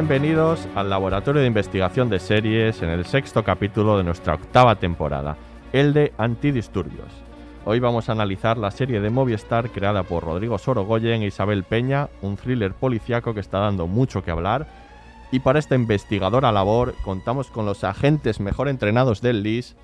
Bienvenidos al Laboratorio de Investigación de Series en el sexto capítulo de nuestra octava temporada, el de Antidisturbios. Hoy vamos a analizar la serie de Movistar creada por Rodrigo Sorogoyen e Isabel Peña, un thriller policiaco que está dando mucho que hablar. Y para esta investigadora labor contamos con los agentes mejor entrenados del LIS.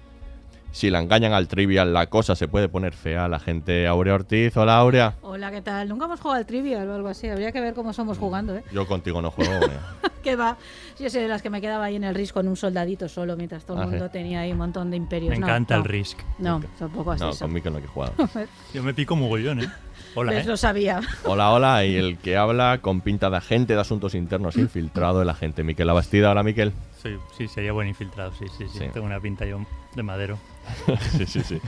Si la engañan al trivial, la cosa se puede poner fea. La gente Aurea Ortiz. Hola, Aurea. Hola, ¿qué tal? Nunca hemos jugado al trivial o algo así. Habría que ver cómo somos jugando, ¿eh? Yo contigo no juego. Aurea. ¿Qué va? Yo soy de las que me quedaba ahí en el RIS con un soldadito solo mientras todo el Ah, sí. mundo tenía ahí un montón de imperios. Me No, encanta no. el Risk. No, tampoco así. No, eso. con Miquel no he jugado. Yo me pico mogollón, ¿eh? Hola, ¿Ves? ¿eh? Lo sabía. Hola, hola, y el que habla con pinta de agente de asuntos internos infiltrado, el agente Miquel Abastida. Hola, Miquel. Soy- sí, sería buen infiltrado, sí, sí, sí. Sí. Tengo una pinta yo de madero. sí, sí, sí.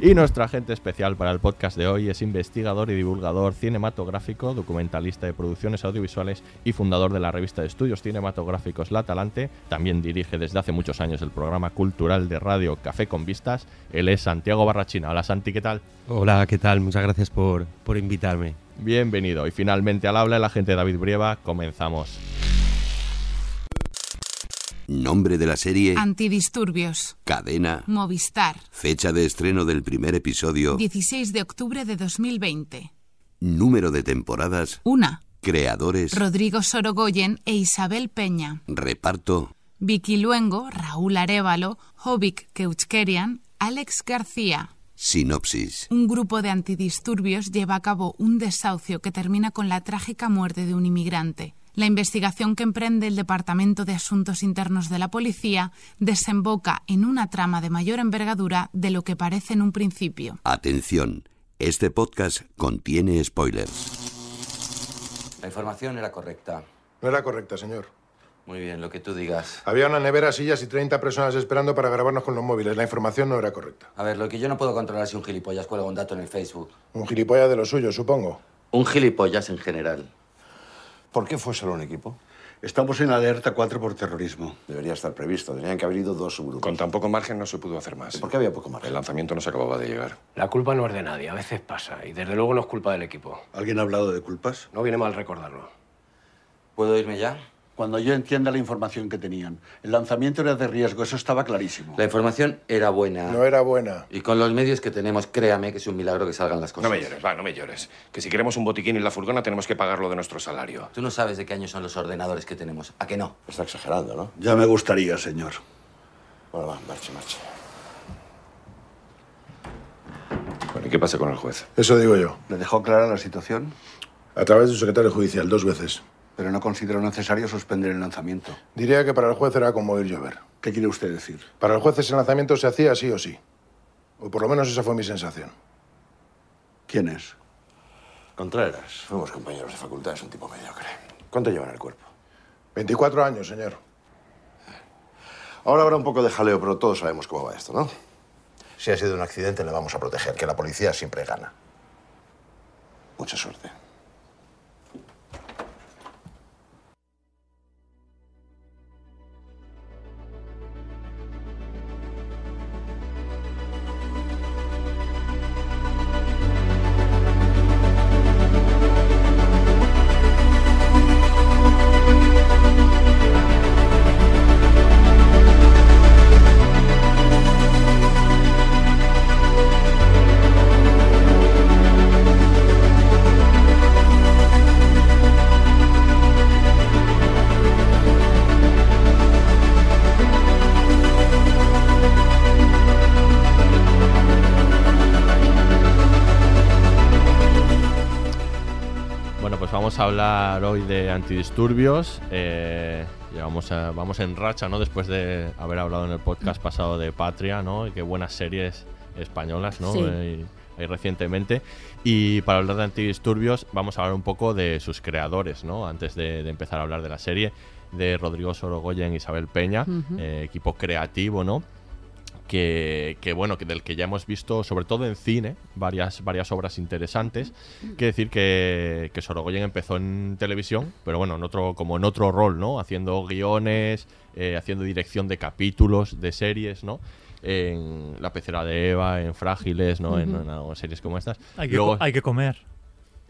Y nuestro agente especial para el podcast de hoy es investigador y divulgador cinematográfico, documentalista de producciones audiovisuales y fundador de la revista de estudios cinematográficos La Talante. También dirige desde hace muchos años el programa cultural de radio Café con Vistas. Él es Santiago Barrachina. Hola, Santi, ¿qué tal? Hola, ¿qué tal? Muchas gracias por, por invitarme. Bienvenido. Y finalmente al habla el agente David Brieva. Comenzamos. Nombre de la serie, Antidisturbios. cadena, Movistar. fecha de estreno del primer episodio, 16 de octubre de 2020. número de temporadas, Una. creadores, Rodrigo Sorogoyen e Isabel Peña. reparto, Vicky Luengo, Raúl Arevalo, Jovic Keuchkerian, Alex García. sinopsis. Un grupo de antidisturbios lleva a cabo un desahucio que termina con la trágica muerte de un inmigrante. La investigación que emprende el Departamento de Asuntos Internos de la Policía desemboca en una trama de mayor envergadura de lo que parece en un principio. Atención, este podcast contiene spoilers. La información era correcta. No era correcta, señor. Muy bien, lo que tú digas. Había una nevera, sillas y 30 personas esperando para grabarnos con los móviles. La información no era correcta. A ver, lo que yo no puedo controlar es si un gilipollas cuelga un dato en el Facebook. Un gilipollas de lo suyo, supongo. Un gilipollas en general. ¿Por qué fue solo un equipo? Estamos en alerta 4 por terrorismo. Debería estar previsto. Tenían que haber ido dos subgrupos. Con tan poco margen no se pudo hacer más. ¿Por qué había poco margen? El lanzamiento no se acababa de llegar. La culpa no es de nadie, a veces pasa. Y desde luego no es culpa del equipo. ¿Alguien ha hablado de culpas? No viene mal recordarlo. ¿Puedo irme ya? Cuando yo entienda la información que tenían. El lanzamiento era de riesgo, eso estaba clarísimo. La información era buena. No era buena. Y con los medios que tenemos, créame que es un milagro que salgan las cosas. No me llores, va, no me llores. Que si queremos un botiquín y la furgona tenemos que pagarlo de nuestro salario. Tú no sabes de qué año son los ordenadores que tenemos. ¿A que no? Está exagerando, ¿no? Ya me gustaría, señor. Bueno, va, marche, marche. Bueno, ¿y qué pasa con el juez? Eso digo yo. ¿Le dejó clara la situación? A través de su secretario judicial, dos veces. Pero no consideró necesario suspender el lanzamiento. Diría que para el juez era como ir llover. ¿Qué quiere usted decir? Para el juez ese lanzamiento se hacía sí o sí. O por lo menos esa fue mi sensación. ¿Quién es? Contreras. Fuimos compañeros de facultad, es un tipo mediocre. ¿Cuánto lleva en el cuerpo? 24 años, señor. Ahora habrá un poco de jaleo, pero todos sabemos cómo va esto, ¿no? Si ha sido un accidente, le vamos a proteger, que la policía siempre gana. Mucha suerte. Hablar hoy de antidisturbios. Eh, llevamos a- vamos en racha, ¿no? Después de haber hablado en el podcast pasado de Patria, ¿no? Y qué buenas series españolas, ¿no? Sí. Eh, ahí recientemente. Y para hablar de antidisturbios, vamos a hablar un poco de sus creadores, ¿no? Antes de, de empezar a hablar de la serie, de Rodrigo Sorogoyen y Isabel Peña, eh, equipo creativo, ¿no? Que, que, bueno, que del que ya hemos visto, sobre todo en cine, varias, varias obras interesantes. Quiere decir que, que Sorogoyen empezó en televisión, pero bueno, en otro, como en otro rol, ¿no? Haciendo guiones, eh, haciendo dirección de capítulos, de series, ¿no? En La pecera de Eva, en Frágiles, ¿no? En, series como estas. Hay que, Luego- hay que comer.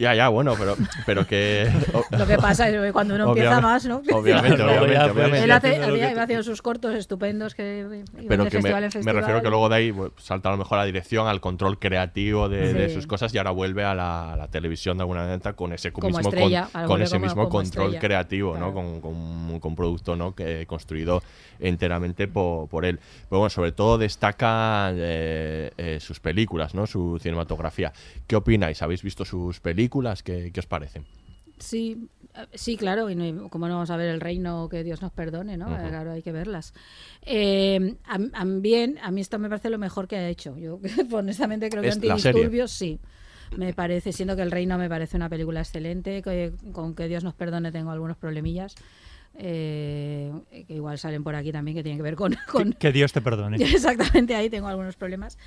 Ya, ya, bueno, pero, pero que... Lo que pasa es que cuando uno empieza más, ¿no? Obviamente, obviamente, ya, pues, obviamente. Él hace- había, haciendo sus cortos estupendos que iban pero de que me, festival en me festival. refiero que luego de ahí bueno, salta a lo mejor a la dirección, al control creativo de, sus cosas y ahora vuelve a la, a la televisión de alguna manera con ese Como mismo, con- estrella, ese como- mismo como control estrella. creativo, ¿no? Con, con, con un producto ¿no? que construido enteramente po- por, él. Pero bueno, sobre todo destaca eh, eh, sus películas, ¿no? Su cinematografía. ¿Qué opináis? ¿Habéis visto sus películas? ¿Qué, qué os parecen? Sí, eh, sí, claro, y no, como no vamos a ver el reino, que Dios nos perdone, ¿no? Ujú. Eh, Claro, hay que verlas. Eh, a, a- bien, a mí esto me parece lo mejor que ha hecho. Yo honestamente creo que. Antidisturbios sí. Me parece, siendo que El Reino me parece una película excelente, que con que Dios nos perdone tengo algunos problemillas, eh, que igual salen por aquí también, que tienen que ver con... con- Que Dios te perdone. Exactamente, ahí tengo algunos problemas.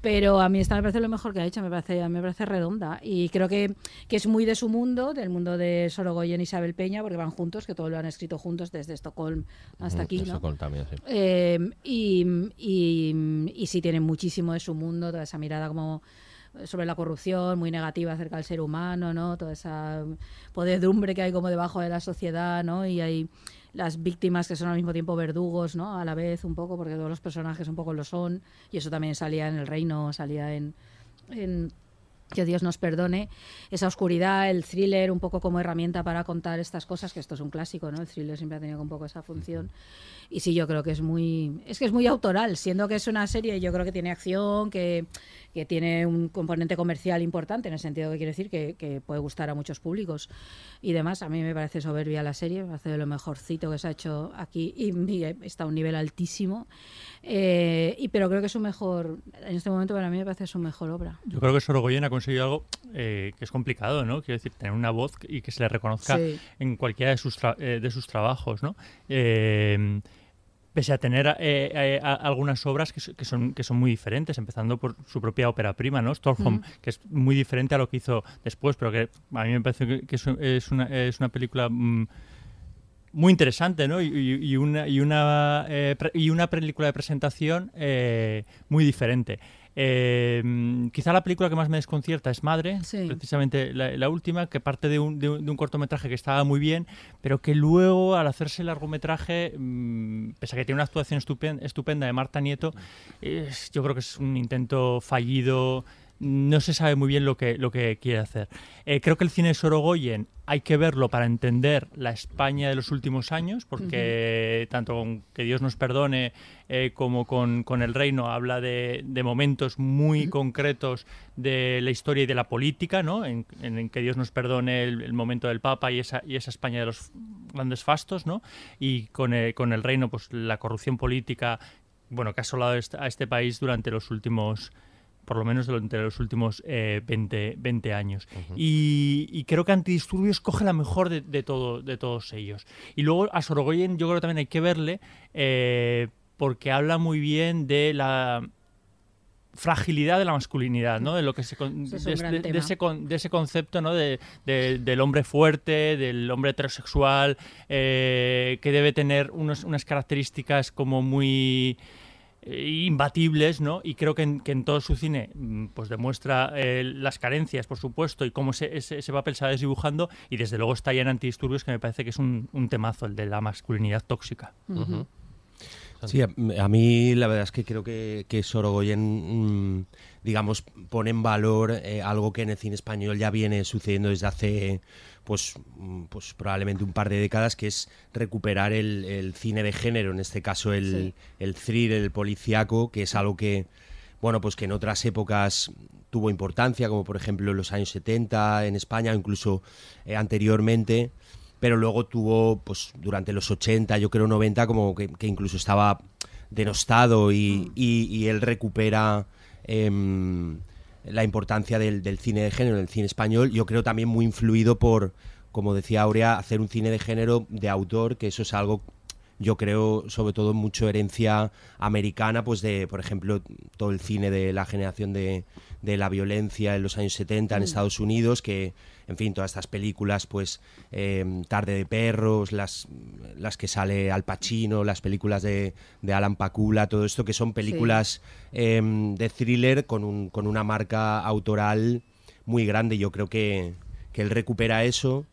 Pero a mí esta me parece lo mejor que ha hecho, me parece, me parece redonda. Y creo que, que es muy de su mundo, del mundo de Sorogoyen y Isabel Peña, porque van juntos, que todo lo han escrito juntos desde Estocolmo hasta aquí. ¿no? también, sí. Eh, y, y, y sí tienen muchísimo de su mundo, toda esa mirada como sobre la corrupción, muy negativa acerca del ser humano, ¿no? Toda esa podedumbre que hay como debajo de la sociedad, ¿no? Y hay las víctimas que son al mismo tiempo verdugos, ¿no? A la vez un poco, porque todos los personajes un poco lo son, y eso también salía en El Reino, salía en, en que Dios nos perdone, esa oscuridad, el thriller un poco como herramienta para contar estas cosas, que esto es un clásico, ¿no? El thriller siempre ha tenido un poco esa función. Y sí, yo creo que es muy, es que es muy autoral, siendo que es una serie, yo creo que tiene acción, que, que tiene un componente comercial importante, en el sentido que quiere decir que, que puede gustar a muchos públicos y demás. A mí me parece soberbia la serie, me parece de lo mejorcito que se ha hecho aquí y, y está a un nivel altísimo. Eh, y pero creo que es su mejor, en este momento para mí me parece su mejor obra. Yo creo que Sorogoyen ha conseguido algo eh, que es complicado, ¿no? Quiero decir, tener una voz y que se le reconozca Sí. en cualquiera de sus, tra- eh, de sus trabajos, ¿no? Eh, pese a tener eh, eh, a- algunas obras que, que son, que son muy diferentes, empezando por su propia ópera prima, ¿no? Stockholm, Ujú. que es muy diferente a lo que hizo después, pero que a mí me parece que, que es, una, es una película... mm, muy interesante, ¿no? Y, una, y, una, eh, y una película de presentación eh, muy diferente. Eh, mm, quizá la película que más me desconcierta es Madre, Sí. precisamente la, la última, que parte de un, de, un, de un cortometraje que estaba muy bien, pero que luego, al hacerse el largometraje, mm, pese a que tiene una actuación estupen- estupenda de Marta Nieto, yo creo que es un intento fallido. No se sabe muy bien lo que, lo que quiere hacer. Eh, creo que el cine de Sorogoyen hay que verlo para entender la España de los últimos años, porque tanto con Que Dios nos perdone eh, como con, con El Reino habla de, de momentos muy concretos de la historia y de la política, ¿no? En, en- en Que Dios nos perdone el, el momento del Papa y esa, y esa España de los grandes fastos, ¿no? Y con el, con el Reino, pues la corrupción política, bueno, que ha asolado a este país durante los últimos por lo menos durante los últimos eh, 20, 20 años. y, y creo que Antidisturbios coge la mejor de, de todo, de todos ellos. Y luego a Sorogoyen yo creo que también hay que verle eh, porque habla muy bien de la fragilidad de la masculinidad, ¿no? De lo que se con- Ese es de, de- de tema. ese con- de ese concepto, ¿no? De, de- del hombre fuerte, del hombre heterosexual, eh, que debe tener unos- unas características como muy eh, imbatibles, ¿no? Y creo que en, que en todo su cine mm, pues demuestra eh, las carencias, por supuesto, y cómo ese, ese, ese papel se va desdibujando, y desde luego está ya en Antidisturbios, que me parece que es un, un temazo, el de la masculinidad tóxica. Sí, a, a mí la verdad es que creo que, que Sorogoyen, mm, digamos, pone en valor eh, algo que en el cine español ya viene sucediendo desde hace, pues, mm, pues probablemente un par de décadas, que es recuperar el, el cine de género, en este caso el, Sí. el thriller, el policíaco, que es algo que, bueno, pues que en otras épocas tuvo importancia, como por ejemplo en los años 70 en España, incluso eh, anteriormente, pero luego tuvo, pues durante los 80, yo creo 90, como que, que incluso estaba denostado y, y- y él recupera em, la importancia del, del cine de género, del cine español, yo creo también muy influido por, como decía Aurea, hacer un cine de género de autor, que eso es algo yo creo sobre todo mucho herencia americana, pues de, por ejemplo, todo el cine de la generación de, de la violencia en los años 70 en Mm. Estados Unidos, que, en fin, todas estas películas, pues eh, Tarde de Perros, las, las que sale Al Pacino, las películas de, de Alan Pakula, todo esto que son películas eh, de thriller con, un, con una marca autoral muy grande. Yo creo que, que él recupera eso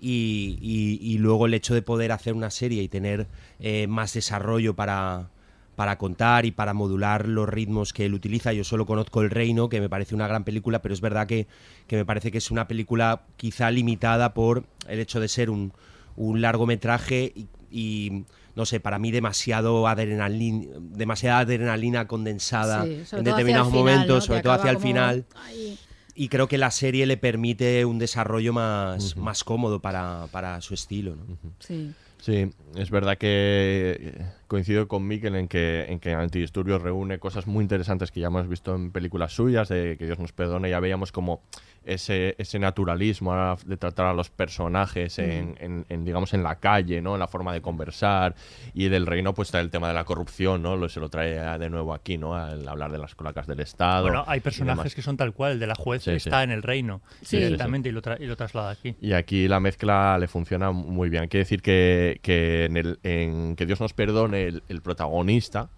y, y- y luego el hecho de poder hacer una serie y tener eh, más desarrollo para, para contar y para modular los ritmos que él utiliza. Yo solo conozco El Reino, que me parece una gran película, pero es verdad que, que me parece que es una película quizá limitada por el hecho de ser un, un largometraje y, y, no sé, para mí demasiado adrenalina, demasiada adrenalina condensada Sí, en determinados momentos, sobre todo hacia el final. ahí. Y creo que la serie le permite un desarrollo más, más cómodo para, para su estilo. ¿no? Sí. Sí, es verdad que eh, coincido con Miquel en que, en que Antidisturbios reúne cosas muy interesantes que ya hemos visto en películas suyas, de que Dios nos perdone, ya veíamos como ese, ese naturalismo de tratar a los personajes en, en- en, digamos, en la calle, ¿no? En la forma de conversar. Y del reino, pues está el tema de la corrupción, ¿no? Lo, se lo trae de nuevo aquí, ¿no? Al hablar de las cloacas del Estado. Bueno, hay personajes que son tal cual. El de la juez Sí, sí. está en el reino Sí, directamente Y, lo y lo traslada aquí. Y aquí la mezcla le funciona muy bien. Quiere decir que, que en, el, en Que Dios nos perdone, el, el protagonista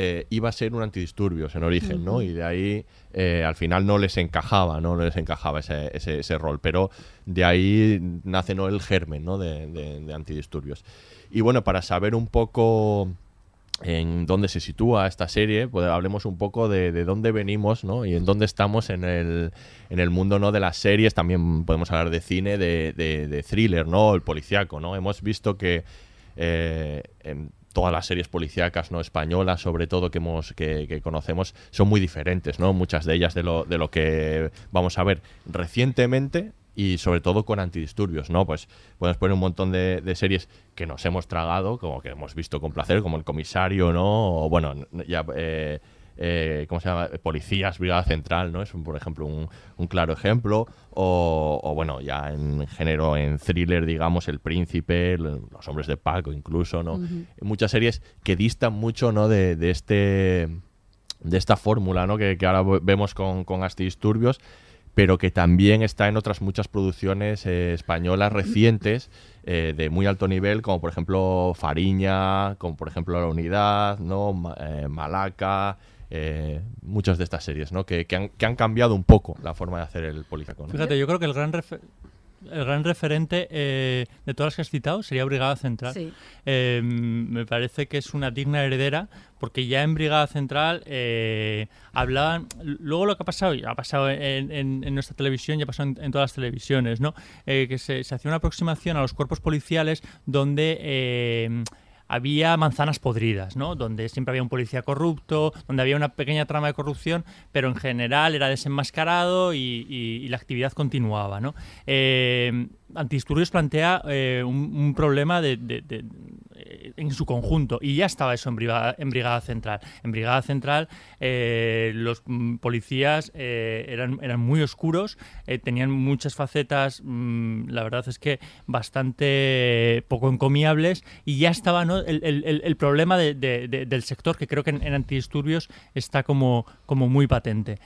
eh, iba a ser un antidisturbios en origen, ¿no? Y de ahí eh, al final no les encajaba, ¿no? No les encajaba ese, ese, ese rol. Pero de ahí nace ¿no? el germen, ¿no? De, de- de antidisturbios. Y bueno, para saber un poco en dónde se sitúa esta serie, pues hablemos un poco de, de dónde venimos, ¿no? Y en dónde estamos en el, en el mundo, ¿no? De las series, también podemos hablar de cine, de, de- de thriller, ¿no? El policíaco, ¿no? Hemos visto que eh, en todas las series policíacas, ¿no? Españolas, sobre todo, que, hemos, que, que conocemos, son muy diferentes, ¿no? Muchas de ellas de lo, de lo que vamos a ver recientemente y sobre todo con antidisturbios, ¿no? Pues podemos poner un montón de, de series que nos hemos tragado, como que hemos visto con placer, como El Comisario, ¿no? O bueno, ya... eh, eh, ¿cómo se llama? Policías, Brigada Central, ¿no? Es, un, por ejemplo, un, un claro ejemplo. O, o, bueno, ya en género, en thriller, digamos, El Príncipe, Los Hombres de Paco, incluso, ¿no? Muchas series que distan mucho, ¿no? De, de este de esta fórmula ¿no? que, que ahora ve- vemos con, con Antidisturbios, pero que también está en otras muchas producciones eh, españolas recientes eh, de muy alto nivel, como por ejemplo Fariña, como por ejemplo La Unidad, ¿no? Ma- eh, Malaca, eh, muchas de estas series, ¿no? Que, que han, que han cambiado un poco la forma de hacer el político. ¿no? Fíjate, yo creo que el gran el gran referente eh, de todas las que has citado sería Brigada Central. Sí. Eh, me parece que es una digna heredera, porque ya en Brigada Central eh, hablaban. Luego lo que ha pasado, y ha pasado en, en- en nuestra televisión, ya pasó en, en todas las televisiones, ¿no? Eh, que se, se hacía una aproximación a los cuerpos policiales donde. Había manzanas podridas, ¿no? Donde siempre había un policía corrupto, donde había una pequeña trama de corrupción, pero en general era desenmascarado y, la actividad continuaba, ¿no? Eh, plantea eh, un, problema de- eh, en su conjunto y ya estaba eso en Brigada, en brigada Central. En Brigada Central eh, los mm, policías eh, eran, eran muy oscuros, eh, tenían muchas facetas, mm, la verdad es que bastante poco encomiables y ya estaba ¿no? el, el- el- problema de- de- de- del sector que creo que en, en Antidisturbios está como, como muy patente.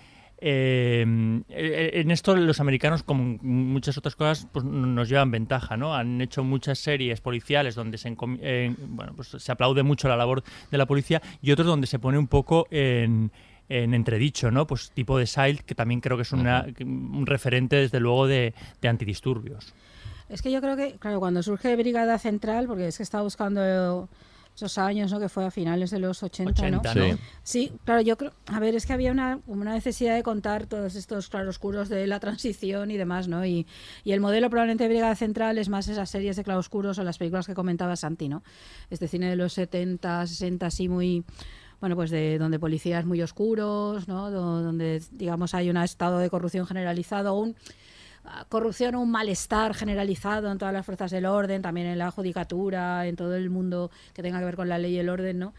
Eh, eh, en esto los americanos, como muchas otras cosas, pues nos llevan ventaja, ¿no? Han hecho muchas series policiales donde se, eh, bueno, pues se aplaude mucho la labor de la policía y otros donde se pone un poco en, en entredicho, ¿no? Pues tipo de Silt, que también creo que es una- un referente, desde luego, de, de antidisturbios. Es que yo creo que, claro, cuando surge Brigada Central, porque es que estaba buscando esos años, ¿no? Que fue a finales de los 80, ¿no? 80, ¿no? Sí. Sí, claro, yo creo, a ver, es que había una, una necesidad de contar todos estos claroscuros de la transición y demás, ¿no? Y, y el modelo probablemente de Brigada Central es más esas series de claroscuros o las películas que comentaba Santi, ¿no? Este cine de los 70, 60, así muy bueno, pues de donde policías muy oscuros, ¿no? Do- Donde, digamos, hay un estado de corrupción generalizado, un corrupción o un malestar generalizado en todas las fuerzas del orden, también en la judicatura, en todo el mundo que tenga que ver con la ley y el orden, ¿no?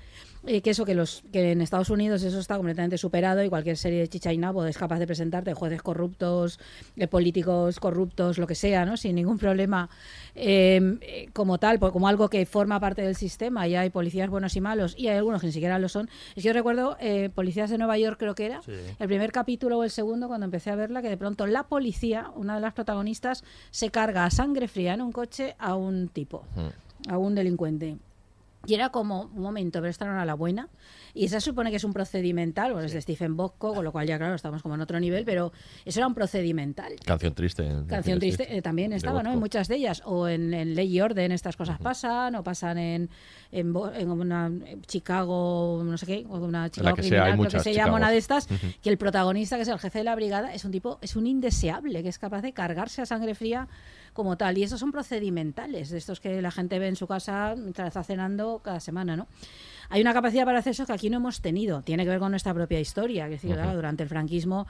Eh, que eso que los que en Estados Unidos eso está completamente superado y cualquier serie de chicha y nabo es capaz de presentarte jueces corruptos, eh, políticos corruptos, lo que sea, ¿no? Sin ningún problema eh, eh, como tal, como algo que forma parte del sistema y hay policías buenos y malos y hay algunos que ni siquiera lo son. Es que yo recuerdo eh, Policías de Nueva York creo que era, el primer capítulo o el segundo cuando empecé a verla que de pronto la policía, una de las protagonistas, se carga a sangre fría en un coche a un tipo, a un delincuente. Y era como, un momento, pero esta no era la buena. Y esa supone que es un procedimental, bueno, es de Stephen Bosco, con lo cual ya, claro, estamos como en otro nivel, pero eso era un procedimental. Canción triste. Canción triste eh, también estaba, ¿no? En muchas de ellas. O en, en Ley y Orden estas cosas pasan, o pasan en, en, una en Chicago, no sé qué, o una Chicago que sea, hay se llama una de estas, que el protagonista, que es el jefe de la brigada, es un tipo, es un indeseable, que es capaz de cargarse a sangre fría como tal. Y esos son procedimentales, de estos que la gente ve en su casa mientras está cenando cada semana, ¿no? Hay una capacidad para hacer eso que aquí no hemos tenido. Tiene que ver con nuestra propia historia. Es decir, claro, durante el franquismo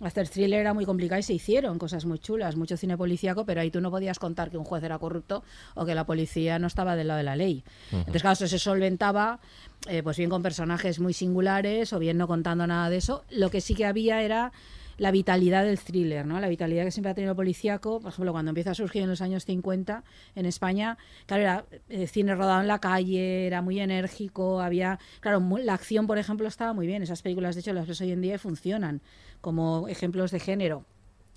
hacer thriller era muy complicado y se hicieron cosas muy chulas, mucho cine policíaco, pero ahí tú no podías contar que un juez era corrupto o que la policía no estaba del lado de la ley. Entonces, claro, eso se solventaba eh, pues bien con personajes muy singulares o bien no contando nada de eso. Lo que sí que había era la vitalidad del thriller, ¿no? La vitalidad que siempre ha tenido policíaco, por ejemplo, cuando empieza a surgir en los años 50 en España, claro, era eh, cine rodado en la calle, era muy enérgico, había, claro, mu- la acción, por ejemplo, estaba muy bien. Esas películas, de hecho, las ves hoy en día y funcionan como ejemplos de género.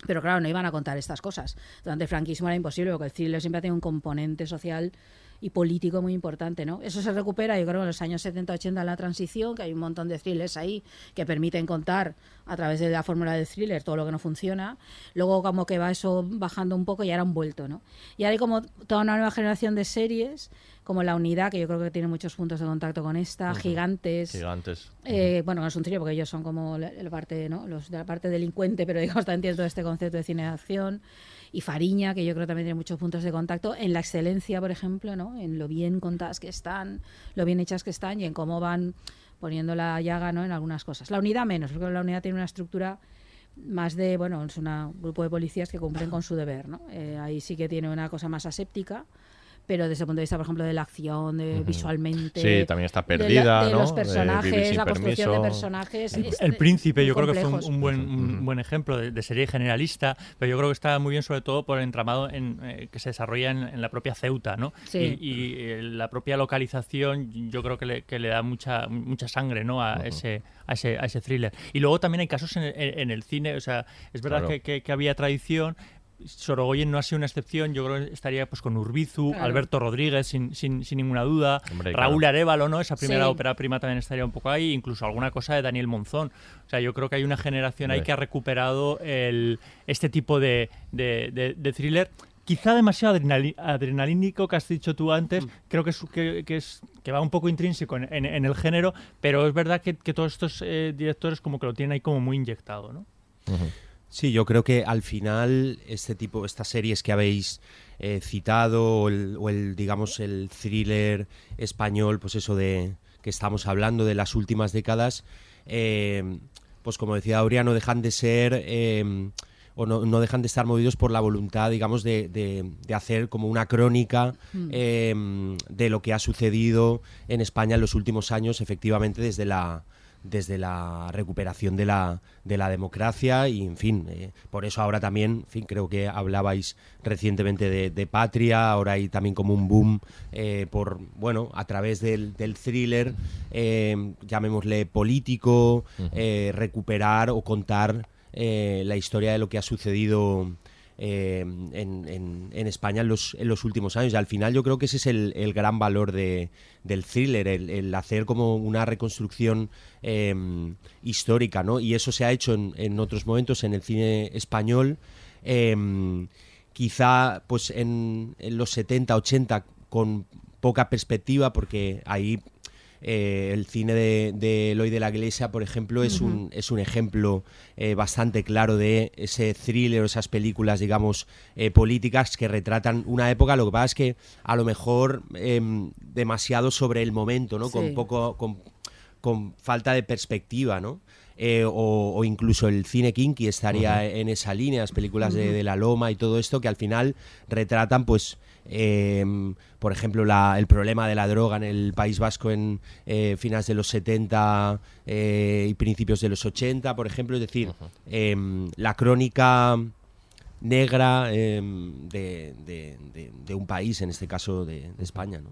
Pero claro, no iban a contar estas cosas. Durante el franquismo era imposible, porque el thriller siempre ha tenido un componente social y político muy importante, ¿no? Eso se recupera, yo creo, en los años 70-80 en la transición, que hay un montón de thrillers ahí que permiten contar a través de la fórmula del thriller todo lo que no funciona. Luego como que va eso bajando un poco y ahora han vuelto, ¿no? Y ahora hay como toda una nueva generación de series, como La Unidad, que yo creo que tiene muchos puntos de contacto con esta, Ujú. Gigantes, Gigantes. eh, bueno, no es un trío porque ellos son como la, la parte, ¿no? Los de la parte delincuente, pero digamos también tiene todo este concepto de cine de acción. Y Fariña, que yo creo también tiene muchos puntos de contacto en la excelencia, por ejemplo, ¿no? En lo bien contadas que están, lo bien hechas que están y en cómo van poniendo la llaga, ¿no? En algunas cosas. La unidad menos, porque la unidad tiene una estructura más de, bueno, es una- un grupo de policías que cumplen con su deber, ¿no? Eh, ahí sí que tiene una cosa más aséptica, pero desde el punto de vista, por ejemplo, de la acción, de Ujú. visualmente... Sí, también está de la- perdida, de, ¿no? los De personajes, la construcción de permiso. personajes... El, el príncipe yo creo que fue un, un buen, un buen ejemplo de, de serie generalista, pero yo creo que está muy bien sobre todo por el entramado en, eh, que se desarrolla en, en la propia Ceuta, ¿no? Sí. Y, y, eh, la propia localización yo creo que le, que le da mucha mucha sangre, ¿no? A, ese, a, ese, a ese thriller. Y luego también hay casos en, el- en el cine, o sea, es verdad Claro. que, que- que había tradición, Sorogoyen no ha sido una excepción, yo creo que estaría pues con Urbizu, Claro. Alberto Rodríguez, sin, sin, sin ninguna duda, Hombre, Raúl claro. Arevalo, ¿no? Esa primera Sí. ópera prima también estaría un poco ahí, incluso alguna cosa de Daniel Monzón. O sea, yo creo que hay una generación ahí que ha recuperado el, este tipo de, de- de- de thriller. Quizá demasiado adrenalínico que has dicho tú antes, creo que es, que, que es que va un poco intrínseco en, en- en el género, pero es verdad que, que todos estos eh, directores como que lo tienen ahí como muy inyectado, ¿no? Sí, yo creo que al final este tipo, estas series que habéis eh, citado o el, o el, digamos el thriller español, pues eso de que estamos hablando de las últimas décadas, eh, pues como decía Aurea, no dejan de ser eh, o no, no dejan de estar movidos por la voluntad, digamos, de, de- de hacer como una crónica Mm. eh, de lo que ha sucedido en España en los últimos años, efectivamente desde la desde la recuperación de la, de la democracia y, en fin, eh, por eso ahora también, en fin, creo que hablabais recientemente de, de Patria, ahora hay también como un boom eh, por, bueno, a través del, del thriller, eh, llamémosle político, recuperar o contar la historia de lo que ha sucedido eh, en, España en los, últimos años. Y al final yo creo que ese es el, gran valor de, del thriller, el, hacer como una reconstrucción eh, histórica, ¿no? Y eso se ha hecho en, otros momentos en el cine español. eh, quizá pues en los 70, 80 con poca perspectiva porque ahí eh, el cine de, de Eloy de la Iglesia, por ejemplo, es, un, es un ejemplo eh, bastante claro de ese thriller o esas películas, digamos, eh, políticas que retratan una época. Lo que pasa es que a lo mejor em, demasiado sobre el momento, ¿no? Sí. Con poco. Con, con falta de perspectiva, ¿no? Eh, o, o incluso el cine kinky estaría en esa línea, las películas de, de La Loma y todo esto, que al final retratan, pues, eh, por ejemplo, la- el problema de la droga en el País Vasco en eh, finales de los 70 eh, y principios de los 80, por ejemplo, es decir, em, la crónica negra em, de, de- de- de un país, en este caso de, de España, ¿no?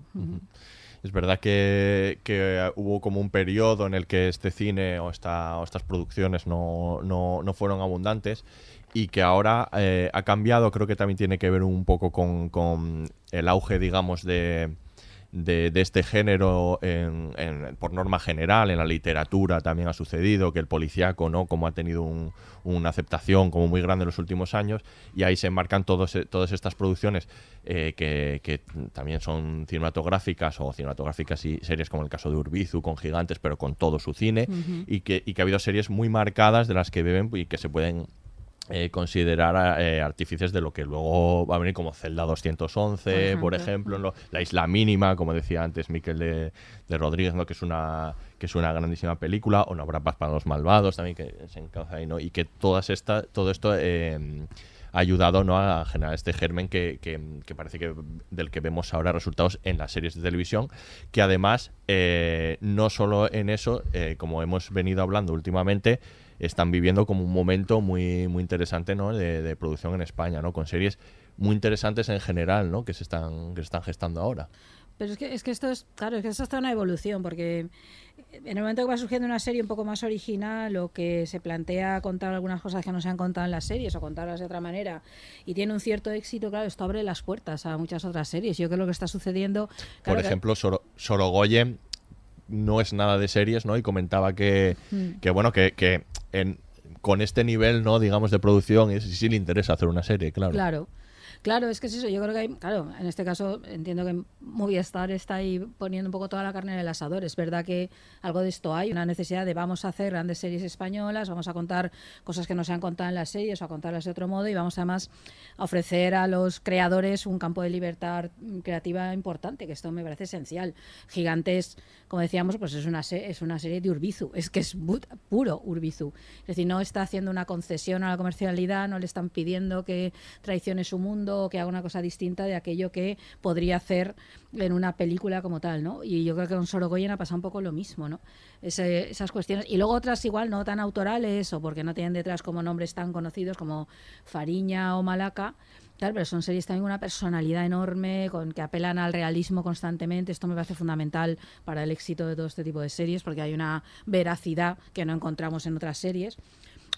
Es verdad que, que hubo como un periodo en el que este cine o, esta, o estas producciones no, no- no fueron abundantes y que ahora eh, ha cambiado, creo que también tiene que ver un poco con, con el auge, digamos, de, de, de este género en- en- por norma general, en la literatura también ha sucedido, que el policíaco, ¿no? Como ha tenido un- una aceptación como muy grande en los últimos años, y ahí se enmarcan todos, e- todas estas producciones eh, que, que también son cinematográficas o cinematográficas y series como el caso de Urbizu, con gigantes, pero con todo su cine, y, que, y que ha habido series muy marcadas de las que beben y que se pueden eh, considerar eh, artífices de lo que luego va a venir como Zelda 211, por Por ejemplo. La Isla Mínima, como decía antes Miquel de, de Rodríguez, ¿no? que es una que es una grandísima película, o No habrá paz para los malvados también, que se encauza ahí, ¿no? Y que todas esta, todo esto eh, ha ayudado ¿no? a generar este germen que, que- que parece que del que vemos ahora resultados en las series de televisión, que además eh, no solo en eso, eh, como hemos venido hablando últimamente, están viviendo como un momento muy, muy interesante ¿no? de, de producción en España, ¿no? con series muy interesantes en general ¿no? que, se están, que se están gestando ahora. Pero es que, es que esto es, claro, es que esto está una evolución, porque en el momento que va surgiendo una serie un poco más original o que se plantea contar algunas cosas que no se han contado en las series o contarlas de otra manera y tiene un cierto éxito, claro, esto abre las puertas a muchas otras series. Yo creo que lo que está sucediendo... Por que- ejemplo, Soro- Sorogoyen no es nada de series, ¿no? Y comentaba que, Mm. que bueno, que, que en- con este nivel, ¿no? Digamos, de producción, es, sí le interesa hacer una serie, claro. Claro. Claro, es que es eso. Yo creo que hay, claro, en este caso entiendo que Movistar está ahí poniendo un poco toda la carne en el asador. Es verdad que algo de esto hay, una necesidad de vamos a hacer grandes series españolas, vamos a contar cosas que no se han contado en las series o a contarlas de otro modo y vamos además a ofrecer a los creadores un campo de libertad creativa importante, que esto me parece esencial. Gigantes, como decíamos, pues es una, se- es una serie de Urbizu, es que es puro Urbizu. Es decir, no está haciendo una concesión a la comercialidad, no le están pidiendo que traicione su mundo o que haga una cosa distinta de aquello que podría hacer en una película como tal, ¿no? Y yo creo que con Sorogoyen ha pasado un poco lo mismo, ¿no? Ese- esas cuestiones. Y luego otras igual no tan autorales o porque no tienen detrás como nombres tan conocidos como Fariña o Malaca, Claro, pero son series también una personalidad enorme, con que apelan al realismo constantemente. Esto me parece fundamental para el éxito de todo este tipo de series, porque hay una veracidad que no encontramos en otras series.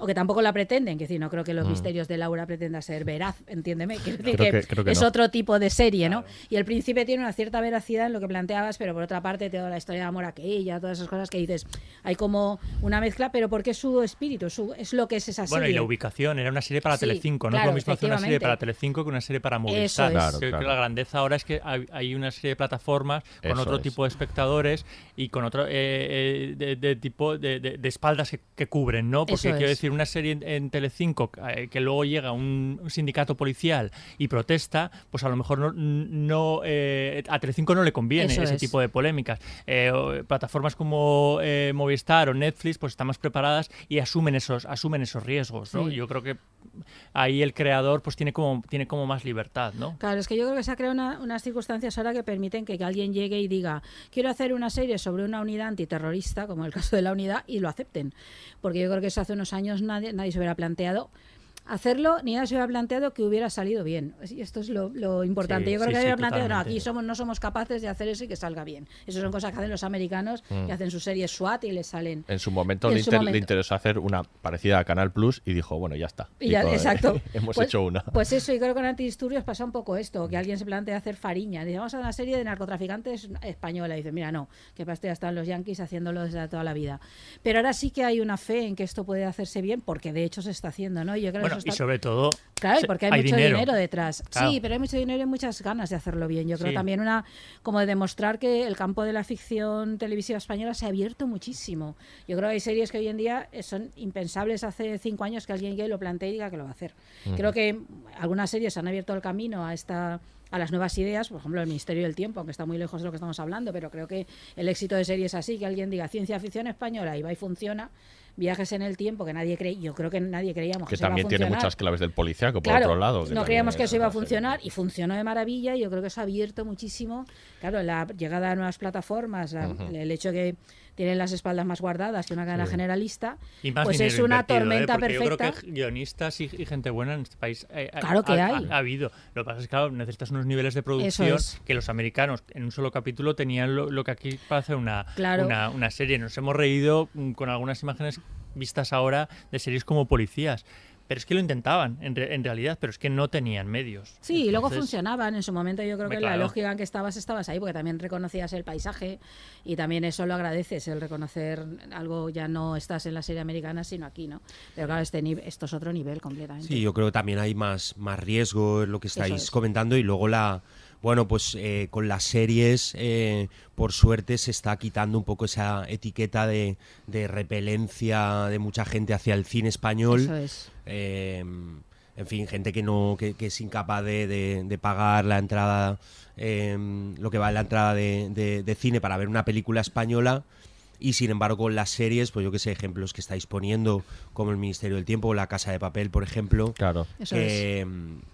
O que tampoco la pretenden, que decir, no creo que los Mm. misterios de Laura pretenda ser veraz, entiéndeme. Quiero decir Creo que, que- creo que es no. otro tipo de serie, ¿no? Y el príncipe tiene una cierta veracidad en lo que planteabas, pero por otra parte, toda la historia de amor aquella, todas esas cosas que dices, hay como una mezcla, pero porque es su espíritu, su, es lo que es esa Bueno, serie. y la ubicación, era una serie para Sí, Telecinco, no es claro, lo mismo hacer una serie para. Telecinco que una serie para Eso Movistar. es. Claro, Creo claro. que la grandeza ahora es que hay, hay una serie de plataformas con Eso otro es. tipo de espectadores y con otro eh, eh, de, de tipo de, de- de espaldas que, que cubren, ¿no? Porque Eso quiero es. decir, una serie en, en Telecinco eh, que luego llega un, un sindicato policial y protesta, pues a lo mejor no, no eh, a Telecinco no le conviene Eso ese es. tipo de polémicas. Eh, plataformas como eh, Movistar o Netflix pues están más preparadas y asumen esos asumen esos riesgos, ¿no? Sí. Yo creo que ahí el creador pues tiene como tiene como más libertad, ¿no? Claro, es que yo creo que se ha creado una- unas circunstancias ahora que permiten que, que alguien llegue y diga, quiero hacer una serie sobre una unidad antiterrorista, como el caso de la unidad, y lo acepten. Porque yo creo que eso hace unos años nadie, nadie se hubiera planteado hacerlo, ni nadie se hubiera planteado que hubiera salido bien. Esto es lo, lo importante. Sí, yo creo sí, que sí, había planteado, no, aquí somos, no somos capaces de hacer eso y que salga bien. Eso son cosas que hacen los americanos, Mm. que hacen sus series SWAT y les salen. En su momento, En le, su inter- le interesó hacer una parecida a Canal Plus y dijo, bueno, ya está. Y ya- exacto. hemos Pues- hecho una. Pues eso, y creo que con Antidisturbios pasa un poco esto, que alguien se plantea hacer fariña. Dice, vamos a una serie de narcotraficantes española. Y dice, mira, no, que para esto ya están los yanquis haciéndolo desde toda la vida. Pero ahora sí que hay una fe en que esto puede hacerse bien, porque de hecho se está haciendo, ¿no? Yo creo que Bueno, y sobre todo Claro, porque hay, mucho dinero. detrás. Claro. Sí, pero hay mucho dinero y muchas ganas de hacerlo bien. Yo creo Sí. también una como de demostrar que el campo de la ficción televisiva española se ha abierto muchísimo. Yo creo que hay series que hoy en día eh, son impensables hace cinco años que alguien que lo plantee y diga que lo va a hacer. Creo que algunas series han abierto el camino a esta a las nuevas ideas, por ejemplo, el Ministerio del Tiempo, aunque está muy lejos de lo que estamos hablando, pero creo que el éxito de series así, que alguien diga ciencia ficción española y va y funciona, viajes en el tiempo que nadie cree, yo creo que nadie creíamos que, Que eso iba a también tiene muchas claves del policíaco, por Claro, otro lado. No también creíamos que es eso iba a funcionar y funcionó de maravilla. Y yo creo que eso ha abierto muchísimo. Claro, la llegada a nuevas plataformas, la- el hecho que tienen las espaldas más guardadas que una cadena Sí. generalista, Y más pues es una ¿eh? tormenta Porque perfecta. Yo creo que guionistas y, y gente buena en este país eh, ha- Claro que ha, hay. ha- ha habido. Lo que pasa es que claro, necesitas unos niveles de producción es. que los americanos en un solo capítulo tenían lo, lo que aquí hacer una, Claro. una, una serie. Nos hemos reído mm, con algunas imágenes vistas ahora de series como policías. Pero es que lo intentaban, en, re- en realidad, pero es que no tenían medios. Sí, y luego funcionaban. En su momento yo creo que la lógica en que estabas, estabas ahí, porque también reconocías el paisaje y también eso lo agradeces, el reconocer algo, ya no estás en la serie americana, sino aquí, ¿no? Pero claro, este esto es otro nivel completamente. Sí, yo creo que también hay más, más riesgo en lo que estáis es. comentando y luego la... Bueno, pues eh, con las series, eh, por suerte, se está quitando un poco esa etiqueta de, de repelencia de mucha gente hacia el cine español. Eso es. Eh, en fin, gente que no que, que es incapaz de, de- de pagar la entrada, eh, lo que vale la entrada de, de- de cine para ver una película española. Y sin embargo, con las series, pues yo que sé, ejemplos que estáis poniendo, como el Ministerio del Tiempo o La Casa de Papel, por ejemplo, Claro. Que,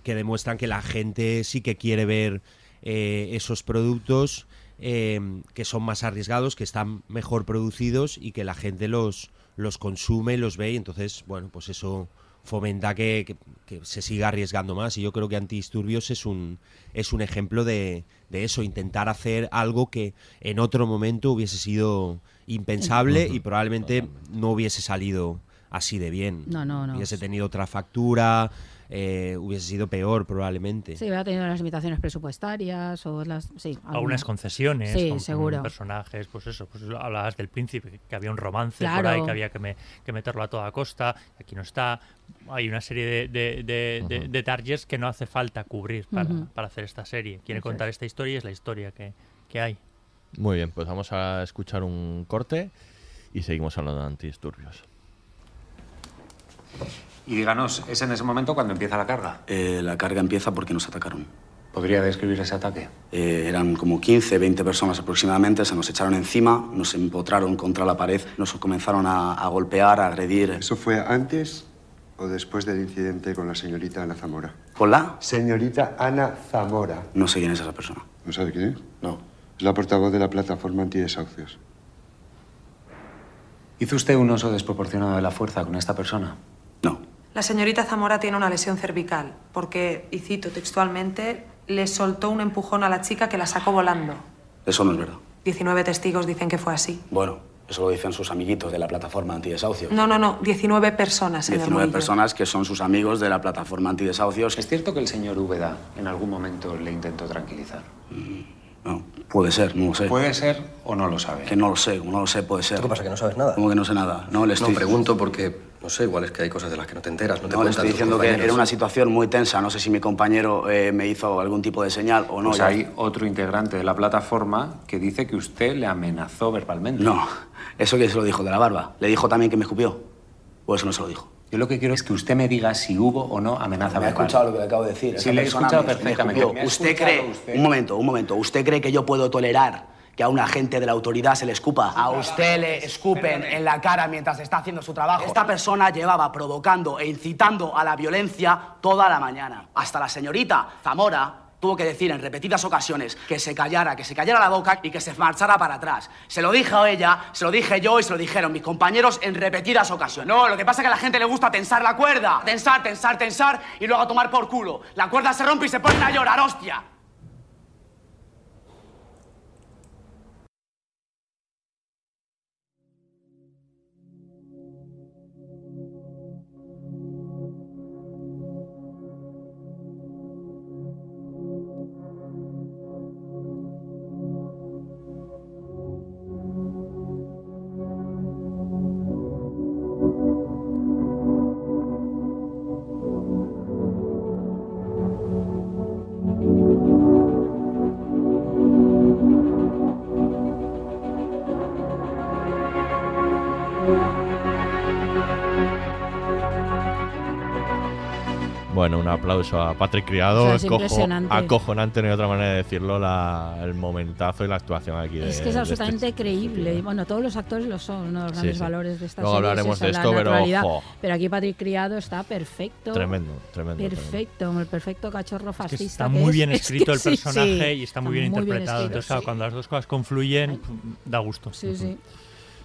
que demuestran que la gente sí que quiere ver eh, esos productos eh, que son más arriesgados, que están mejor producidos y que la gente los, los consume, los ve y entonces, bueno, pues eso fomenta que, que- que se siga arriesgando más y yo creo que Antidisturbios es un, es un ejemplo de, de eso, intentar hacer algo que en otro momento hubiese sido impensable y probablemente no hubiese salido así de bien. No, no, no. Hubiese tenido otra factura, eh, hubiese sido peor probablemente. Sí, hubiera tenido las limitaciones presupuestarias o las... Sí, algunas alguna. concesiones Sí, con, con seguro. personajes, pues eso, pues hablabas del príncipe, que había un romance por Claro. ahí, que había que, me- que meterlo a toda costa, aquí no está. Hay una serie de, de, de, de- de targets que no hace falta cubrir para, para hacer esta serie. Quiere contar es. esta historia y es la historia que, que hay. Muy bien, pues vamos a escuchar un corte y seguimos hablando de antidisturbios. Y díganos, ¿es en ese momento cuando empieza la carga? Eh, la carga empieza porque nos atacaron. ¿Podría describir ese ataque? Eh, eran como 15, 20 personas aproximadamente, se nos echaron encima, nos empotraron contra la pared, nos comenzaron a, a golpear, a agredir. ¿Eso fue antes o después del incidente con la señorita Ana Zamora? ¿Con la? Señorita Ana Zamora. No sé quién es esa persona. ¿No sabe quién es? No. Es la portavoz de la plataforma antidesahucios. ¿Hizo usted un uso desproporcionado de la fuerza con esta persona? La señorita Zamora tiene una lesión cervical porque, y cito textualmente, le soltó un empujón a la chica que la sacó volando. Eso no es verdad. 19 testigos dicen que fue así. Bueno, eso lo dicen sus amiguitos de la plataforma antidesahucios. No, no, no, 19 personas, señor 19 Murillo. personas que son sus amigos de la plataforma antidesahucios. ¿Es cierto que el señor Úbeda en algún momento le intentó tranquilizar? No, puede ser, no lo sé. ¿Puede ser o no lo sabe? Que no lo sé, como no lo sé, puede ser. ¿Qué pasa, que no sabes nada? ¿Cómo que no sé nada? No, le estoy... No pregunto porque, no sé, igual es que hay cosas de las que no te enteras, no te No, le estoy diciendo que era una situación muy tensa. No sé si mi compañero eh, me hizo algún tipo de señal o no. Pues ya- hay otro integrante de la plataforma que dice que usted le amenazó verbalmente. No, eso que se lo dijo de la barba. ¿Le dijo también que me escupió? ¿O eso no se lo dijo? Yo lo que quiero es que usted me diga si hubo o no amenaza Me ha verbal. escuchado lo que le acabo de decir. Sí, Esa le he escuchado me- me perfectamente. escupió. ¿Me ha ¿Usted cree, usted? un momento, un momento, ¿usted cree que yo puedo tolerar que a un agente de la autoridad se le escupa? A usted le escupen en la cara mientras está haciendo su trabajo. Esta persona llevaba provocando e incitando a la violencia toda la mañana. Hasta la señorita Zamora tuvo que decir en repetidas ocasiones que se callara, que se callara la boca y que se marchara para atrás. Se lo dije a ella, se lo dije yo y se lo dijeron mis compañeros en repetidas ocasiones. No, lo que pasa es que a la gente le gusta tensar la cuerda. Tensar, tensar, tensar y luego tomar por culo. La cuerda se rompe y se ponen a llorar, hostia. Un aplauso a Patrick Criado. O sea, es Cojo- impresionante. acojonante, no hay otra manera de decirlo, la- el momentazo y la actuación aquí. de- Es que es de absolutamente este- creíble. Bueno, todos los actores lo son, uno de los Sí, grandes sí. valores de esta Luego serie. hablaremos de esto, pero, jo. Pero aquí Patrick Criado está perfecto. Tremendo, tremendo, Perfecto, el perfecto cachorro Es que fascista. está muy bien Es escrito que el personaje sí, y está muy bien escrito, interpretado. Entonces, claro, sí. cuando las dos cosas confluyen, da gusto. Sí, sí.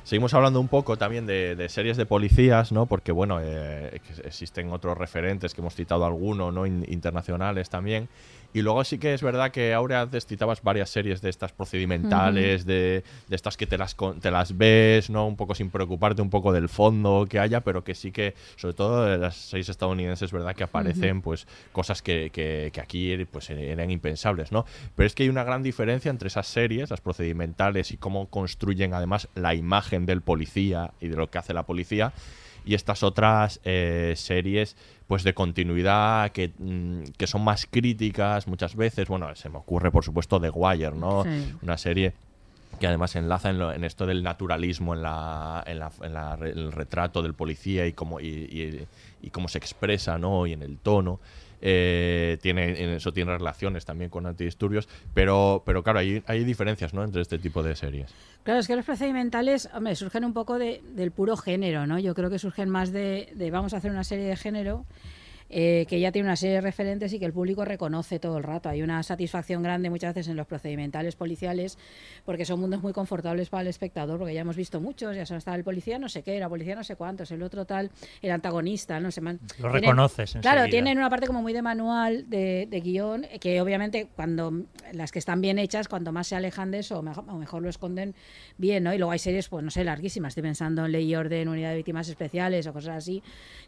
Seguimos hablando un poco también de, series de policías, ¿no? Porque, bueno, eh, existen otros referentes que hemos citado algunos, ¿no? In- internacionales también. Y luego sí que es verdad que ahora antes citabas varias series de estas procedimentales, de, de estas que te las, con- te las ves, ¿no? Un poco sin preocuparte un poco del fondo que haya, pero que sí que, sobre todo de las series estadounidenses, es verdad que aparecen pues cosas que, que- que aquí pues eran impensables, ¿no? Pero es que hay una gran diferencia entre esas series, las procedimentales y cómo construyen además la imagen del policía y de lo que hace la policía y estas otras eh, series pues de continuidad que, mm, que son más críticas muchas veces bueno se me ocurre por supuesto The Wire no Sí. una serie que además enlaza en, lo- en esto del naturalismo, en, la, en, la- en la el retrato del policía y cómo, y, y- y cómo se expresa, ¿no? Y en el tono. Eh, tiene, en eso tiene relaciones también con antidisturbios, pero, pero claro, hay, hay diferencias, ¿no? Entre este tipo de series. Claro, es que los procedimentales, hombre, surgen un poco de- del puro género, ¿no? Yo creo que surgen más de vamos a hacer una serie de género eh, que ya tiene una serie de referentes y que el público reconoce todo el rato. Hay una satisfacción grande muchas veces en los procedimentales policiales porque son mundos muy confortables para el espectador, porque ya hemos visto muchos, ya son el policía no sé qué, la policía no sé cuántos, el otro tal, el antagonista, no sé. man- Lo tienen- reconoces Claro, enseguida. tienen una parte como muy de manual, de, de guion, que obviamente cuando las que están bien hechas, cuanto más se alejan de eso, mejor, o mejor lo esconden bien, ¿no? Y luego hay series, pues no sé, larguísimas. Estoy pensando en Ley y Orden, Unidad de Víctimas Especiales o cosas así.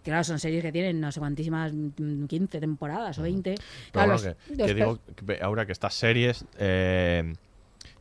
Que claro, son series que tienen no sé cuantísimas, 15 temporadas o 20. Pero Claro, los- que, los que digo que ahora que estas series, eh,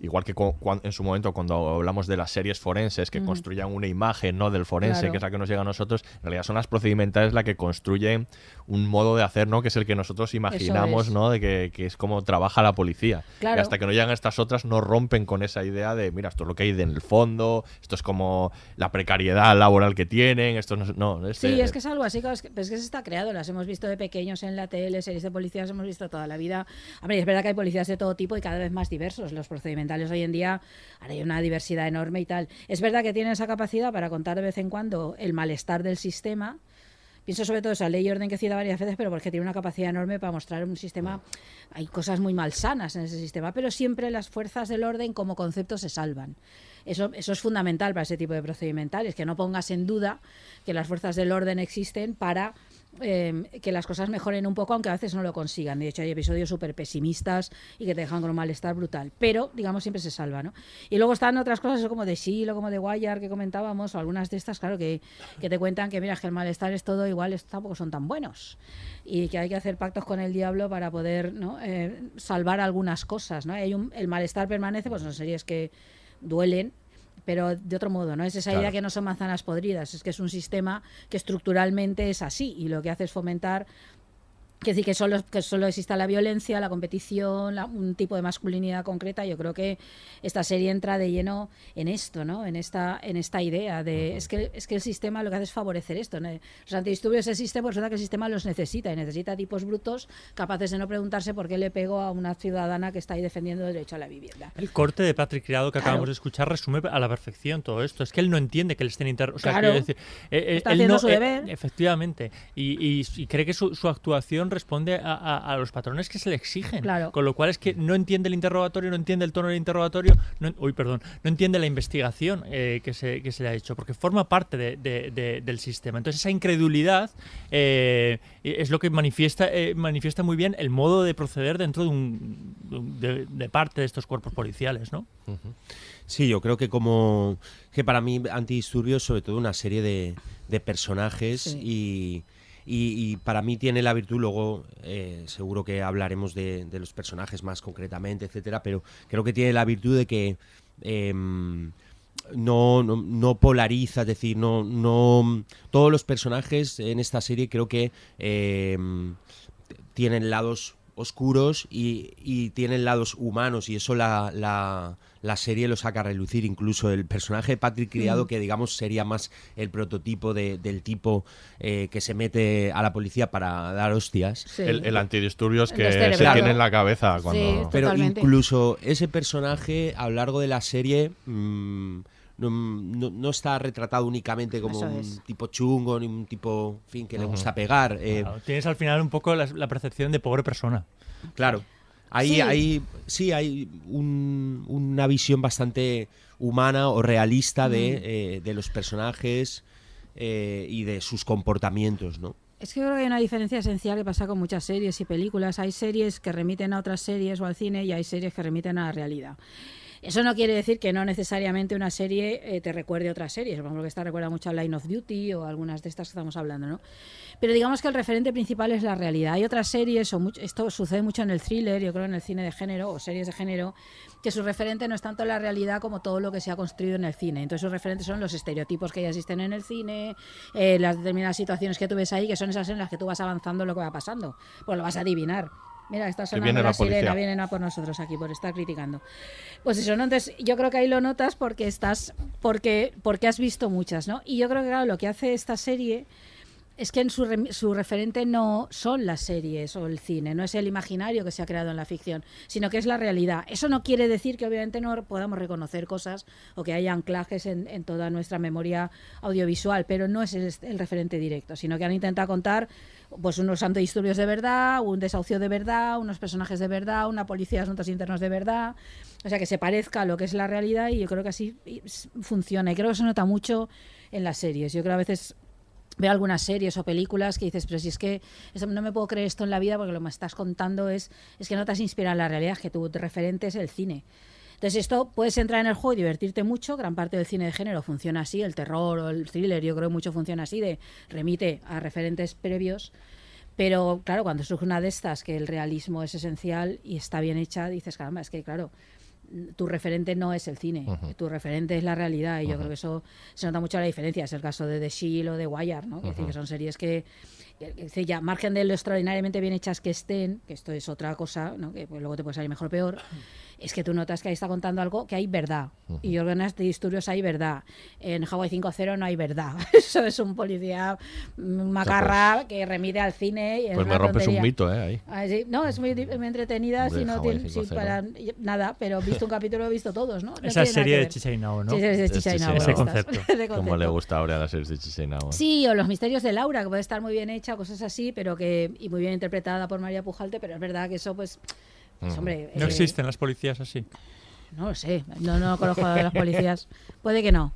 igual que en su momento cuando hablamos de las series forenses que Ujú. construyan una imagen no del forense, Claro. que es la que nos llega a nosotros, en realidad son las procedimentales la que construyen un modo de hacer, ¿no? Que es el que nosotros imaginamos, es. ¿no? De que, que es como trabaja la policía. Claro. Y hasta que no llegan estas otras, no rompen con esa idea de, mira, esto es lo que hay en el fondo, esto es como la precariedad laboral que tienen, esto no, este- Sí, es que es algo así, es que, es que se está creado, las hemos visto de pequeños en la tele, series de policías hemos visto toda la vida. Hombre, es verdad que hay policías de todo tipo y cada vez más diversos. Los procedimentales hoy en día, ahora hay una diversidad enorme y tal. Es verdad que tienen esa capacidad para contar de vez en cuando el malestar del sistema. Pienso sobre todo esa ley y orden que cita varias veces, pero porque tiene una capacidad enorme para mostrar un sistema. Hay cosas muy malsanas en ese sistema, pero siempre las fuerzas del orden como concepto se salvan. Eso, eso es fundamental para ese tipo de procedimentales, que no pongas en duda que las fuerzas del orden existen para eh, que las cosas mejoren un poco, aunque a veces no lo consigan. De hecho, hay episodios súper pesimistas y que te dejan con un malestar brutal. Pero, digamos, siempre se salva, ¿no? Y luego están otras cosas, como de Shield o como de Wire que comentábamos, o algunas de estas, claro, que, que te cuentan que, mira, que el malestar es todo igual, tampoco son tan buenos. Y que hay que hacer pactos con el diablo para poder ¿no? Eh, salvar algunas cosas, ¿no? Hay un, el malestar permanece, pues son series que duelen, pero de otro modo, ¿no? Es esa idea que no son manzanas podridas, es que es un sistema que estructuralmente es así y lo que hace es fomentar que decir que solo, que solo exista la violencia, la competición, la- un tipo de masculinidad concreta. Yo creo que esta serie entra de lleno en esto, ¿no? En esta, en esta idea de es que es que el sistema lo que hace es favorecer esto. ¿no? Los antidisturbios existen, pues resulta que el sistema los necesita y necesita tipos brutos capaces de no preguntarse por qué le pego a una ciudadana que está ahí defendiendo el derecho a la vivienda. El corte de Patrick Criado que Claro. acabamos de escuchar resume a la perfección todo esto. Es que él no entiende que le estén inter... o sea, Claro. quiero decir, eh, eh, Está él haciendo no- su eh, deber. efectivamente. Y, y- y cree que su, su actuación responde a, a- a los patrones que se le exigen. Claro. Con lo cual es que no entiende el interrogatorio, no entiende el tono del interrogatorio, no, uy, perdón, no entiende la investigación eh, que, se, que se le ha hecho, porque forma parte de- de- de- del sistema. Entonces esa incredulidad eh, es lo que manifiesta, eh, manifiesta muy bien el modo de proceder dentro de, un, de parte de estos cuerpos policiales, ¿no? Sí, yo creo que como que para mí Antidisturbios sobre todo una serie de, de personajes y, y- para mí tiene la virtud, luego eh, seguro que hablaremos de, los personajes más concretamente, etcétera, pero creo que tiene la virtud de que em, no, no, no polariza, es decir, no, no todos los personajes en esta serie creo que em, tienen lados oscuros y, y tienen lados humanos y eso la, la serie lo saca a relucir. Incluso el personaje de Patrick Criado, Mm. que digamos sería más el prototipo de- del tipo eh, que se mete a la policía para dar hostias. El, el antidisturbios El que se tiene en la cabeza cuando... Pero incluso ese personaje a lo largo de la serie mm, no, no- no está retratado únicamente como un tipo chungo ni un tipo, en fin, que le gusta pegar. eh, Claro, tienes al final un poco la, la percepción de pobre persona. Claro. Ahí Sí. hay, sí, hay un- una visión bastante humana o realista de, Mm. eh, de los personajes eh, y de sus comportamientos, ¿no? Es que creo que hay una diferencia esencial que pasa con muchas series y películas. Hay series que remiten a otras series o al cine y hay series que remiten a la realidad. Eso no quiere decir que no necesariamente una serie eh, te recuerde otras series. Por ejemplo, que esta recuerda mucho a Line of Duty o algunas de estas que estamos hablando, ¿no? Pero digamos que el referente principal es la realidad. Hay otras series, o esto sucede mucho en el thriller, yo creo en el cine de género o series de género, que su referente no es tanto la realidad como todo lo que se ha construido en el cine. Entonces sus referentes son los estereotipos que ya existen en el cine, eh, las determinadas situaciones que tú ves ahí, que son esas en las que tú vas avanzando lo que va pasando. Pues lo vas a adivinar. Mira, está sonando viene la, la policía. sirena, vienen a por nosotros aquí por estar criticando. Pues eso, ¿no? Entonces, yo creo que ahí lo notas porque estás, porque, porque has visto muchas, ¿no? Y yo creo que claro, lo que hace esta serie es que en su, su referente no son las series o el cine, no es el imaginario que se ha creado en la ficción, sino que es la realidad. Eso no quiere decir que obviamente no podamos reconocer cosas o que haya anclajes en, toda nuestra memoria audiovisual, pero no es el, referente directo, sino que han intentado contar pues unos antidisturbios de verdad, un desahucio de verdad, unos personajes de verdad, una policía de asuntos internos de verdad, o sea que se parezca a lo que es la realidad y yo creo que así funciona y creo que se nota mucho en las series. Yo creo a veces veo algunas series o películas que dices, pero si es que no me puedo creer esto en la vida porque lo que me estás contando es, es que no te has inspirado en la realidad, que tu referente es el cine. Entonces esto puedes entrar en el juego y divertirte mucho, gran parte del cine de género funciona así, el terror o el thriller yo creo que mucho funciona así, de remite a referentes previos, pero claro, cuando surge una de estas que el realismo es esencial y está bien hecha, dices, caramba, es que claro, tu referente no es el cine, tu referente es la realidad y yo creo que eso se nota mucho la diferencia. Es el caso de The Shield o de Wire, ¿no? Es decir, que son series que, ya, margen de lo extraordinariamente bien hechas que estén, que esto es otra cosa, ¿no? que pues, luego te puede salir mejor o peor, es que tú notas que ahí está contando algo que hay verdad. Y yo creo que en este disturbios hay verdad. En Hawaii 5.0 no hay verdad. Eso es un policía macarra que remite al cine. Y es Pues me rompes un tontería. mito, ¿eh? Ahí. Ah, sí. No, es muy, muy entretenida. De Si no tiene, sí, 5.0. para nada, pero visto un capítulo, he visto todos, ¿no? No Esa serie de. Chichainao, ¿no? Sí, series de Chichainao. Ese Como concepto. le gusta ahora a las series de Chichainao. Sí, o los misterios de Laura, que puede estar muy bien hecha, cosas así, pero que y muy bien interpretada por María Pujalte, pero es verdad que eso, pues, pues, hombre, No eh, existen las policías así. no lo sé, no, no conozco a las policías. Puede que no.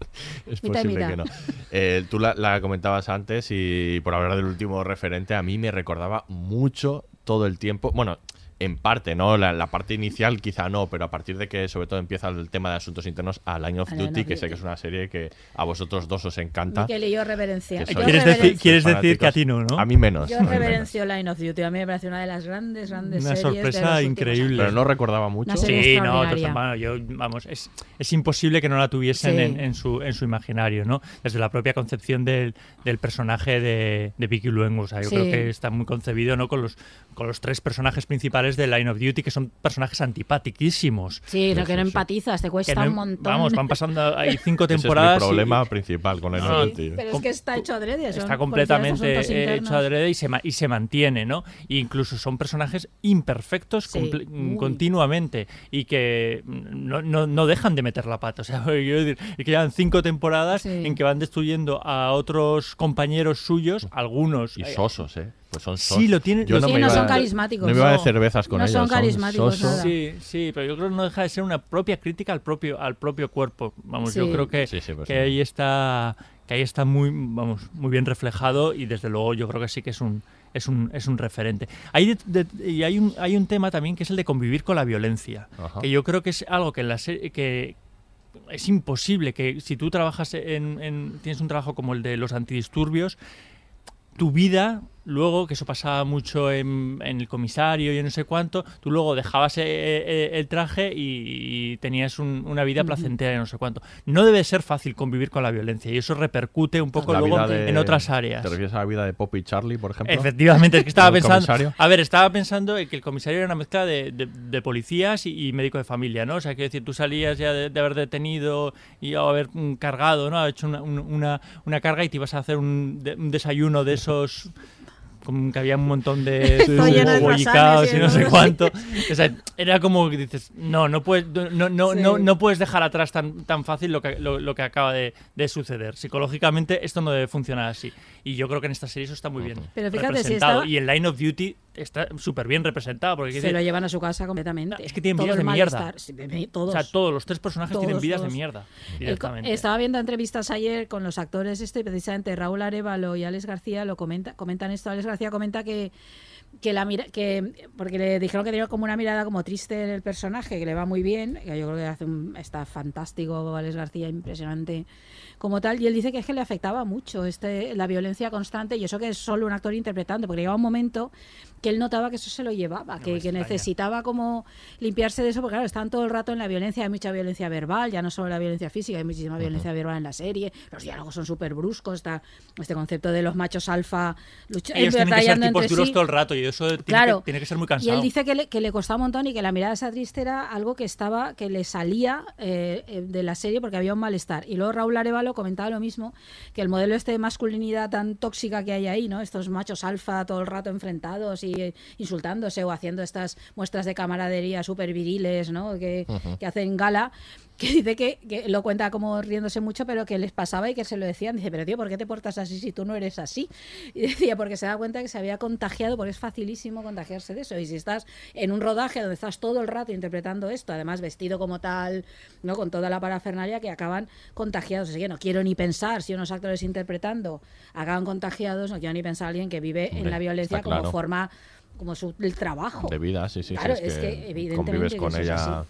Es Mitad posible mitad. que no. Eh, tú la, la comentabas antes y por hablar del último referente, a mí me recordaba mucho todo el tiempo. Bueno, en parte, ¿no? La, la parte inicial quizá no, pero a partir de que sobre todo empieza el tema de asuntos internos a Line of Line Duty, of que sé Duty. que es una serie que a vosotros dos os encanta. Miquel y yo reverencia. ¿Quieres decir- reverencio- quieres decir que a ti no, no? A mí menos. Yo mí menos. reverencio Line of Duty. A mí me parece una de las grandes, grandes Una series de sorpresa increíble. Pero no recordaba mucho. Una Sí, no, bueno, yo, vamos, es, es imposible que no la tuviesen Sí. en, en su, en su imaginario, ¿no? Desde la propia concepción del, del personaje de, de Vicky Luengo. O sea, yo Sí. creo que está muy concebido, ¿no? Con los, con los tres personajes principales de Line of Duty, que son personajes antipatiquísimos. Sí, lo que no empatizas, te cuesta no- un montón. Vamos, van pasando ahí cinco Ese temporadas. es mi y- problema principal con Line No, of Duty. Pero es que está hecho adrede. Está completamente eh, hecho adrede y se, ma- y se mantiene, ¿no? E incluso son personajes imperfectos Sí, muy. continuamente y que no, no- no dejan de meter la pata. O sea, quiero decir, y que llevan cinco temporadas en que van destruyendo a otros compañeros suyos, algunos. Y eh, sosos, ¿eh? Pues son Sí, sosos. lo tienen. Yo Sí, me no iba- son carismáticos. No me iba de No. cervezas con No ellos. son carismáticos, nada. Sí, sí, pero yo creo que no deja de ser una propia crítica al propio, al propio cuerpo. Vamos, yo Sí. creo que, Sí, sí, pues que sí. ahí está, que ahí está muy, vamos, muy bien reflejado y desde luego yo creo que sí que es un, es un, es un referente. Hay de- de- y hay un, hay un tema también que es el de convivir con la violencia, Ajá. que yo creo que es algo que en la serie que es imposible que si tú trabajas en, en- tienes un trabajo como el de los antidisturbios tu vida luego, que eso pasaba mucho en, en el comisario y en no sé cuánto, tú luego dejabas eh, eh, el traje y, y tenías un- una vida placentera y no sé cuánto. No debe ser fácil convivir con la violencia y eso repercute un poco La luego de- en otras áreas. ¿Te refieres a la vida de Poppy y Charlie, por ejemplo? Efectivamente, es que estaba ¿El pensando. comisario? A ver, estaba pensando en que el comisario era una mezcla de, de- de policías y, y médico de familia, ¿no? O sea, quiero decir, tú salías ya de, haber detenido y o haber mm, cargado, ¿no? Haber hecho una, un- una, una carga y te ibas a hacer un, de- un desayuno de esos. Como que había un montón de bollicaos y no sé cuánto. O sea, era como que dices, no, no puedes, no, no, Sí. no, no puedes dejar atrás tan, tan fácil lo que, lo, lo que acaba de, de suceder. Psicológicamente esto no debe funcionar así. Y yo creo que en esta serie eso está muy bien Pero fíjate, si representado. estaba- Y el Line of Duty está súper bien representado. Porque Se lo llevan a su casa completamente. es que tienen Todo vidas de mierda. todos. O sea, todos los tres personajes tienen vidas todos. de mierda. Directamente. estaba viendo entrevistas ayer con los actores este precisamente Raúl Arevalo y Alex García lo comenta, comentan esto. Alex García comenta que que la mira que porque le dijeron que tenía como una mirada como triste en el personaje que le va muy bien que yo creo que hace un, está fantástico Alex García impresionante como tal y él dice que es que le afectaba mucho este la violencia constante y eso que es solo un actor interpretando porque llegaba un momento que él notaba que eso se lo llevaba que, que necesitaba como limpiarse de eso porque claro están todo el rato en la violencia hay mucha violencia verbal ya no solo la violencia física hay muchísima violencia verbal en la serie los diálogos son súper bruscos está este concepto de los machos alfa lucha- Ellos tienen que ser tipos duros sí. todo el rato y eso tiene, Claro. que, tiene que ser muy Y cansado. él dice que le, que le costaba un montón y que la mirada de esa triste era algo que estaba, que le salía eh, eh, de la serie porque había un malestar. Y luego Raúl Arevalo comentaba lo mismo, que el modelo este de masculinidad tan tóxica que hay ahí, ¿no? Estos machos alfa todo el rato enfrentados y eh, insultándose o haciendo estas muestras de camaradería súper viriles, ¿no? Que, que hacen gala que dice que, que lo cuenta como riéndose mucho, pero que les pasaba y que se lo decían. Dice, pero tío, ¿por qué te portas así si tú no eres así? Y decía, porque se da cuenta que se había contagiado, porque es facilísimo contagiarse de eso. Y si estás en un rodaje donde estás todo el rato interpretando esto, además vestido como tal, ¿no? Con toda la parafernalia, que acaban contagiados. Así que no quiero ni pensar si unos actores interpretando acaban contagiados, no quiero ni pensar a alguien que vive en la violencia como forma, como su el trabajo. De vida, sí, sí. sí, Claro, es, es que, que evidentemente convives con ella. así.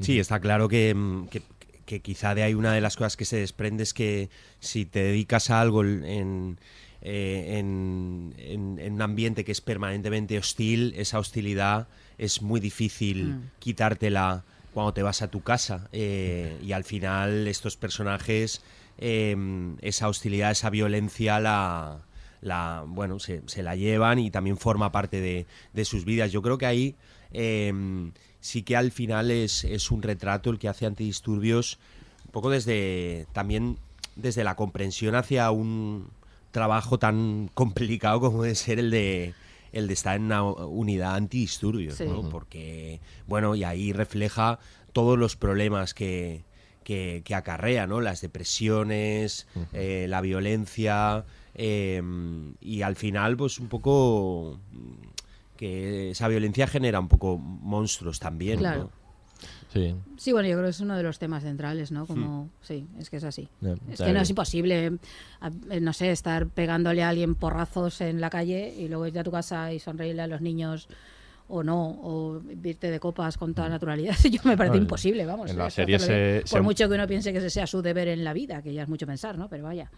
Sí, está claro que, mm, que, que quizá de ahí una de las cosas que se desprende es que si te dedicas a algo en, eh, en, en- en un ambiente que es permanentemente hostil, esa hostilidad es muy difícil Mm. quitártela cuando te vas a tu casa. eh, y al final estos personajes, eh, esa hostilidad, esa violencia la... La, bueno, se, se la llevan y también forma parte de, de sus vidas. Yo creo que ahí eh, sí que al final es, es un retrato el que hace antidisturbios un poco desde también desde la comprensión hacia un trabajo tan complicado como debe ser el de el de estar en una unidad antidisturbios, Sí. ¿no? Porque bueno y ahí refleja todos los problemas que, que, que acarrea, ¿no? Las depresiones, eh, la violencia eh, y al final pues un poco que esa violencia genera un poco monstruos también, Claro. ¿no? Sí. Sí, bueno, yo creo que es uno de los temas centrales, ¿no? Como, sí, es que es así. Es que no es imposible, a- eh, no sé, estar pegándole a alguien porrazos en la calle y luego ir a tu casa y sonreírle a los niños o no, o irte de copas con toda naturalidad. Yo me parece No, imposible, vamos. en la eso serie se- Por se- mucho que uno piense que ese sea su deber en la vida, que ya es mucho pensar, ¿no? Pero vaya.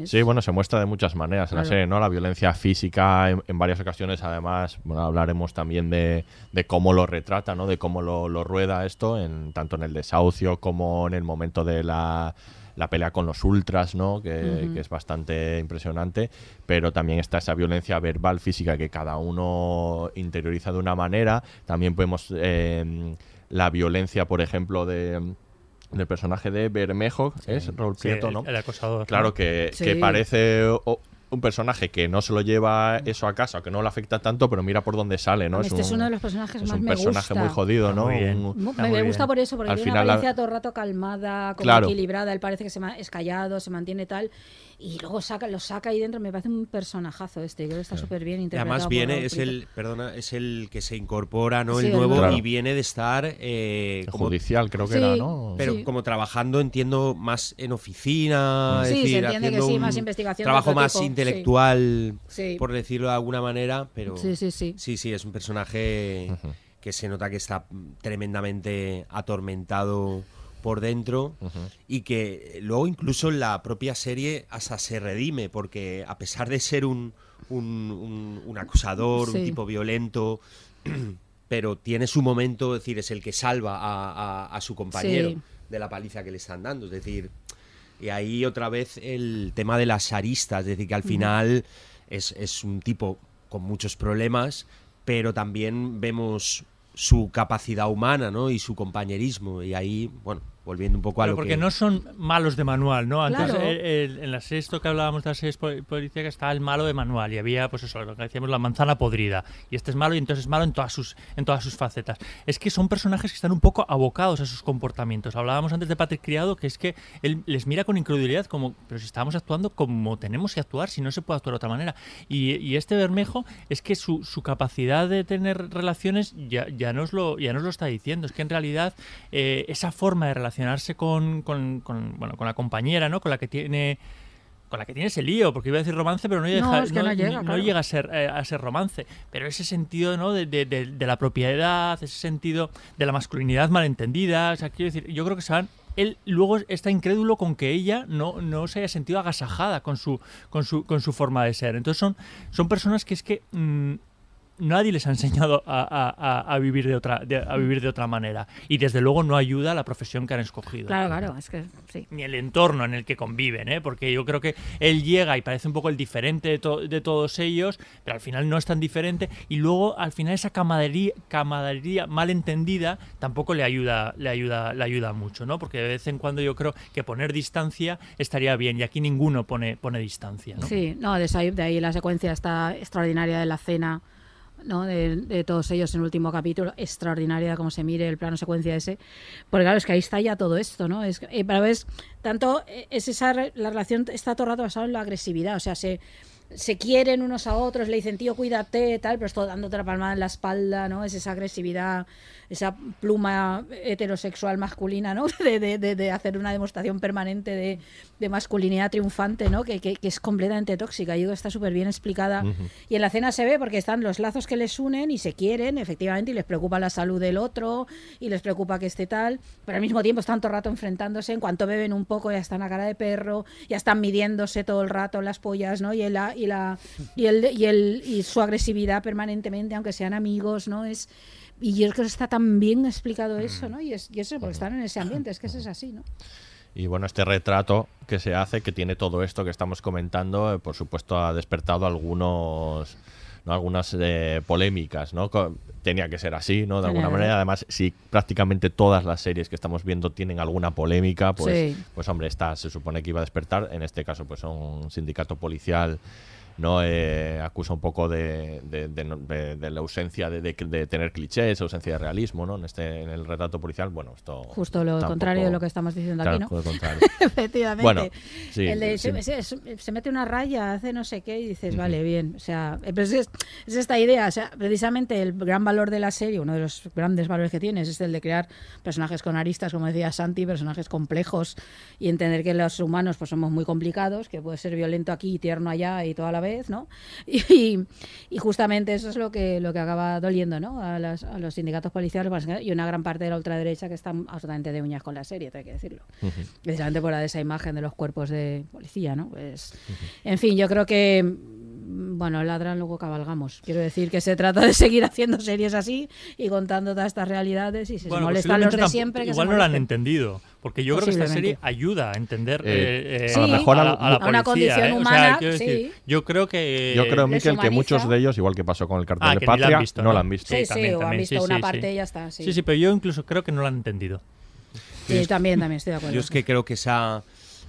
es- Sí, bueno, se muestra de muchas maneras en la serie, ¿no? La violencia física en, en varias ocasiones, además, bueno, hablaremos también de, de cómo lo retrata, ¿no? De cómo lo, lo rueda esto, en, tanto en el desahucio como en el momento de la, la pelea con los ultras, ¿no? Que, es bastante impresionante, pero también está esa violencia verbal, física, que cada uno interioriza de una manera. También podemos... eh, la violencia, por ejemplo, de del personaje de Bermejo, es Raúl Sí, Prieto, el- ¿no? el acosador, Claro, que, Sí. que parece un personaje que no se lo lleva eso a casa, que no le afecta tanto, pero mira por dónde sale, ¿no? Este es uno de los personajes es más un me personaje gusta. muy jodido, ¿no? Muy bien. Un- Mu- Me, me gusta por eso, porque Al tiene final una la- apariencia todo el rato calmada, como Claro. equilibrada. Él parece que se ma- es callado, se mantiene tal. Y luego saca, lo saca ahí dentro. Me parece un personajazo este. Creo que está súper bien Y interpretado. además viene, es el, perdona, es el que se incorpora, ¿no? Sí, el nuevo y viene de estar eh, como- judicial, creo que era, ¿no? Pero Sí. como trabajando, entiendo, más en oficina, Sí, es se decir, entiende que sí, más investigación trabajo más sí. intelectual, Sí. por decirlo de alguna manera, pero Sí, sí, sí. sí, sí, es un personaje que se nota que está tremendamente atormentado por dentro y que luego incluso la propia serie hasta se redime porque a pesar de ser un, un, un- un acusador, un tipo violento, pero tiene su momento, es decir, es el que salva a, a- a su compañero Sí. de la paliza que le están dando, es decir, y ahí otra vez el tema de las aristas, es decir, que al final es, es un tipo con muchos problemas, pero también vemos su capacidad humana, ¿no? Y su compañerismo. Y ahí, bueno, volviendo un poco a Pero lo porque que... no son malos de manual, ¿no? Antes, Claro. el- el- en la esto que hablábamos de las series pol- policíacas estaba el malo de manual y había, pues eso, lo que decíamos, la manzana podrida. Y este es malo y entonces es malo en todas sus, en todas sus facetas. Es que son personajes que están un poco abocados a sus comportamientos. Hablábamos antes de Patrick Criado, que es que él les mira con incredulidad como, pero si estamos actuando como tenemos que actuar, si no se puede actuar de otra manera. Y, y este Bermejo es que su, su capacidad de tener relaciones ya, ya, nos lo, ya nos lo está diciendo. Es que en realidad eh, esa forma de relacionarse con, con, con, bueno, con la compañera, ¿no? Con la que tiene con la que tiene ese lío, porque iba a decir romance, pero no, No, deja- es que no llega, no claro. llega a ser eh, a ser romance. Pero ese sentido ¿no? de, de- de- de la propiedad, ese sentido de la masculinidad malentendida, o sea, quiero decir, yo creo que se van él luego está incrédulo con que ella no, no se haya sentido agasajada con su, con su, con su forma de ser. Entonces son, son personas que es que mm, nadie les ha enseñado a, a- a- a vivir de otra, de- a vivir de otra manera. Y desde luego no ayuda a la profesión que han escogido. Claro, claro, es que sí. Ni el entorno en el que conviven, ¿eh? porque yo creo que él llega y parece un poco el diferente de, to- de todos ellos, pero al final no es tan diferente. Y luego al final esa camaradería, camaradería mal entendida tampoco le ayuda, le ayuda, le ayuda mucho, ¿no? Porque de vez en cuando yo creo que poner distancia estaría bien y aquí ninguno pone, pone distancia. ¿no? Sí, no, de ahí, de ahí la secuencia está extraordinaria de la cena, ¿no? De, todos ellos en el último capítulo, extraordinaria como se mire el plano secuencia ese. Porque claro, es que ahí está ya todo esto, ¿no? Es, eh, pero tanto eh, es esa la relación está todo el rato basada en la agresividad, o sea, se se quieren unos a otros, le dicen, tío, cuídate, tal, pero esto dándote la palmada en la espalda, ¿no? Es esa agresividad, esa pluma heterosexual masculina, ¿no? De, de- de- de hacer una demostración permanente de, de masculinidad triunfante, ¿no? Que, que- que es completamente tóxica. Y digo, está súper bien explicada. Y en la cena se ve porque están los lazos que les unen y se quieren, efectivamente, y les preocupa la salud del otro, y les preocupa que esté tal, pero al mismo tiempo están todo el rato enfrentándose, en cuanto beben un poco ya están a cara de perro, ya están midiéndose todo el rato las pollas, ¿no? Y el, y la y el y el y su agresividad permanentemente, aunque sean amigos, ¿no? Es y yo creo que está tan bien explicado eso, ¿no? Y, es, y eso, porque están en ese ambiente, es que eso es así, ¿no? Y bueno, este retrato que se hace, que tiene todo esto que estamos comentando, eh, por supuesto ha despertado algunos ¿no? algunas eh, polémicas, ¿no? Tenía que ser así, ¿no? De alguna Claro. manera. Además, si prácticamente todas las series que estamos viendo tienen alguna polémica, pues, Sí. pues hombre, esta se supone que iba a despertar. En este caso, pues un sindicato policial no Eh, acusa un poco de, de- de de- la ausencia de, tener clichés, ausencia de realismo, ¿no? En este en el retrato policial, bueno, esto Justo lo tampoco- contrario de lo que estamos diciendo Claro, aquí, ¿no? lo contrario. Efectivamente. Bueno, sí, El de- sí. se, se- se mete una raya, hace no sé qué y dices, vale, bien. O sea, eh, pero es, es esta idea. O sea, precisamente el gran valor de la serie, uno de los grandes valores que tiene, es el de crear personajes con aristas, como decía Santi, personajes complejos y entender que los humanos pues somos muy complicados, que puede ser violento aquí y tierno allá y todo a la vez, ¿no? Y, y justamente eso es lo que lo que acaba doliendo, ¿no? A, las- a los sindicatos policiales pues, y una gran parte de la ultraderecha que están absolutamente de uñas con la serie, hay que decirlo precisamente por la de esa imagen de los cuerpos de policía, ¿no? Pues, en fin, yo creo que bueno, ladran luego cabalgamos. Quiero decir que se trata de seguir haciendo series así y contando todas estas realidades y si Bueno, se molestan los de siempre que igual se no la han entendido, porque yo creo que esta serie ayuda a entender Eh, eh, eh, a lo mejor a, al- la- a la a una condición ¿eh? O sea, humana, decir, sí. yo creo que Yo creo, Miquel, que muchos de ellos, igual que pasó con el cartel Ah, de Patria, visto, no ¿no? la han visto. Sí, sí, también, o han visto sí, una sí, parte sí. y ya está. Sí, Sí, sí, pero yo incluso creo que no la han entendido. Sí, también, también estoy de acuerdo. Yo es que creo que esa,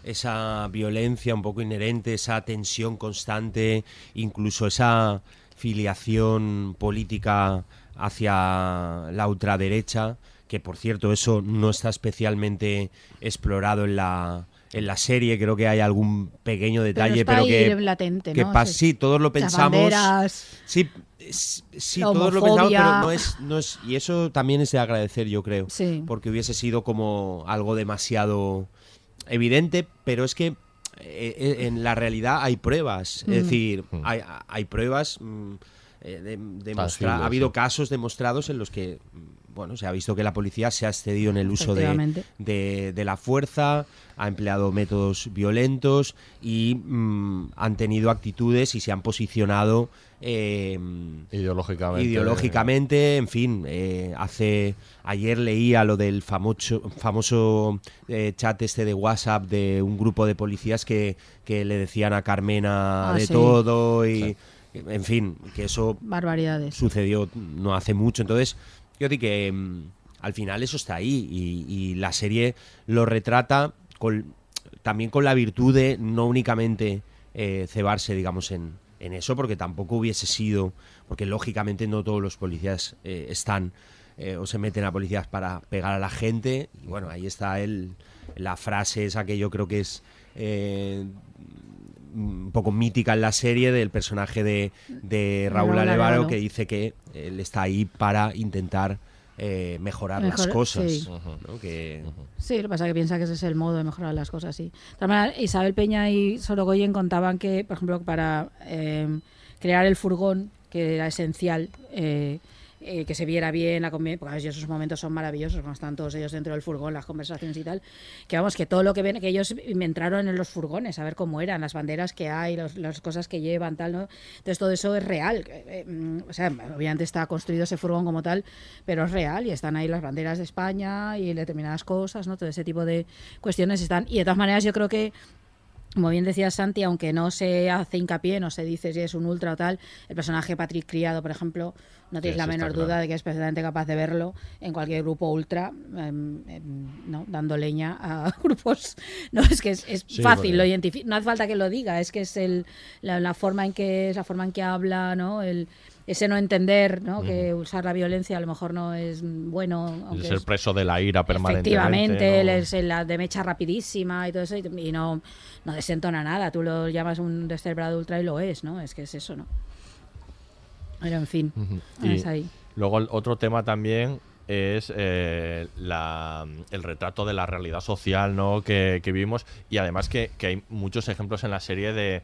esa violencia un poco inherente, esa tensión constante, incluso esa filiación política hacia la ultraderecha, que por cierto eso no está especialmente explorado en la en la serie, creo que hay algún pequeño detalle, está pero, que, latente, que ¿no? pas- Ese- sí, todos lo pensamos. banderas, Sí, sí, todos lo pensamos, pero no es, no es, y eso también es de agradecer, yo creo, Sí. porque hubiese sido como algo demasiado evidente, pero es que eh, eh, en la realidad hay pruebas, Mm. es decir, hay, hay pruebas mm, eh, de- ha habido casos demostrados en los que bueno, se ha visto que la policía se ha excedido en el uso de, de- de la fuerza, ha empleado métodos violentos y mm, han tenido actitudes y se han posicionado eh, Ideológicamente. ideológicamente, en fin, eh, hace ayer leía lo del famoso famoso eh, chat este de WhatsApp de un grupo de policías que, que le decían a Carmena Ah, de sí. todo y en fin, que eso Barbaridades. sucedió no hace mucho. Entonces, yo digo que mm, al final eso está ahí y, y la serie lo retrata con, también con la virtud de no únicamente eh, cebarse, digamos, en, en eso, porque tampoco hubiese sido, porque lógicamente no todos los policías eh, están eh, o se meten a policías para pegar a la gente. Y bueno, ahí está el, la frase esa que yo creo que es... eh, un poco mítica en la serie del personaje de, de Raúl Raúl Alevaro Alevaro. que dice que él está ahí para intentar eh, mejorar las cosas. sí. ¿no? Que, Sí, lo que pasa es que piensa que ese es el modo de mejorar las cosas, sí. De todas maneras, Isabel Peña y Sorogoyen contaban que, por ejemplo, para eh, crear el furgón, que era esencial, eh, eh, que se viera bien la convivencia, porque a veces esos momentos son maravillosos, cuando están todos ellos dentro del furgón, las conversaciones y tal, que vamos, que todo lo que ven, que ellos me entraron en los furgones, a ver cómo eran, las banderas que hay, los- las cosas que llevan, tal, ¿no? Entonces todo eso es real, eh, eh, mm, o sea, obviamente está construido ese furgón como tal, pero es real y están ahí las banderas de España y determinadas cosas, ¿no? Todo ese tipo de cuestiones están, y de todas maneras yo creo que como bien decía Santi, aunque no se hace hincapié, no se dice si es un ultra o tal, el personaje Patrick Criado, por ejemplo, no tienes Sí, la menor duda claro. de que es perfectamente capaz de verlo en cualquier grupo ultra, em, ¿no? dando leña a grupos. No, es que es, es Sí, fácil, porque- lo. No hace falta que lo diga, es que es el, la, la forma en que es la forma en que habla, ¿no? El, ese no entender, ¿no? Que usar la violencia a lo mejor no es bueno. El ser es- preso de la ira permanentemente. Efectivamente, él ¿no? es la de mecha rapidísima y todo eso, y, y no, no desentona nada. Tú lo llamas un descerebrado ultra y lo es, ¿no? Es que es eso, ¿no? Pero en fin, Ujú. Y es ahí. luego el otro tema también es eh, la- el retrato de la realidad social ¿no? que, que vivimos y además que, que hay muchos ejemplos en la serie de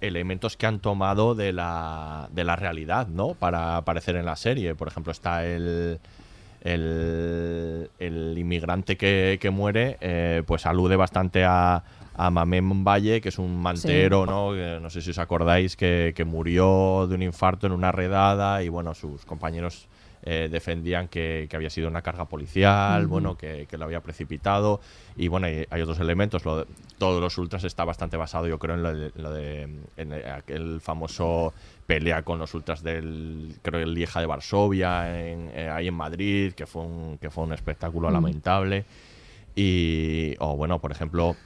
elementos que han tomado de la, de la realidad ¿no? para aparecer en la serie. Por ejemplo, está el, el, el inmigrante que, que muere, eh, pues alude bastante a, a Mamem Valle, que es un mantero, ¿no? Que no sé si os acordáis, que, que murió de un infarto en una redada y bueno, sus compañeros eh, defendían que, que había sido una carga policial, bueno, que, que lo había precipitado. Y bueno, hay, hay otros elementos. Lo de- todos los ultras está bastante basado, yo creo, en lo de, lo de- en aquel famoso pelea con los ultras del creo el Lieja de Varsovia en- eh, ahí en Madrid, que fue un que fue un espectáculo lamentable. Y o bueno, por ejemplo,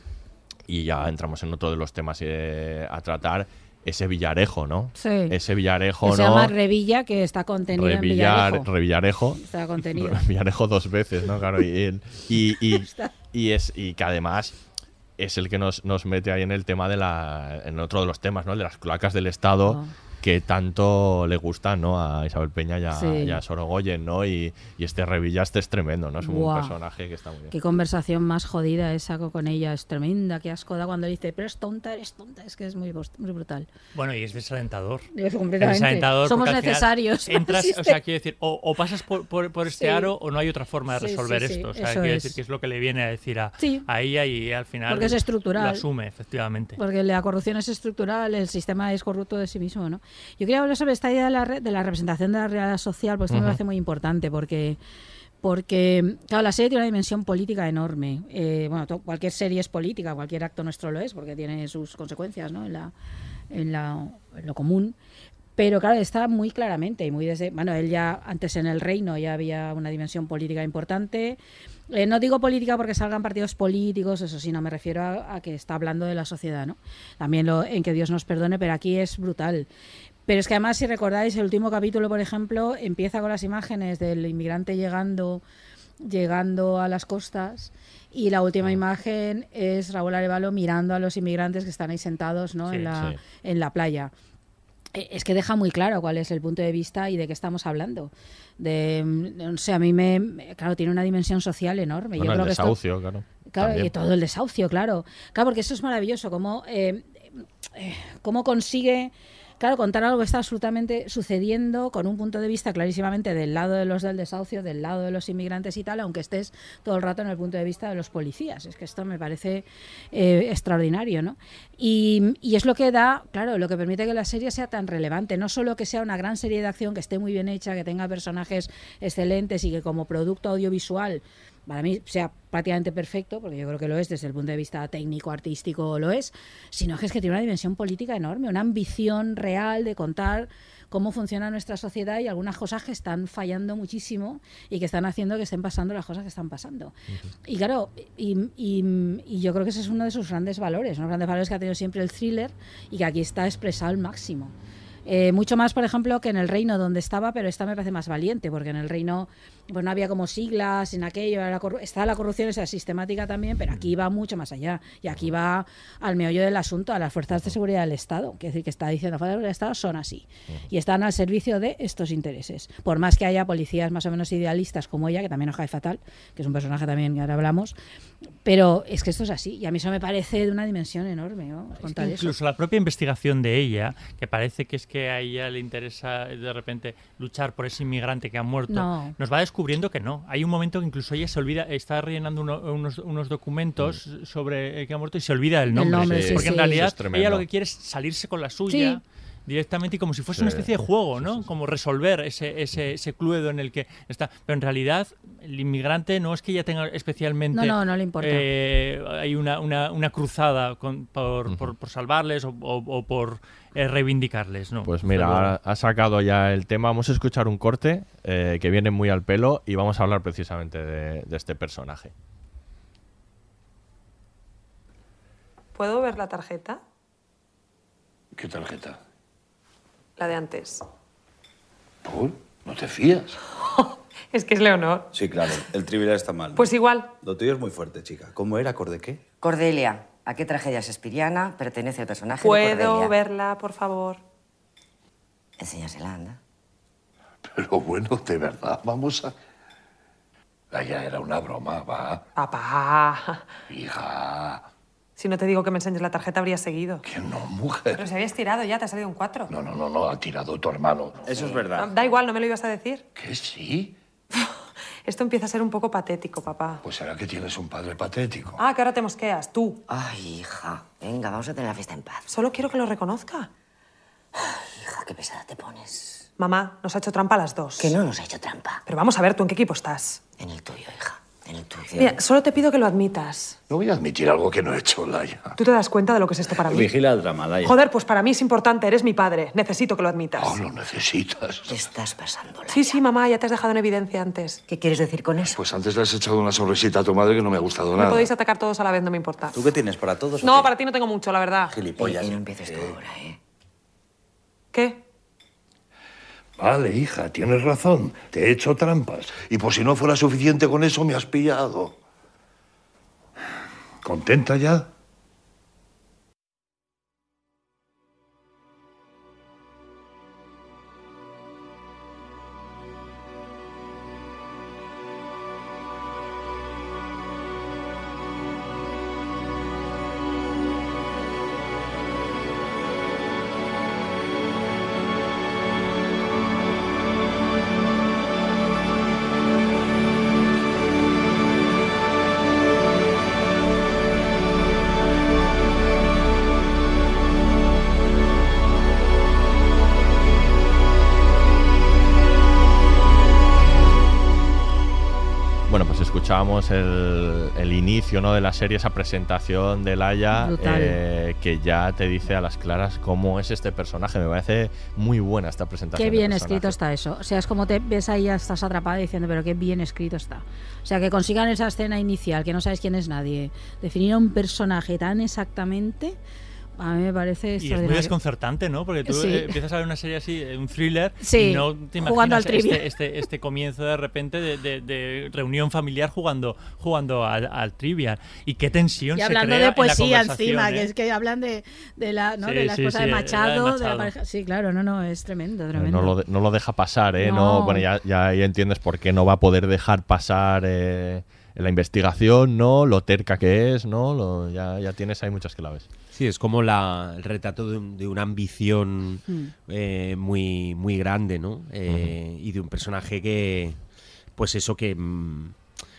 y ya entramos en otro de los temas eh, a tratar ese Villarejo, ¿no? Sí. Ese Villarejo, Que se ¿no? llama Revilla, que está contenido en Revillar- Villarejo. Revillarejo. Está contenido. Villarejo dos veces, ¿no? Claro, y, y, y, y es, y que además es el que nos, nos mete ahí en el tema de la. en otro de los temas, ¿no? De las cloacas del Estado. Oh. Que tanto le gustan, ¿no? A Isabel Peña y a, Sí. y a Sorogoyen, ¿no? Y, y este Revilla este es tremendo, ¿no? Es un Buah. personaje que está muy bien. Qué conversación más jodida esa co- con ella, es tremenda, qué asco da cuando dice, pero es tonta, eres tonta, es que es muy, brutal. Bueno, y es desalentador. Es completamente. Es desalentador Somos necesarios. Entras, o sea, quiero decir, o, o pasas por, por- por este Sí. aro o no hay otra forma de resolver sí, esto. O sea, quiero es. decir que es lo que le viene a decir a, Sí. a ella y al final Porque es estructural. lo asume, efectivamente. Porque la corrupción es estructural, el sistema es corrupto de sí mismo, ¿no? Yo quería hablar sobre esta idea de la, re- de la representación de la realidad social, porque esto me Ujú. parece muy importante, porque porque claro, la serie tiene una dimensión política enorme. Eh, bueno, cualquier serie es política, cualquier acto nuestro lo es, porque tiene sus consecuencias, ¿no? En la, en la en lo común. Pero claro, está muy claramente y muy desde. Bueno, él ya antes en el reino ya había una dimensión política importante. Eh, no digo política porque salgan partidos políticos, eso sí, no me refiero a, a que está hablando de la sociedad, ¿no? También lo, en que Dios nos perdone, pero aquí es brutal. Pero es que además, si recordáis, el último capítulo, por ejemplo, empieza con las imágenes del inmigrante llegando, llegando a las costas y la última imagen es Raúl Arevalo mirando a los inmigrantes que están ahí sentados ¿no? Sí, en, la, sí. en la playa. Eh, Es que deja muy claro cuál es el punto de vista y de qué estamos hablando. De, mm, no sé, a mí me, claro, tiene una dimensión social enorme. Bueno, Yo el creo que esto- desahucio, claro. Claro, También. y todo el desahucio, claro. Claro, porque eso es maravilloso, cómo, eh, eh, cómo consigue... Claro, contar algo que está absolutamente sucediendo con un punto de vista clarísimamente del lado de los del desahucio, del lado de los inmigrantes y tal, aunque estés todo el rato en el punto de vista de los policías. Es que esto me parece eh, extraordinario, ¿no? Y es lo que da, claro, lo que permite que la serie sea tan relevante. No solo que sea una gran serie de acción, que esté muy bien hecha, que tenga personajes excelentes y que como producto audiovisual para mí sea prácticamente perfecto, porque yo creo que lo es desde el punto de vista técnico, artístico, lo es, sino que es que tiene una dimensión política enorme, una ambición real de contar cómo funciona nuestra sociedad y algunas cosas que están fallando muchísimo y que están haciendo que estén pasando las cosas que están pasando. Y claro, y, y- y yo creo que ese es uno de sus grandes valores, unos grandes valores que ha tenido siempre el thriller y que aquí está expresado al máximo. Eh, mucho más, por ejemplo, que en el reino donde estaba, pero esta me parece más valiente, porque en el reino pues no había como siglas en aquello, la está la corrupción esa sistemática también, pero aquí va mucho más allá. Y aquí va al meollo del asunto, a las fuerzas de seguridad del Estado. Quiere decir que está diciendo, las fuerzas de seguridad del Estado son así. Y están al servicio de estos intereses. Por más que haya policías más o menos idealistas como ella, que también nos cae fatal, que es un personaje también que ahora hablamos, pero es que esto es así. Y a mí eso me parece de una dimensión enorme, ¿no? Incluso la propia investigación de ella, que parece que es que a ella le interesa de repente luchar por ese inmigrante que ha muerto, No. nos va descubriendo que no. Hay un momento que incluso ella se olvida, está rellenando uno- unos, unos documentos sobre el que ha muerto y se olvida El nombre. nombre, sí, porque en realidad ella lo que quiere es salirse con la suya. Directamente y como si fuese Sí. una especie de juego, ¿no? Como resolver ese, ese, ese cluedo en el que está. Pero en realidad, el inmigrante no es que ella tenga especialmente. No, no, no le importa. eh, hay una, una, una cruzada con- por, por, por salvarles o, o- o por eh, reivindicarles, ¿no? Pues mira, ahora ha sacado ya el tema. Vamos a escuchar un corte eh, que viene muy al pelo y vamos a hablar precisamente de, de este personaje. ¿Puedo ver la tarjeta? ¿Qué tarjeta? La de antes. ¿Por? ¿No te fías? Es que es Leonor. Sí, claro, el trivial está mal. Pues igual. Lo tuyo es muy fuerte, chica. ¿Cómo era? ¿Acorde qué? Cordelia, ¿a qué tragedia shakespeariana pertenece el personaje de ¿Puedo Cordelia? verla, por favor? Enséñasela, anda. Pero bueno, de verdad, vamos a... Vaya, era una broma, va. Papá. Hija. Si no te digo que me enseñes la tarjeta, habrías seguido. Que no, mujer. Pero si habías tirado ya, te ha salido un 4. No, no, no, no, ha tirado tu hermano. Eso es verdad. Da igual, no me lo ibas a decir. ¿Que sí? Esto empieza a ser un poco patético, papá. Pues será que tienes un padre patético. Ah, que ahora te mosqueas, tú. Ay, hija. Venga, vamos a tener la fiesta en paz. Solo quiero que lo reconozca. Hija, qué pesada te pones. Mamá, nos ha hecho trampa a las dos. Que no nos ha hecho trampa. Pero vamos a ver, ¿tú en qué equipo estás? En el tuyo, hija. En el tuyo. Mira, solo te pido que lo admitas. No voy a admitir algo que no he hecho, Laia. ¿Tú te das cuenta de lo que es esto para mí? Vigila el drama, Laia. Joder, pues para mí es importante, eres mi padre. Necesito que lo admitas. No lo necesitas. Te estás pasando. Sí, sí, mamá, ya te has dejado en evidencia antes. ¿Qué quieres decir con eso? Pues antes le has echado una sonrisita a tu madre que no me ha gustado Me nada. podéis atacar todos a la vez, no me importa. ¿Tú qué tienes para todos? No, para ti no tengo mucho, la verdad. Gilipollas. Y no empieces tú ahora, ¿eh? ¿Qué? Vale, hija, tienes razón. Te he hecho trampas. Y por si no fuera suficiente con eso, me has pillado. ¿Contenta ya? El, el inicio ¿no? de la serie, esa presentación de Laia, eh, que ya te dice a las claras cómo es este personaje. Me parece muy buena esta presentación. Qué bien escrito está eso. O sea, es como te ves ahí, ya estás atrapada diciendo, pero qué bien escrito está. O sea, que consigan esa escena inicial, que no sabes quién es nadie, definir a un personaje tan exactamente, a mí me parece Y es muy desconcertante, ¿no? Porque tú Sí. eh, empiezas a ver una serie así, eh, un thriller, Sí, y no te jugando al imaginas trivia. este, este, este comienzo de repente de, de- de reunión familiar jugando, jugando al, al trivia. Y qué tensión Y se hablando crea de en la poesía encima, ¿eh? que es que hablan de, de la, ¿no? Sí, de la sí, esposa sí, de, Machado, de la pareja. Sí, claro, no, no, es tremendo, tremendo. No lo, de- no lo deja pasar, ¿eh? No. No. bueno, ya, ya ahí entiendes por qué no va a poder dejar pasar eh, la investigación, ¿no? Lo terca que es, ¿no? Lo- ya, ya tienes ahí muchas claves. Sí, es como la, el retrato de, un- de una ambición Mm. eh, muy, muy grande, ¿no? Eh, Y de un personaje que, pues eso que, mm,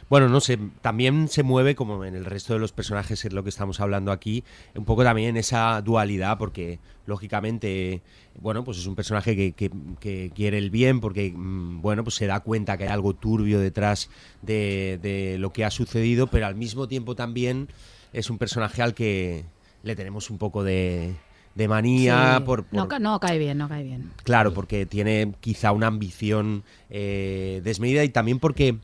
bueno, no sé, también se mueve como en el resto de los personajes, es lo que estamos hablando aquí, un poco también en esa dualidad, porque lógicamente, bueno, pues es un personaje que, que- que quiere el bien, porque, mm, bueno, pues se da cuenta que hay algo turbio detrás de, de lo que ha sucedido, pero al mismo tiempo también es un personaje al que le tenemos un poco de, de manía Sí. por, por- No, ca- no cae bien, no cae bien. Claro, porque tiene quizá una ambición eh, desmedida y también porque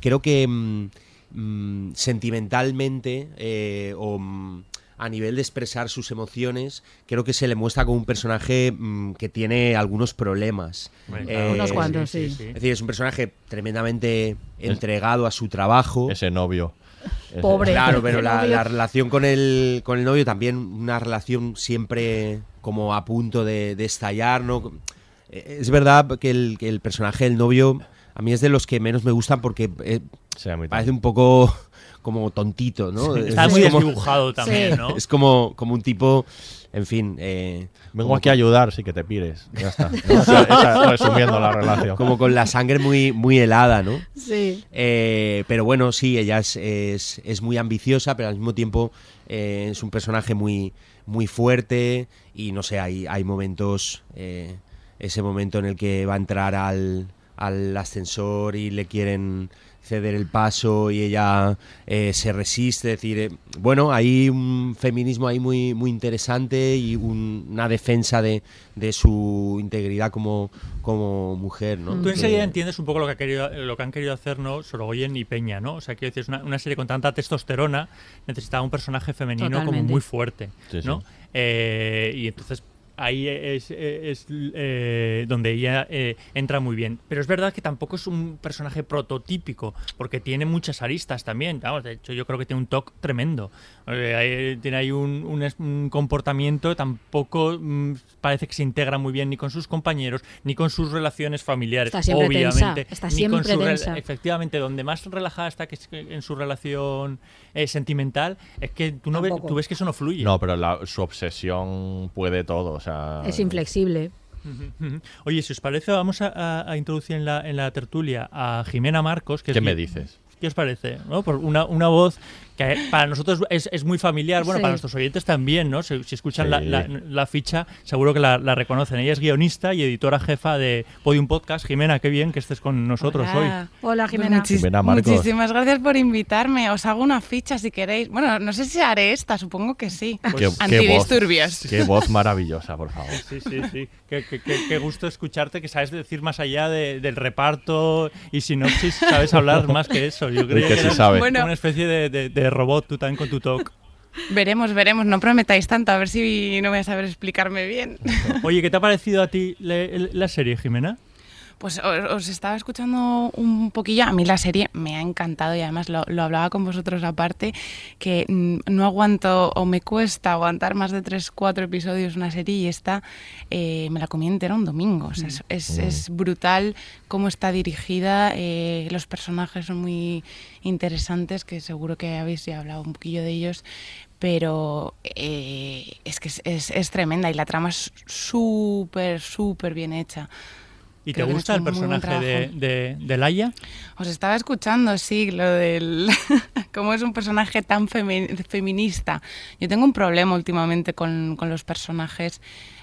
creo que mm, mm, sentimentalmente eh, o mm, a nivel de expresar sus emociones, creo que se le muestra como un personaje mm, que tiene algunos problemas. Bueno, claro. Unos cuantos, sí, sí, sí. Es decir, es un personaje tremendamente entregado a su trabajo. Ese novio. Pobre. Claro, pero la, relación con el, con el novio también una relación siempre como a punto de, de estallar, ¿no? Eh, Es verdad que el, que el personaje del novio a mí es de los que menos me gustan porque eh, parece un poco como tontito, ¿no? Está es muy como- desdibujado también, Sí. ¿no? Es como, como un tipo, en fin... eh, Vengo aquí a ayudar, sí que te pires. Ya está. Esa- esa- resumiendo la relación. Como con la sangre muy, muy helada, ¿no? Sí. Eh, pero bueno, sí, ella es, es, es muy ambiciosa, pero al mismo tiempo eh, es un personaje muy, muy fuerte y no sé, hay, hay momentos, eh, ese momento en el que va a entrar al, al ascensor y le quieren ceder el paso y ella eh, se resiste, es decir, eh, bueno, hay un feminismo ahí muy, muy interesante y un- una defensa de, de su integridad como, como mujer, ¿no? Tú enseguida entiendes un poco lo que, ha querido, lo que han querido hacer ¿no? Sorogoyen y Peña, ¿no? O sea, quiero decir, es una, una serie con tanta testosterona, necesitaba un personaje femenino como muy fuerte, Sí, sí. ¿no? Eh, y entonces ahí es, es, eh, donde ella eh, entra muy bien. Pero es verdad que tampoco es un personaje prototípico, porque tiene muchas aristas también. Vamos, de hecho, yo creo que tiene un toque tremendo. Eh, tiene ahí un, un es- un comportamiento, tampoco mm, parece que se integra muy bien ni con sus compañeros, ni con sus relaciones familiares. Está siempre obviamente. tensa, está ni con siempre su tensa. Efectivamente, donde más relajada está que es que en su relación eh, sentimental, es que tú, no ves, tú ves que eso no fluye. No, pero la- su obsesión puede todo. O sea, Es inflexible. Oye, si os parece, vamos a, a- a introducir en la, en la tertulia a Jimena Marcos. Que es ¿Qué me dices? ¿Qué os parece? ¿No? Por una, una voz que para nosotros es, es muy familiar, bueno, Sí. para nuestros oyentes también, ¿no? Si, si escuchan Sí. la, la- la ficha, seguro que la, la reconocen. Ella es guionista y editora jefa de Podium Podcast. Jimena, qué bien que estés con nosotros hoy. Hola. Pues Jimena. muchis- Jimena. Muchísimas gracias por invitarme. Os hago una ficha si queréis. Bueno, no sé si haré esta, supongo que sí. Qué- qué voz, Antidisturbios. qué voz maravillosa, por favor. Sí, sí, sí. Qué, qué- qué- qué gusto escucharte, que sabes decir más allá de- del reparto y sinopsis, sabes hablar más que eso. Yo creía que que, sí eras sabe. Bueno. una especie de, de- de robot, tú también con tu talk. Veremos, veremos. No prometáis tanto, a ver si no voy a saber explicarme bien. Oye, ¿qué te ha parecido a ti le- la serie, Jimena? Pues os, os estaba escuchando un poquillo. A mí la serie me ha encantado y además lo, lo hablaba con vosotros aparte, que mm, no aguanto o me cuesta aguantar más de 3, 4 episodios una serie y esta eh, me la comí entera un domingo. O sea, es, es- es brutal cómo está dirigida, eh, los personajes son muy interesantes, que seguro que habéis ya hablado un poquillo de ellos, pero eh, es que es, es- es tremenda y la trama es súper, súper bien hecha. ¿Y te Creo gusta el personaje de, de, de Laia? Os estaba escuchando, sí, lo del cómo es un personaje tan femi- feminista. Yo tengo un problema últimamente con, con los personajes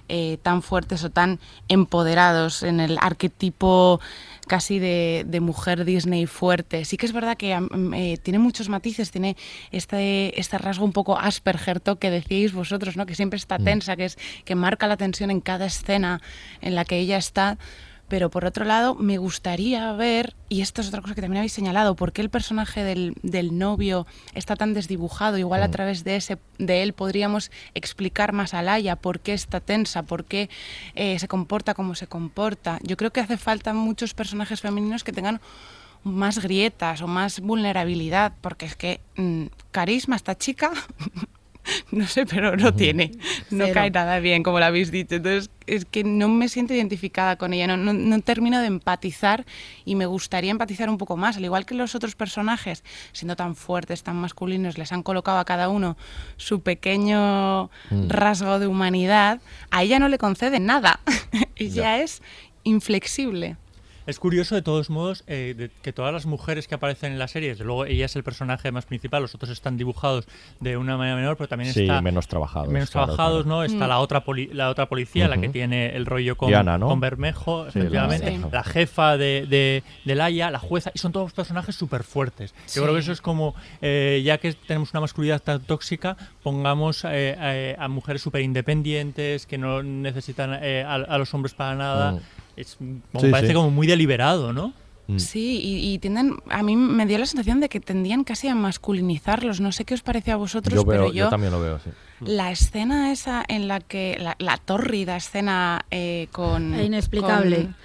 eh, tan fuertes o tan empoderados en el arquetipo casi de, de mujer Disney fuerte. Sí que es verdad que am, eh, tiene muchos matices, tiene este, este rasgo un poco Asperger que decíais vosotros, ¿no? que siempre está Mm. tensa, que, es, que marca la tensión en cada escena en la que ella está. Pero por otro lado, me gustaría ver, y esto es otra cosa que también habéis señalado, por qué el personaje del, del novio está tan desdibujado. Igual a través de, ese, de él podríamos explicar más a Laia por qué está tensa, por qué eh, se comporta como se comporta. Yo creo que hace falta muchos personajes femeninos que tengan más grietas o más vulnerabilidad, porque es que mm, carisma esta chica no sé, pero no tiene. No Cero. cae nada bien, como lo habéis dicho. Entonces, es que no me siento identificada con ella, no, no, no termino de empatizar y me gustaría empatizar un poco más. Al igual que los otros personajes, siendo tan fuertes, tan masculinos, les han colocado a cada uno su pequeño Mm. rasgo de humanidad, a ella no le conceden nada. ella es inflexible. Es curioso, de todos modos, eh, de- que todas las mujeres que aparecen en la serie, desde luego ella es el personaje más principal, los otros están dibujados de una manera menor, pero también Sí, está menos trabajados, menos claro, trabajados, claro. ¿no? Está Mm. la otra poli- la otra policía, la que tiene el rollo con, Diana, ¿no? con Bermejo, Sí, efectivamente, la, jefa de, de, de Laia, la jueza, y son todos personajes súper fuertes. Sí. Yo creo que eso es como, eh, ya que tenemos una masculinidad tan tóxica, pongamos eh, eh, a mujeres súper independientes, que no necesitan eh, a, a los hombres para nada. Mm. Es, como Sí, parece sí. como muy deliberado, ¿no? Mm. Sí, y, y tienden, a mí me dio la sensación de que tendían casi a masculinizarlos. No sé qué os parece a vosotros, Yo, pero yo, yo también lo veo, sí. la escena esa en la que la, la tórrida escena eh, con inexplicable. con,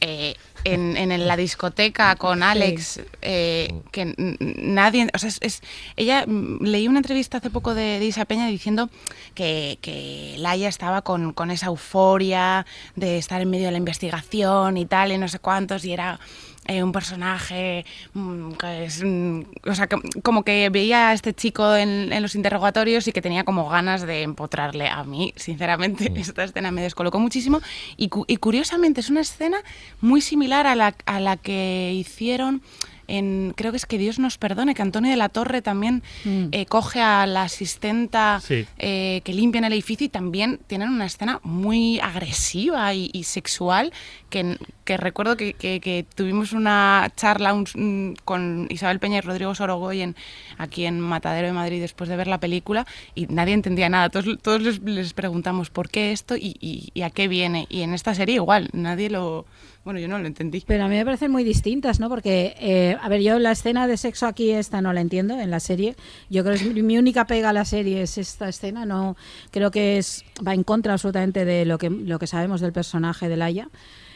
eh, en, en la discoteca con Alex eh, que nadie o sea es, es- ella mm, leí una entrevista hace poco de, de Isa Peña diciendo que, que Laia estaba con, con esa euforia de estar en medio de la investigación y tal y no sé cuántos y era eh, un personaje mm, que es, mm, o sea, que- como que veía a este chico en, en los interrogatorios y que tenía como ganas de empotrarle a mí, sinceramente, esta escena me descolocó muchísimo. Y, cu- y curiosamente es una escena muy similar a la, a la que hicieron en, creo que es que Dios nos perdone, que Antonio de la Torre también Mm. eh, coge a la asistenta Sí. eh, que limpia en el edificio y también tienen una escena muy agresiva y, y sexual que, que recuerdo que, que- que tuvimos una charla un- con Isabel Peña y Rodrigo Sorogoyen aquí en Matadero de Madrid después de ver la película y nadie entendía nada. Todos, todos les, les preguntamos por qué esto y, y- y a qué viene. Y en esta serie igual, nadie lo... Bueno, yo no lo entendí. Pero a mí me parecen muy distintas, ¿no? Porque, eh, a ver, yo la escena de sexo aquí, esta no la entiendo en la serie. Yo creo que mi única pega a la serie es esta escena. No creo que es va en contra absolutamente de lo que lo que sabemos del personaje de Laia.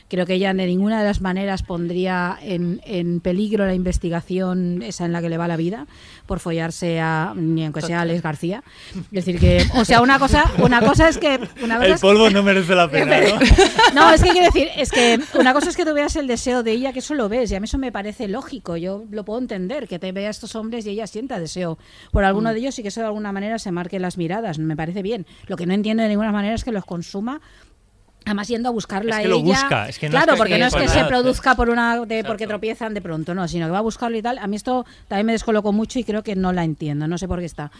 Creo que ella de ninguna de las maneras pondría en, en peligro la investigación esa en la que le va la vida por follarse a ni aunque sea a Alex García. Es decir que, o sea, una cosa, una cosa es que una cosa El es- polvo no merece la pena, ¿no? no, es que quiero decir, es que una cosa es que tú veas el deseo de ella, que eso lo ves, y a mí eso me parece lógico, yo lo puedo entender, que te vea a estos hombres y ella sienta deseo por alguno Mm. de ellos y que eso de alguna manera se marque las miradas, me parece bien. Lo que no entiendo de ninguna manera es que los consuma Además yendo a buscarla Es que a lo ella. busca, es que no claro, es que- porque que no es que se produzca por una de porque tropiezan de pronto, no, sino que va a buscarlo y tal. A mí esto también me descolocó mucho y creo que no la entiendo, no sé por qué está.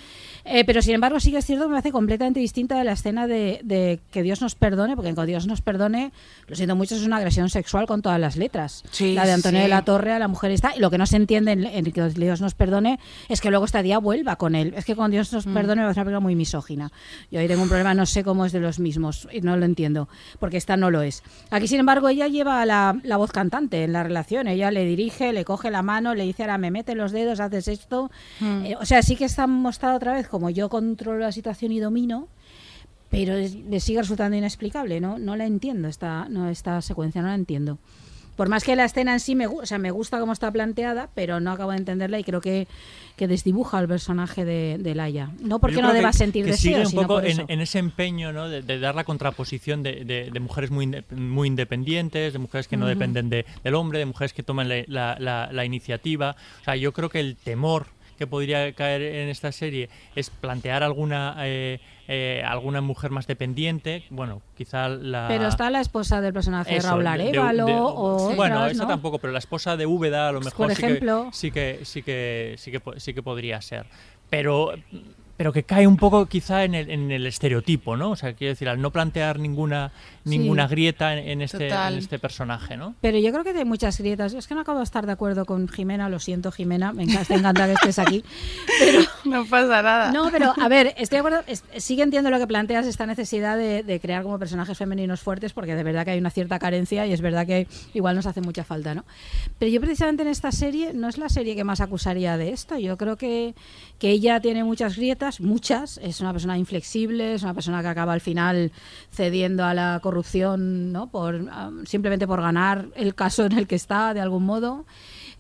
Eh, pero sin embargo sí que es cierto que me hace completamente distinta de la escena de, de que Dios nos perdone, porque que Dios nos perdone, lo siento mucho, es una agresión sexual con todas las letras. Sí, la de Antonio sí. de la Torre a la mujer está. Y lo que no se entiende en, en que Dios nos perdone es que luego esta día vuelva con él. Es que con Dios nos Mm. perdone me parece una película muy misógina. Yo ahí tengo un problema, no sé cómo es de los mismos y no lo entiendo, porque esta no lo es. Aquí, sin embargo, ella lleva la, la voz cantante en la relación. Ella le dirige, le coge la mano, le dice, ahora me mete los dedos, haces esto. Mm. Eh, o sea, sí que está mostrado otra vez como yo controlo la situación y domino, pero es- le sigue resultando inexplicable, ¿no? No la entiendo, esta, no, esta secuencia, no la entiendo. Por más que la escena en sí me, o sea, me gusta cómo está planteada, pero no acabo de entenderla y creo que, que desdibuja al personaje de, de Laia. No porque no deba que- sentir que deseo, sigue un poco en, en ese empeño ¿no? de, de dar la contraposición de, de- mujeres muy, inde- muy independientes, de mujeres que no Ujú. dependen de- del hombre, de mujeres que toman la, la- la- la iniciativa. O sea, yo creo que el temor que podría caer en esta serie es plantear alguna eh, eh, alguna mujer más dependiente. Bueno, quizá la. Pero está la esposa del personaje Eso, Raúl de- Arevalo de- o bueno otras, esa ¿no? tampoco pero la esposa de Úbeda a lo Pues, mejor por sí que sí que sí que sí que po- sí que podría ser pero pero que cae un poco quizá en el, en el estereotipo no o sea quiero decir al no plantear ninguna ninguna Sí. grieta en, en este en este personaje no Pero yo creo que hay muchas grietas. Es que no acabo de estar de acuerdo con Jimena, lo siento Jimena, me encanta, encanta que estés aquí. Pero No pasa nada. No, pero a ver, estoy de acuerdo, es- sí que entiendo lo que planteas, esta necesidad de, de crear como personajes femeninos fuertes, porque de verdad que hay una cierta carencia y es verdad que igual nos hace mucha falta, ¿no? Pero yo precisamente en esta serie no es la serie que más acusaría de esto, yo creo que, que ella tiene muchas grietas, muchas, es una persona inflexible, es una persona que acaba al final cediendo a la corrupción, ¿no? Por, simplemente por ganar el caso en el que está, de algún modo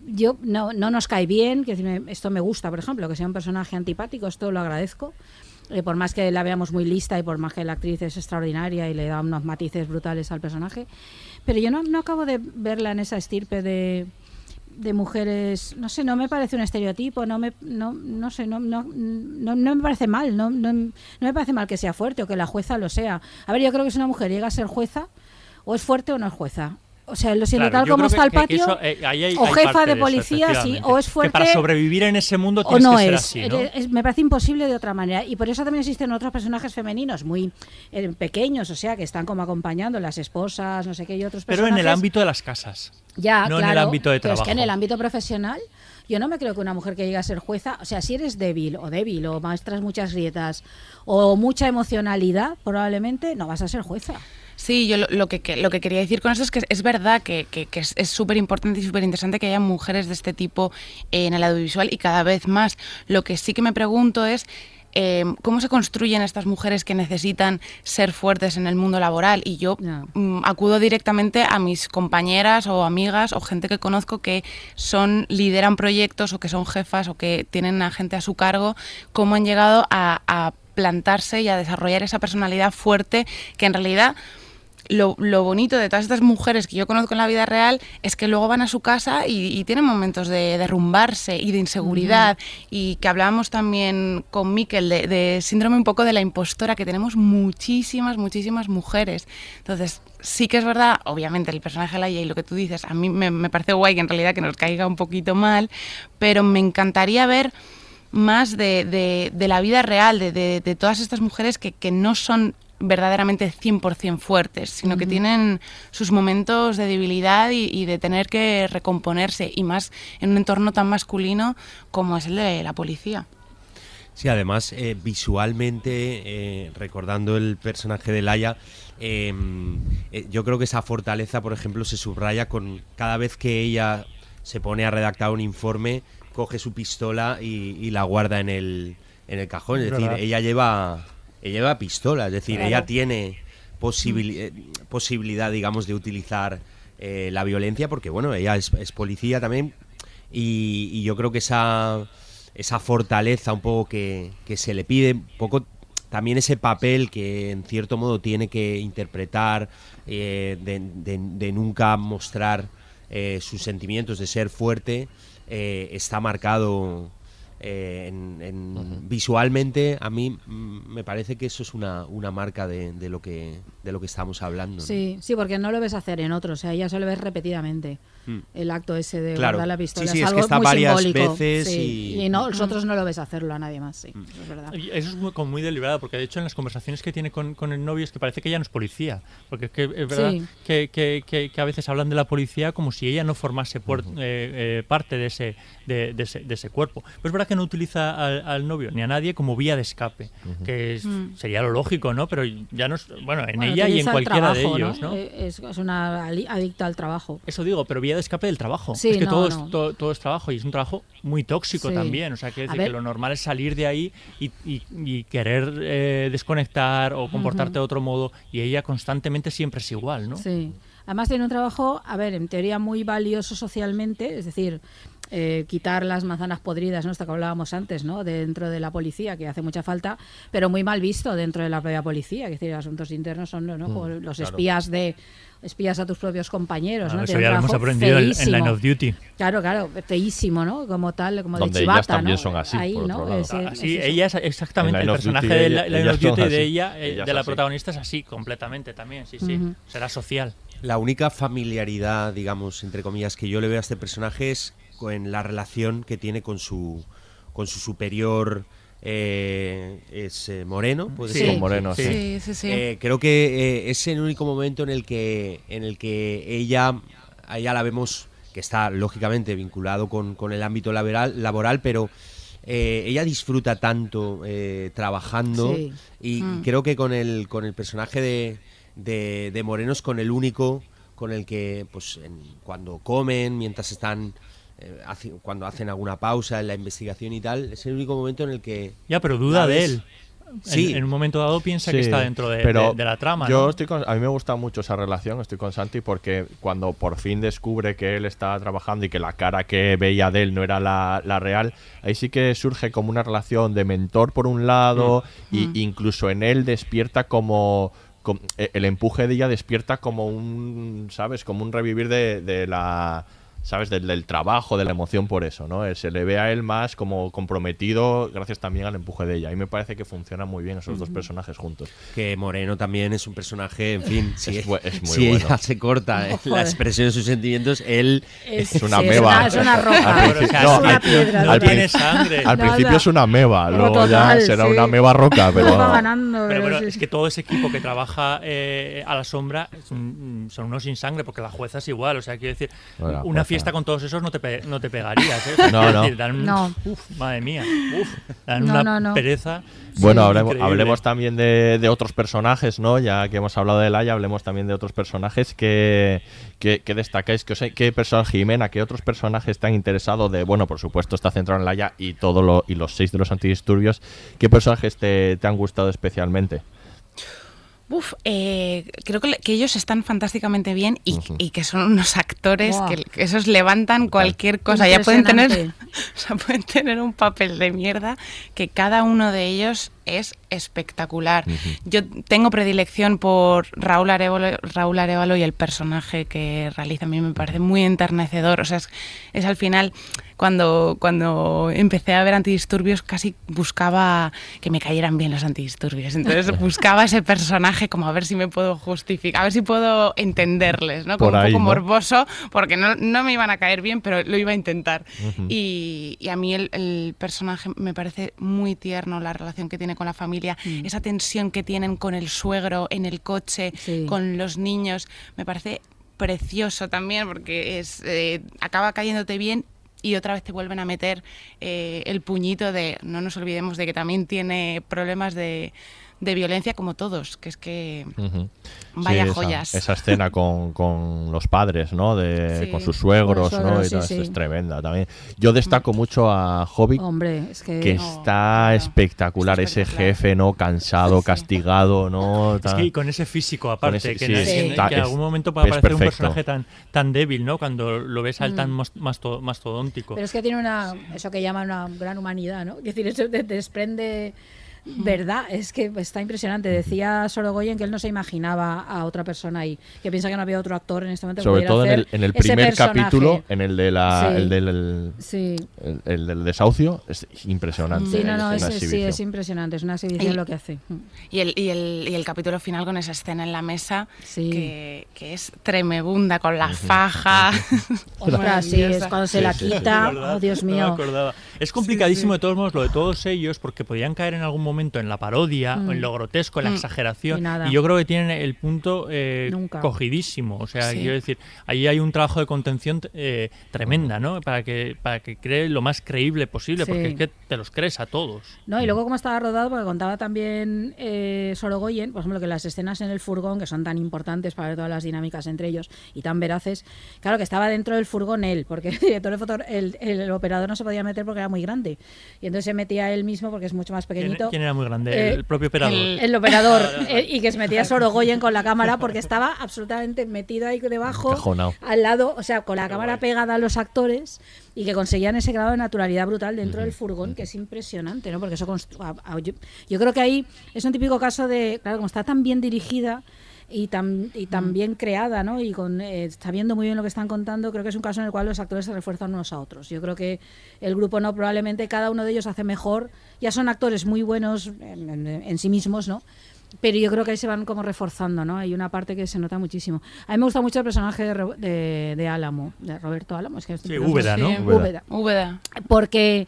yo no, no nos cae bien, que esto me gusta, por ejemplo, que sea un personaje antipático, esto lo agradezco. eh, por más que la veamos muy lista y por más que la actriz es extraordinaria y le da unos matices brutales al personaje, pero yo no, no acabo de verla en esa estirpe de, de mujeres, no sé, no me parece un estereotipo, no me, no, no sé, no, no, no, me parece mal, no, no, no me parece mal que sea fuerte o que la jueza lo sea. A ver, yo creo que si una mujer llega a ser jueza, o es fuerte o no es jueza. O sea, lo siento Claro, tal como está que- el que patio, eso, eh, ahí hay- o hay jefa de de eso, policía, sí, o es Que fuerte. para sobrevivir en ese mundo o tienes no que ser es. así, ¿no? Eh, es- Me parece imposible de otra manera. Y por eso también existen otros personajes femeninos muy eh, pequeños, o sea, que están como acompañando las esposas, no sé qué, y otros Pero en el ámbito de las casas. Ya, no claro. en el ámbito de pero trabajo. es que en el ámbito profesional, yo no me creo que una mujer que llegue a ser jueza, o sea, si eres débil o débil o muestras muchas grietas o mucha emocionalidad, probablemente no vas a ser jueza. Sí, yo lo, lo que, lo que quería decir con eso es que es verdad que, que- que es súper importante y súper interesante que haya mujeres de este tipo en el audiovisual y cada vez más. Lo que sí que me pregunto es eh, cómo se construyen estas mujeres que necesitan ser fuertes en el mundo laboral. Y yo mm, acudo directamente a mis compañeras o amigas o gente que conozco que son lideran proyectos o que son jefas o que tienen a gente a su cargo, cómo han llegado a, a plantarse y a desarrollar esa personalidad fuerte que en realidad lo, lo bonito de todas estas mujeres que yo conozco en la vida real es que luego van a su casa y, y tienen momentos de derrumbarse y de inseguridad y que hablábamos también con Miquel de, de síndrome un poco de la impostora que tenemos muchísimas, muchísimas mujeres. Entonces sí que es verdad, obviamente el personaje de Laia y lo que tú dices, a mí me, me parece guay que en realidad que nos caiga un poquito mal, pero me encantaría ver más de, de- de la vida real, de, de- de todas estas mujeres que, que no son verdaderamente 100% fuertes, sino que tienen sus momentos de debilidad y, y de tener que recomponerse, y más en un entorno tan masculino como es el de la policía. Sí, además, eh, visualmente, eh, recordando el personaje de Laia, eh, eh, yo creo que esa fortaleza, por ejemplo, se subraya con cada vez que ella se pone a redactar un informe, coge su pistola y, y la guarda en el, en el cajón. Es decir, ella lleva, ella lleva pistola, es decir, Claro. ella tiene posibili- eh, posibilidad, digamos, de utilizar eh, la violencia, porque, bueno, ella es, es policía también, y, y yo creo que esa, esa fortaleza un poco que, que se le pide, un poco también ese papel que en cierto modo tiene que interpretar, eh, de, de- de nunca mostrar eh, sus sentimientos, de ser fuerte, eh, está marcado eh, en, en- visualmente. A mí mm, me parece que eso es una, una marca de, de lo que, de lo que estamos hablando. ¿no? Sí, sí, porque no lo ves hacer en otros, o sea, ya se lo ves repetidamente. Mm. El acto ese de Claro. guardar la Sí, pistola sí, es es que algo está muy varias simbólico. veces sí. y- no, los otros no lo ves hacerlo a nadie más, sí, eso es verdad. Y Eso es muy, como muy deliberado, porque de hecho en las conversaciones que tiene con, con el novio es que parece que ella no es policía. Porque es que es verdad Sí. que, que- que- que a veces hablan de la policía como si ella no formase puer- eh, eh, parte de ese, de, de ese, de ese cuerpo. Pero es verdad que no utiliza al, al novio ni a nadie como vía de escape, que es- Mm. sería lo lógico, ¿no? Pero ya no es, bueno, en Bueno, ella y en utiliza el cualquiera de trabajo, ellos, ¿no? Eh, Es, es una adicta al trabajo. Eso digo, pero vía de escape del trabajo. Sí, es que no, todo, no. Es, todo, todo es trabajo y es un trabajo muy tóxico Sí. también. O sea, que, decir que lo normal es salir de ahí y, y- y querer eh, desconectar o comportarte de otro modo y ella constantemente siempre es igual, ¿no? Sí. Además tiene un trabajo, a ver, en teoría muy valioso socialmente, es decir, eh, quitar las manzanas podridas, ¿no? Esto que hablábamos antes, ¿no? Dentro de la policía, que hace mucha falta, pero muy mal visto dentro de la propia policía. Es decir, asuntos internos son ¿no? Mm, los claro. espías de espías a tus propios compañeros, ¿no? eso Tiene ya lo hemos aprendido en-. Line of Duty. Claro, claro, feísimo, ¿no? Como tal, como Donde de ellas chivata, también ¿no? son así, Ahí, por ¿no? otro lado. Ese- sí, es eso. ella es exactamente En el Line of personaje Duty de ella- Line ellas of Duty así. de ella, eh, Ellas de la así. protagonista es así, completamente también, sí, sí. Será social. La única familiaridad, digamos, entre comillas, que yo le veo a este personaje es en la relación que tiene con su, con su superior. eh, es eh, Moreno, puede Sí, ser. con Moreno, sí. Sí, sí, sí. Eh, creo que eh, es el único momento en el que en el que ella a ella la vemos que está lógicamente vinculado con, con el ámbito laboral, laboral pero eh, ella disfruta tanto eh, trabajando Sí. y Mm. creo que con el con el personaje de, de, de Moreno es con el único con el que pues en- cuando comen mientras están eh, hace- cuando hacen alguna pausa en la investigación y tal es el único momento en el que Ya, pero duda de él. Sí. en, en un momento dado piensa que Sí, está dentro de, pero de- de la trama. Yo ¿no? estoy con- a mí me gusta mucho esa relación, estoy con Santi, porque cuando por fin descubre que él está trabajando y que la cara que veía de él no era la, la real, ahí sí que surge como una relación de mentor por un lado, y Mm. incluso en él despierta como. com- eh, el empuje de ella despierta como un, ¿sabes? Como un revivir de, de la. ¿Sabes? Del, del trabajo, de la emoción por eso, ¿no? Eh, Se le ve a él más como comprometido gracias también al empuje de ella. Y me parece que funciona muy bien esos dos personajes juntos. Que Moreno también es un personaje, en fin, si, Es es muy si bueno. ella se corta eh, la expresión de sus sentimientos, él Es- Es una sí, es meba. una- es una roca. Al principio- es una al- piedra, al no prin- tiene sangre. Al principio es una meba, luego Total, ya será sí. una meba roca, pero. Va ganando. Pero bueno, sí, es que todo ese equipo que trabaja eh, a la sombra son unos sin sangre, porque la jueza es igual. O sea, quiero decir, Bueno, una jueza. Fiesta con todos esos no te, pe- no te pegarías. ¿eh? No, no. decir, dan un- No. uf, madre mía. uf, dan No, una no, no. pereza. Bueno, hablemos, también de, de otros personajes, ¿no? Ya que hemos hablado de Laia, hablemos también de otros personajes que, que, que destacáis. Que os, ¿Qué personaje, Jimena, qué otros personajes te han interesado? De, bueno, por supuesto, está centrado en Laia y, todo lo, y los seis de los antidisturbios. ¿Qué personajes te, te han gustado especialmente? Uf, eh, creo que, que ellos están fantásticamente bien y, y que son unos actores que, que esos levantan cualquier cosa. Ya pueden tener, o sea, pueden tener un papel de mierda que cada uno de ellos es espectacular. Yo tengo predilección por Raúl Arevalo, Raúl Arevalo y el personaje que realiza. A mí me parece muy enternecedor. O sea, es, es al final cuando, cuando empecé a ver antidisturbios casi buscaba que me cayeran bien los antidisturbios. Entonces buscaba ese personaje como a ver si me puedo justificar, a ver si puedo entenderles, ¿no? Como ahí, un poco ¿no? morboso, porque no, no me iban a caer bien, pero lo iba a intentar. Ujú. y, y a mí el, el personaje me parece muy tierno, la relación que tiene con la familia, Mm. esa tensión que tienen con el suegro en el coche, Sí. con los niños, me parece precioso también porque es eh, acaba cayéndote bien y otra vez te vuelven a meter eh, el puñito de no nos olvidemos de que también tiene problemas de, de violencia como todos que es que. Vaya esa- joyas. Esa, escena con, con los padres, ¿no? De, Sí. Con sus suegros, ¿no? suegros, Y todo sí, es tremenda también. Yo destaco mucho a Hobbit, Hombre, es que. que oh, está espectacular, ese jefe, ¿no? Cansado, castigado, ¿no? Es Tan- que y con ese físico aparte, ese- que, sí, en- que está- que en es- algún momento puede es parecer un perfecto. personaje tan, tan débil, ¿no? Cuando lo ves a él tan Mm. mas- masto- mastodóntico. Pero es que tiene una, eso que llaman una gran humanidad, ¿no? Es decir, eso de- desprende verdad, es que está impresionante. Decía Sorogoyen que él no se imaginaba a otra persona ahí, que piensa que no había otro actor en este momento Sobre todo en el, hacer en el primer personaje. capítulo, en el de la, Sí. el del el- Sí. el- el del desahucio, es impresionante. Sí, no, no, es es, sí, es impresionante, es una exhibición Y- lo que hace. y el, y, el, y el capítulo final con esa escena en la mesa que, que es tremebunda con la faja Ostras, sí, es cuando se la Sí, sí, sí. quita. Oh, Dios no me mío. acordaba. Es complicadísimo de todos modos lo de todos ellos porque podían caer en algún momento en la parodia o en Mm. lo grotesco, en la Mm. exageración. Y yo creo que tienen el punto eh, cogidísimo. O sea, Sí. quiero decir, ahí hay un trabajo de contención eh, tremenda, ¿no? Para que, para que cree lo más creíble posible, Sí. porque es que te los crees a todos. No, y luego cómo estaba rodado, porque contaba también eh, Sorogoyen, por ejemplo, que las escenas en el furgón, que son tan importantes para ver todas las dinámicas entre ellos y tan veraces, claro que estaba dentro del furgón él, porque el director de foto, el, el operador no se podía meter porque era muy grande. Y entonces se metía él mismo porque es mucho más ¿Quién, pequeñito. quién era muy grande? Eh, el propio operador. El, operador, eh, y que se metía Sorogoyen con la cámara porque estaba absolutamente metido ahí debajo, Encajonado. al lado, o sea, con la cámara pegada a los actores y que conseguían ese grado de naturalidad brutal dentro del furgón, que es impresionante, ¿no? Porque eso constru- a- a- yo, yo creo que ahí es un típico caso de, claro, como está tan bien dirigida y tan, y tan bien creada, ¿no? Y con, eh, sabiendo muy bien lo que están contando, creo que es un caso en el cual los actores se refuerzan unos a otros. Yo creo que el grupo no, probablemente cada uno de ellos hace mejor, ya son actores muy buenos en, en- en sí mismos, ¿no? Pero yo creo que ahí se van como reforzando, ¿no? Hay una parte que se nota muchísimo. A mí me gusta mucho el personaje de, de, de Álamo, de Roberto Álamo. Es que Sí, Úbeda, ¿no? Sí. Úbeda. Úbeda. Porque,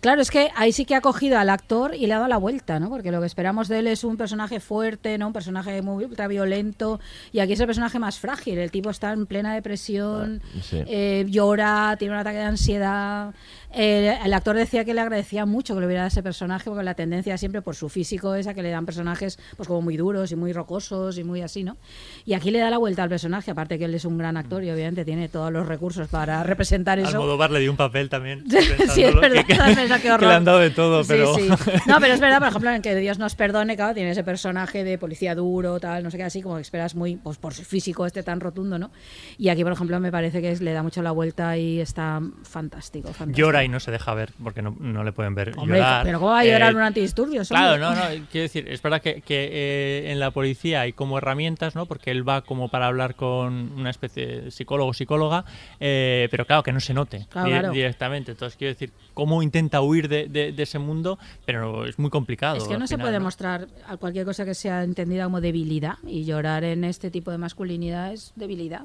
claro, es que ahí sí que ha cogido al actor y le ha dado la vuelta, ¿no? Porque lo que esperamos de él es un personaje fuerte, ¿no? Un personaje muy ultraviolento. Y aquí es el personaje más frágil. El tipo está en plena depresión, Ah, sí. eh, llora, tiene un ataque de ansiedad. Eh, el actor decía que le agradecía mucho que le hubiera dado ese personaje, porque la tendencia siempre por su físico es a que le dan personajes pues como muy duros y muy rocosos y muy así, ¿no? Y aquí le da la vuelta al personaje, aparte que él es un gran actor y obviamente tiene todos los recursos para representar eso. Almodóvar le dio un papel también. sí, es verdad, que- que horror. le han dado de todo, Sí, pero... sí. No, pero es verdad, por ejemplo, en que Dios nos perdone, claro, tiene ese personaje de policía duro, tal, no sé qué, así como que esperas muy, pues por su físico este tan rotundo, ¿no? Y aquí, por ejemplo, me parece que es- le da mucho la vuelta y está fantástico, fantástico. Llora y no se deja ver porque no, no le pueden ver Hombre, llorar. pero ¿cómo va a llorar Eh, un antidisturbios? Claro, no, no, quiero decir, es verdad que, que, eh, en la policía hay como herramientas, ¿no? Porque él va como para hablar con una especie de psicólogo o psicóloga, eh, pero claro, que no se note Claro, di- claro. directamente. Entonces, quiero decir, cómo intenta huir de, de- de ese mundo, pero es muy complicado. Es que no se puede ¿no? mostrar a cualquier cosa que sea entendida como debilidad y llorar en este tipo de masculinidad es debilidad,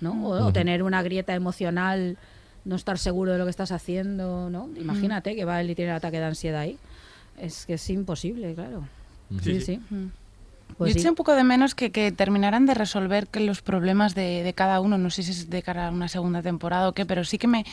¿no? O, tener una grieta emocional, no estar seguro de lo que estás haciendo, ¿no? Imagínate que va él y tiene el ataque de ansiedad ahí. Es que es imposible, claro. Sí, sí. Pues Yo sí. eché un poco de menos que, que terminaran de resolver que los problemas de, de cada uno, no sé si es de cara a una segunda temporada o qué, pero sí que me,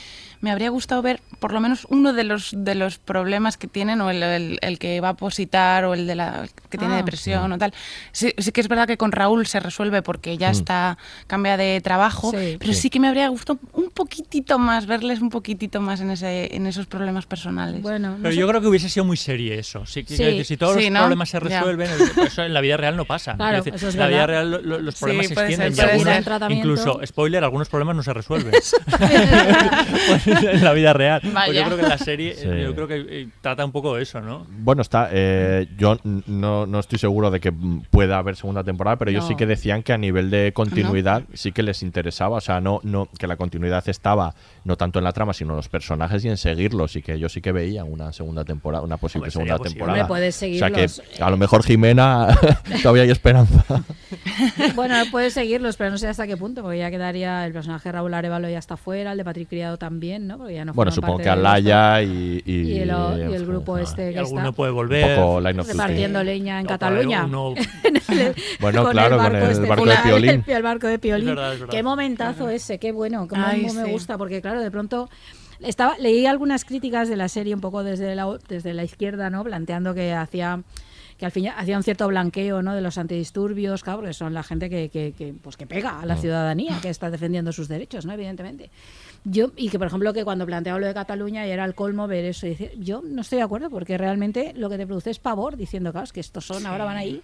me habría gustado ver por lo menos uno de los de los problemas que tienen, o el, el- el que va a positar, o el de la el que tiene Ah. depresión o tal. Sí, sí que es verdad que con Raúl se resuelve porque ya Mm. está, cambia de trabajo, Sí. pero Sí. sí. que me habría gustado un poquitito más, verles un poquitito más en ese en esos problemas personales. Bueno, Pero yo creo que hubiese sido muy serie eso. Sí, que- Sí, si todos sí, los ¿no? problemas se resuelven, eso en la vida real no pasa. Claro, Quiero decir, eso es en la vida real lo- lo- los Sí, problemas se extienden. ser, y algunos- incluso, spoiler, algunos problemas no se resuelven. Pues en la vida real. Pues yo Vaya. creo que en la serie, Sí. eh, yo creo que eh, trata un poco eso, ¿no? Bueno, está. eh, yo no, no estoy seguro de que pueda haber segunda temporada, pero ellos No. sí que decían que a nivel de continuidad sí que les interesaba. O sea, no, no, que la continuidad estaba no tanto en la trama, sino en los personajes y en seguirlos. Y que ellos sí que veían una segunda temporada, una posible Hombre, segunda posible. temporada. Hombre, puedes o sea que seguirlos. a lo mejor Jimena todavía hay esperanza. Bueno, puedes seguirlos, pero no sé hasta qué punto, porque ya quedaría el personaje de Raúl Arevalo ya está fuera, el de Patrick Criado también, ¿no? Porque ya no bueno, supongo parte que Alaya y, y, y el, y el grupo este Y que alguno está puede volver. Un poco Line of Duty. repartiendo leña en No, Cataluña. uno- Bueno, Con claro, con el este barco de Piolín. El, el barco de Piolín. Es verdad, es verdad. Qué momentazo ese, qué bueno, cómo, Ay, cómo me sí. gusta, porque claro, de pronto estaba leí algunas críticas de la serie un poco desde la, desde la izquierda, ¿no? Planteando que hacía que al fin hacía un cierto blanqueo ¿no? de los antidisturbios, claro, porque son la gente que, que, que, pues que pega a la ciudadanía, que está defendiendo sus derechos, ¿no? evidentemente. Yo, y que por ejemplo que cuando planteaba lo de Cataluña y era el colmo ver eso, y decir, yo no estoy de acuerdo, porque realmente lo que te produce es pavor, diciendo, claro, es que estos son, ahora van ahí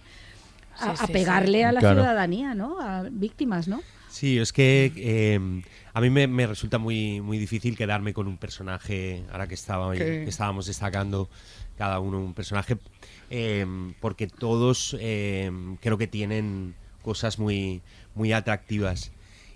a, Sí, a sí, pegarle sí. a la Claro. ciudadanía, ¿no? A víctimas, ¿no? Sí, es que eh, a mí me, me resulta muy, muy difícil quedarme con un personaje, ahora que, estaba, que estábamos destacando cada uno un personaje, eh, porque todos eh, creo que tienen cosas muy, muy atractivas.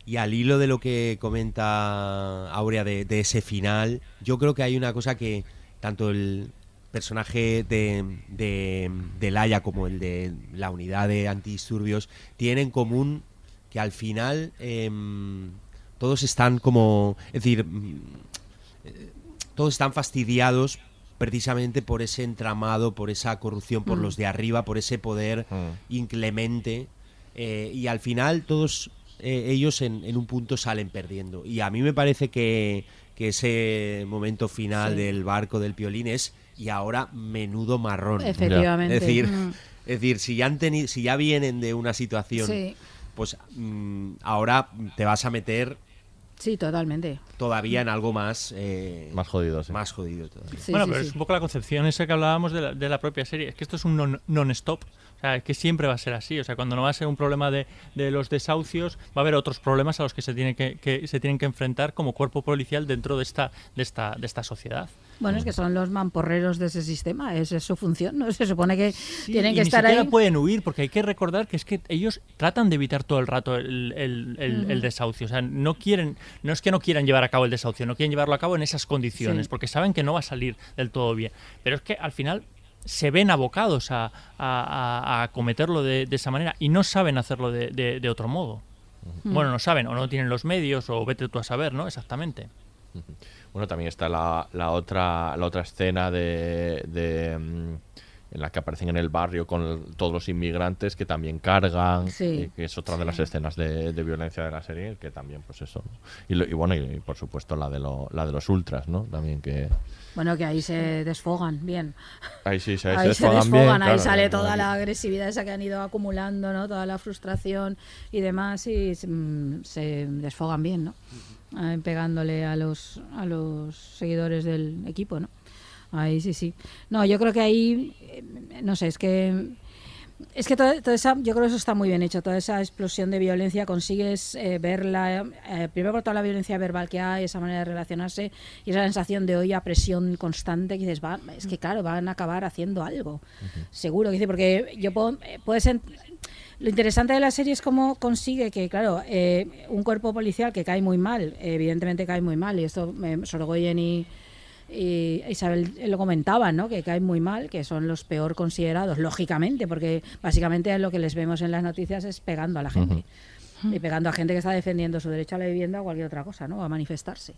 Y al hilo de lo que comenta Aurea de, de ese final, yo creo que hay una cosa que tanto el personaje de, de, de Laia como el de la unidad de antidisturbios tienen en común que al final em, todos están como, es decir, mm, eh, todos están fastidiados precisamente por ese entramado, por esa corrupción, por Mm. los de arriba, por ese poder inclemente eh, y al final todos eh, ellos en, en un punto salen perdiendo y a mí me parece que, que ese momento final Sí. del barco del piolín es y ahora menudo marrón Efectivamente. es decir Mm. es decir si ya han si ya vienen de una situación Sí. pues mm, ahora te vas a meter Sí, totalmente. todavía en algo más eh, más jodido sí. más jodido todavía. Sí, bueno, sí, pero sí. es un poco la concepción esa que hablábamos de la, de la propia serie. Es que esto es un non- non-stop. O sea, es que siempre va a ser así. O sea, cuando no va a ser un problema de, de los desahucios, va a haber otros problemas a los que se, tiene que, que se tienen que enfrentar como cuerpo policial dentro de esta, de esta, de esta sociedad. Bueno, es que son los mamporreros de ese sistema, esa es su función, ¿no? Se supone que tienen y que ni estar siquiera ahí. pueden huir porque hay que recordar que es que ellos tratan de evitar todo el rato el, el- el- Ujú. el desahucio. O sea, no quieren, no es que no quieran llevar a cabo el desahucio, no quieren llevarlo a cabo en esas condiciones Sí. porque saben que no va a salir del todo bien. Pero es que al final se ven abocados a, a- a- cometerlo de, de esa manera y no saben hacerlo de, de- de otro modo. Bueno, no saben o no tienen los medios o vete tú a saber, ¿no? Exactamente. Bueno, también está la, la otra la otra escena de, de, mm, en la que aparecen en el barrio con el- todos los inmigrantes que también cargan, Sí. eh, que es otra de las escenas de, de violencia de la serie, que también pues eso. ¿no? Y, lo- y bueno, y, por supuesto la de lo- la de los ultras, ¿no? También que Bueno, que ahí se desfogan bien. ahí sí, se, Ahí se se desfogan bien, ahí claro, sale no, toda no, la agresividad esa que han ido acumulando, ¿no? Toda la frustración y demás y mm, se desfogan bien, ¿no? Eh, pegándole a los a los seguidores del equipo, ¿no? Ahí sí, sí. No, yo creo que ahí, eh, no sé, es que es que toda, toda esa, yo creo que eso está muy bien hecho, toda esa explosión de violencia, consigues eh, verla, eh, primero por toda la violencia verbal que hay, esa manera de relacionarse y esa sensación de hoy a presión constante que dices, va, es que claro, van a acabar haciendo algo, seguro, que dice, porque yo puedo, eh, puedes lo interesante de la serie es cómo consigue que, claro, eh, un cuerpo policial que cae muy mal, evidentemente cae muy mal, y esto Sorogoyen y, y Isabel lo comentaban, ¿no? Que caen muy mal, que son los peor considerados, lógicamente, porque básicamente lo que les vemos en las noticias es pegando a la gente. Y pegando a gente que está defendiendo su derecho a la vivienda o cualquier otra cosa, ¿no? A manifestarse.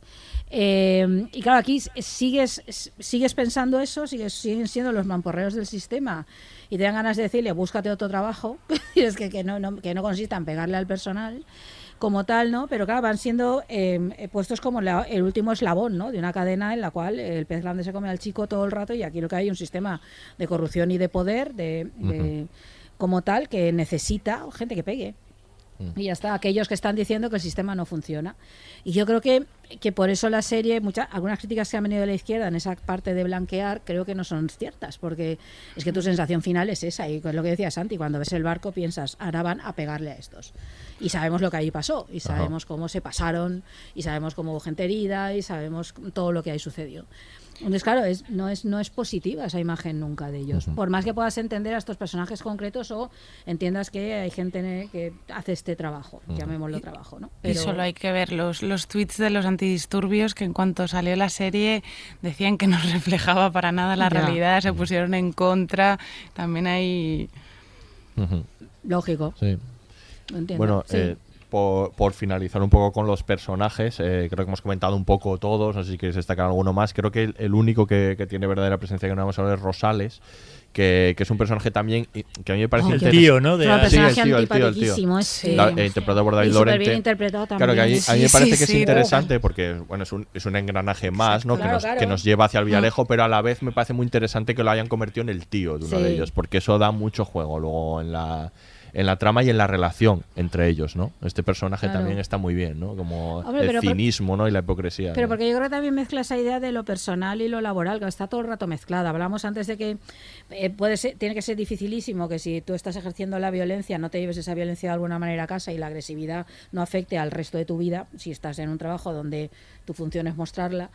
Eh, y claro, aquí sigues, sigues pensando eso, sigues, siguen siendo los mamporreos del sistema y te dan ganas de decirle, búscate otro trabajo, y es que, que, no, no- que no consista en pegarle al personal como tal, ¿no? Pero claro, van siendo eh, puestos como la- el último eslabón, ¿no? De una cadena en la cual el pez grande se come al chico todo el rato y aquí lo que hay es un sistema de corrupción y de poder, de, de- como tal, que necesita gente que pegue. Y ya está, aquellos que están diciendo que el sistema no funciona. Y yo creo que, que por eso la serie, muchas, algunas críticas que han venido de la izquierda en esa parte de blanquear, creo que no son ciertas, porque es que tu sensación final es esa. Y es lo que decía Santi, cuando ves el barco piensas, ahora van a pegarle a estos. Y sabemos lo que ahí pasó, y Ajá. sabemos cómo se pasaron, y sabemos cómo hubo gente herida, y sabemos todo lo que ahí sucedió. Entonces, claro, es, no, es, no es positiva esa imagen nunca de ellos. Por más que puedas entender a estos personajes concretos o entiendas que hay gente que hace este trabajo, llamémoslo trabajo, ¿no? Y solo hay que ver los, los tweets de los antidisturbios que en cuanto salió la serie decían que no reflejaba para nada la Ya. realidad, se pusieron en contra. También hay... Lógico. Sí. Lo entiendo. Bueno, Sí. eh, por, por finalizar un poco con los personajes, eh, creo que hemos comentado un poco todos, no sé si queréis destacar alguno más. Creo que el, el único que, que tiene verdadera presencia que no vamos a hablar es Rosales, que, que es un personaje también que a mí me parece Oh, interes- tío, ¿no? De- Sí, el tío, el tío, el eh, interpretado por David Y interpretado Claro que a mí, también. a mí me parece sí, que es interesante porque bueno, es, un, es un engranaje más, ¿no? Claro, que, nos, claro. que nos lleva hacia el. Villarejo, pero a la vez me parece muy interesante que lo hayan convertido en el tío de uno Sí. de ellos, porque eso da mucho juego luego en la en la trama y en la relación entre ellos, ¿no? Este personaje Claro. también está muy bien, ¿no? Como Hombre, el por- cinismo, ¿no? Y la hipocresía. Pero ¿no? porque yo creo que también mezcla esa idea de lo personal y lo laboral, que está todo el rato mezclada. Hablamos antes de que eh, puede ser, tiene que ser dificilísimo que si tú estás ejerciendo la violencia, no te lleves esa violencia de alguna manera a casa y la agresividad no afecte al resto de tu vida, si estás en un trabajo donde tu función es mostrarla.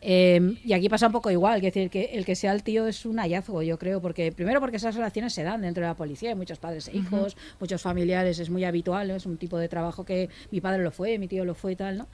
Eh, y aquí pasa un poco igual, que decir, que el que sea el tío es un hallazgo, yo creo, porque primero porque esas relaciones se dan dentro de la policía, hay muchos padres e hijos, muchos familiares, es muy habitual, ¿no? es un tipo de trabajo que mi padre lo fue, mi tío lo fue y tal, ¿no?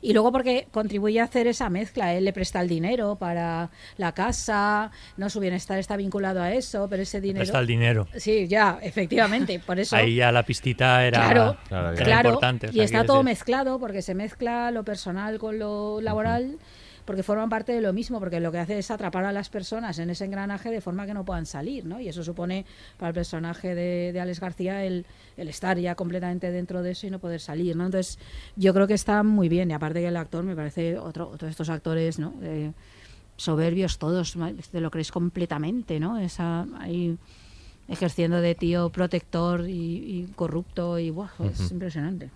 Y luego porque contribuye a hacer esa mezcla, él le presta el dinero para la casa, no su bienestar está vinculado a eso, pero ese dinero... Presta el dinero. Sí, ya, efectivamente, por eso... Ahí ya la pistita era, Claro, era claro, importante. y está todo decir- mezclado porque se mezcla lo personal con lo laboral, porque forman parte de lo mismo, porque lo que hace es atrapar a las personas en ese engranaje de forma que no puedan salir, ¿no? Y eso supone para el personaje de, de Alex García el, el estar ya completamente dentro de eso y no poder salir, ¿no? Entonces, yo creo que está muy bien, y aparte que el actor me parece otro, otro de estos actores, ¿no? Eh, soberbios todos, te lo crees completamente, ¿no? Esa, ahí ejerciendo de tío protector y, y corrupto y es impresionante.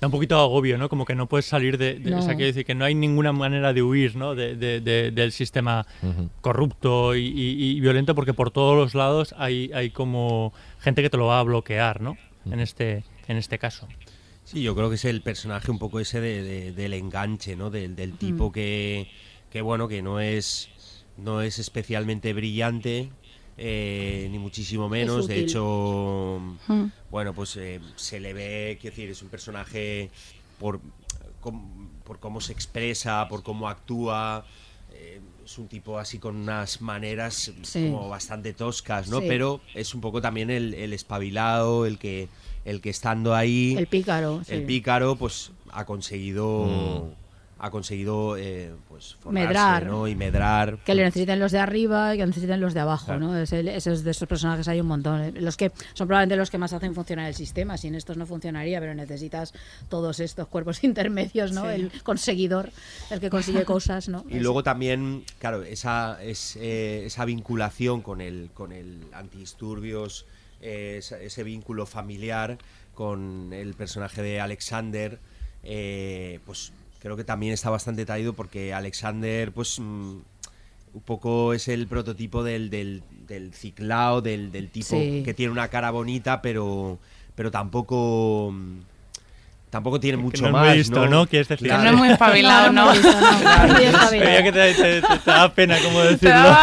Da un poquito de agobio, ¿no? Como que no puedes salir de... de- O sea, quiero decir que no hay ninguna manera de huir, ¿no? De, de- de- del sistema corrupto y, y- y violento porque por todos los lados hay, hay como gente que te lo va a bloquear, ¿no? En este, en este caso. Sí, yo creo que es el personaje un poco ese de- de- del enganche, ¿no? Del, del tipo que, que, bueno, que no es, no es especialmente brillante, eh, ni muchísimo menos. De hecho, Mm. bueno, pues eh, se le ve, quiero decir, es un personaje por, com- por cómo se expresa, por cómo actúa. eh, es un tipo así con unas maneras Sí. como bastante toscas, ¿no? Sí. Pero es un poco también el, el espabilado, el que, el que estando ahí El pícaro, sí. el pícaro pues ha conseguido ha conseguido eh, pues forrarse, Medrar. ¿no? y medrar Que le necesiten los de arriba y que necesiten los de abajo, Claro. ¿no? Es el- esos de esos personajes hay un montón. ¿eh? Los que son probablemente los que más hacen funcionar el sistema. Sin estos no funcionaría, pero necesitas todos estos cuerpos intermedios, ¿no? Sí. El conseguidor, el que consigue cosas, ¿no? y luego también claro esa es, eh, esa vinculación con el con el antidisturbios eh, esa- ese vínculo familiar con el personaje de Alexander eh, pues creo que también está bastante traído porque Alexander pues mm, un poco es el prototipo del, del, del ciclao, del, del tipo Sí. que tiene una cara bonita, pero, pero tampoco mm, tampoco tiene mucho no es muy más, listo, ¿no? Decir. Que no es muy espabilado, ¿no? Veía que te, te- te- te da pena cómo decirlo.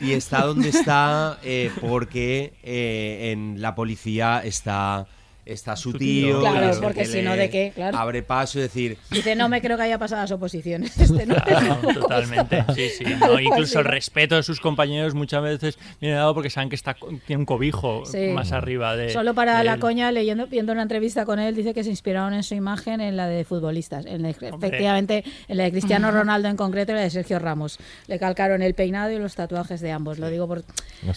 Y, y está donde está eh, porque eh, en la policía está está su tío, Claro, que porque si no, ¿de qué? Claro. abre paso y decir Dice, no me creo que haya pasado las oposiciones. Este, ¿no? Claro, totalmente, sí, sí. ¿no? Incluso el respeto de sus compañeros muchas veces viene dado porque saben que está tiene un cobijo Sí. más arriba de. Solo para de la él. coña, leyendo, viendo una entrevista con él, dice que se inspiraron en su imagen en la de futbolistas. En la- efectivamente, en la de Cristiano Ronaldo en concreto y la de Sergio Ramos. Le calcaron el peinado y los tatuajes de ambos. Lo digo por-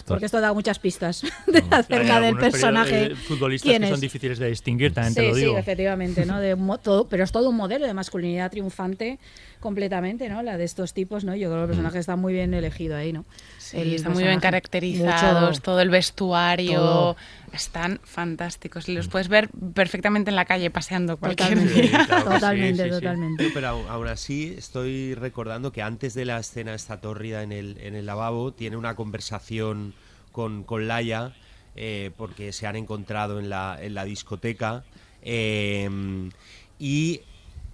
porque esto da muchas pistas de acerca del personaje. eh, futbolistas quién que son es. Difíciles de distinguir, también te Sí, lo sí, digo. efectivamente, ¿no? De todo, pero es todo un modelo de masculinidad triunfante completamente, ¿no? La de estos tipos, ¿no? Yo creo que el personaje está muy bien elegido ahí, ¿no? Sí, El están muy bien caracterizados, Mucho- todo el vestuario, Todo. están fantásticos y los puedes ver perfectamente en la calle paseando cualquier Totalmente, día. totalmente, totalmente. Pero aún así estoy recordando que antes de la escena esta tórrida en el, en el lavabo tiene una conversación con, con Laia eh, porque se han encontrado en la, en la discoteca eh, y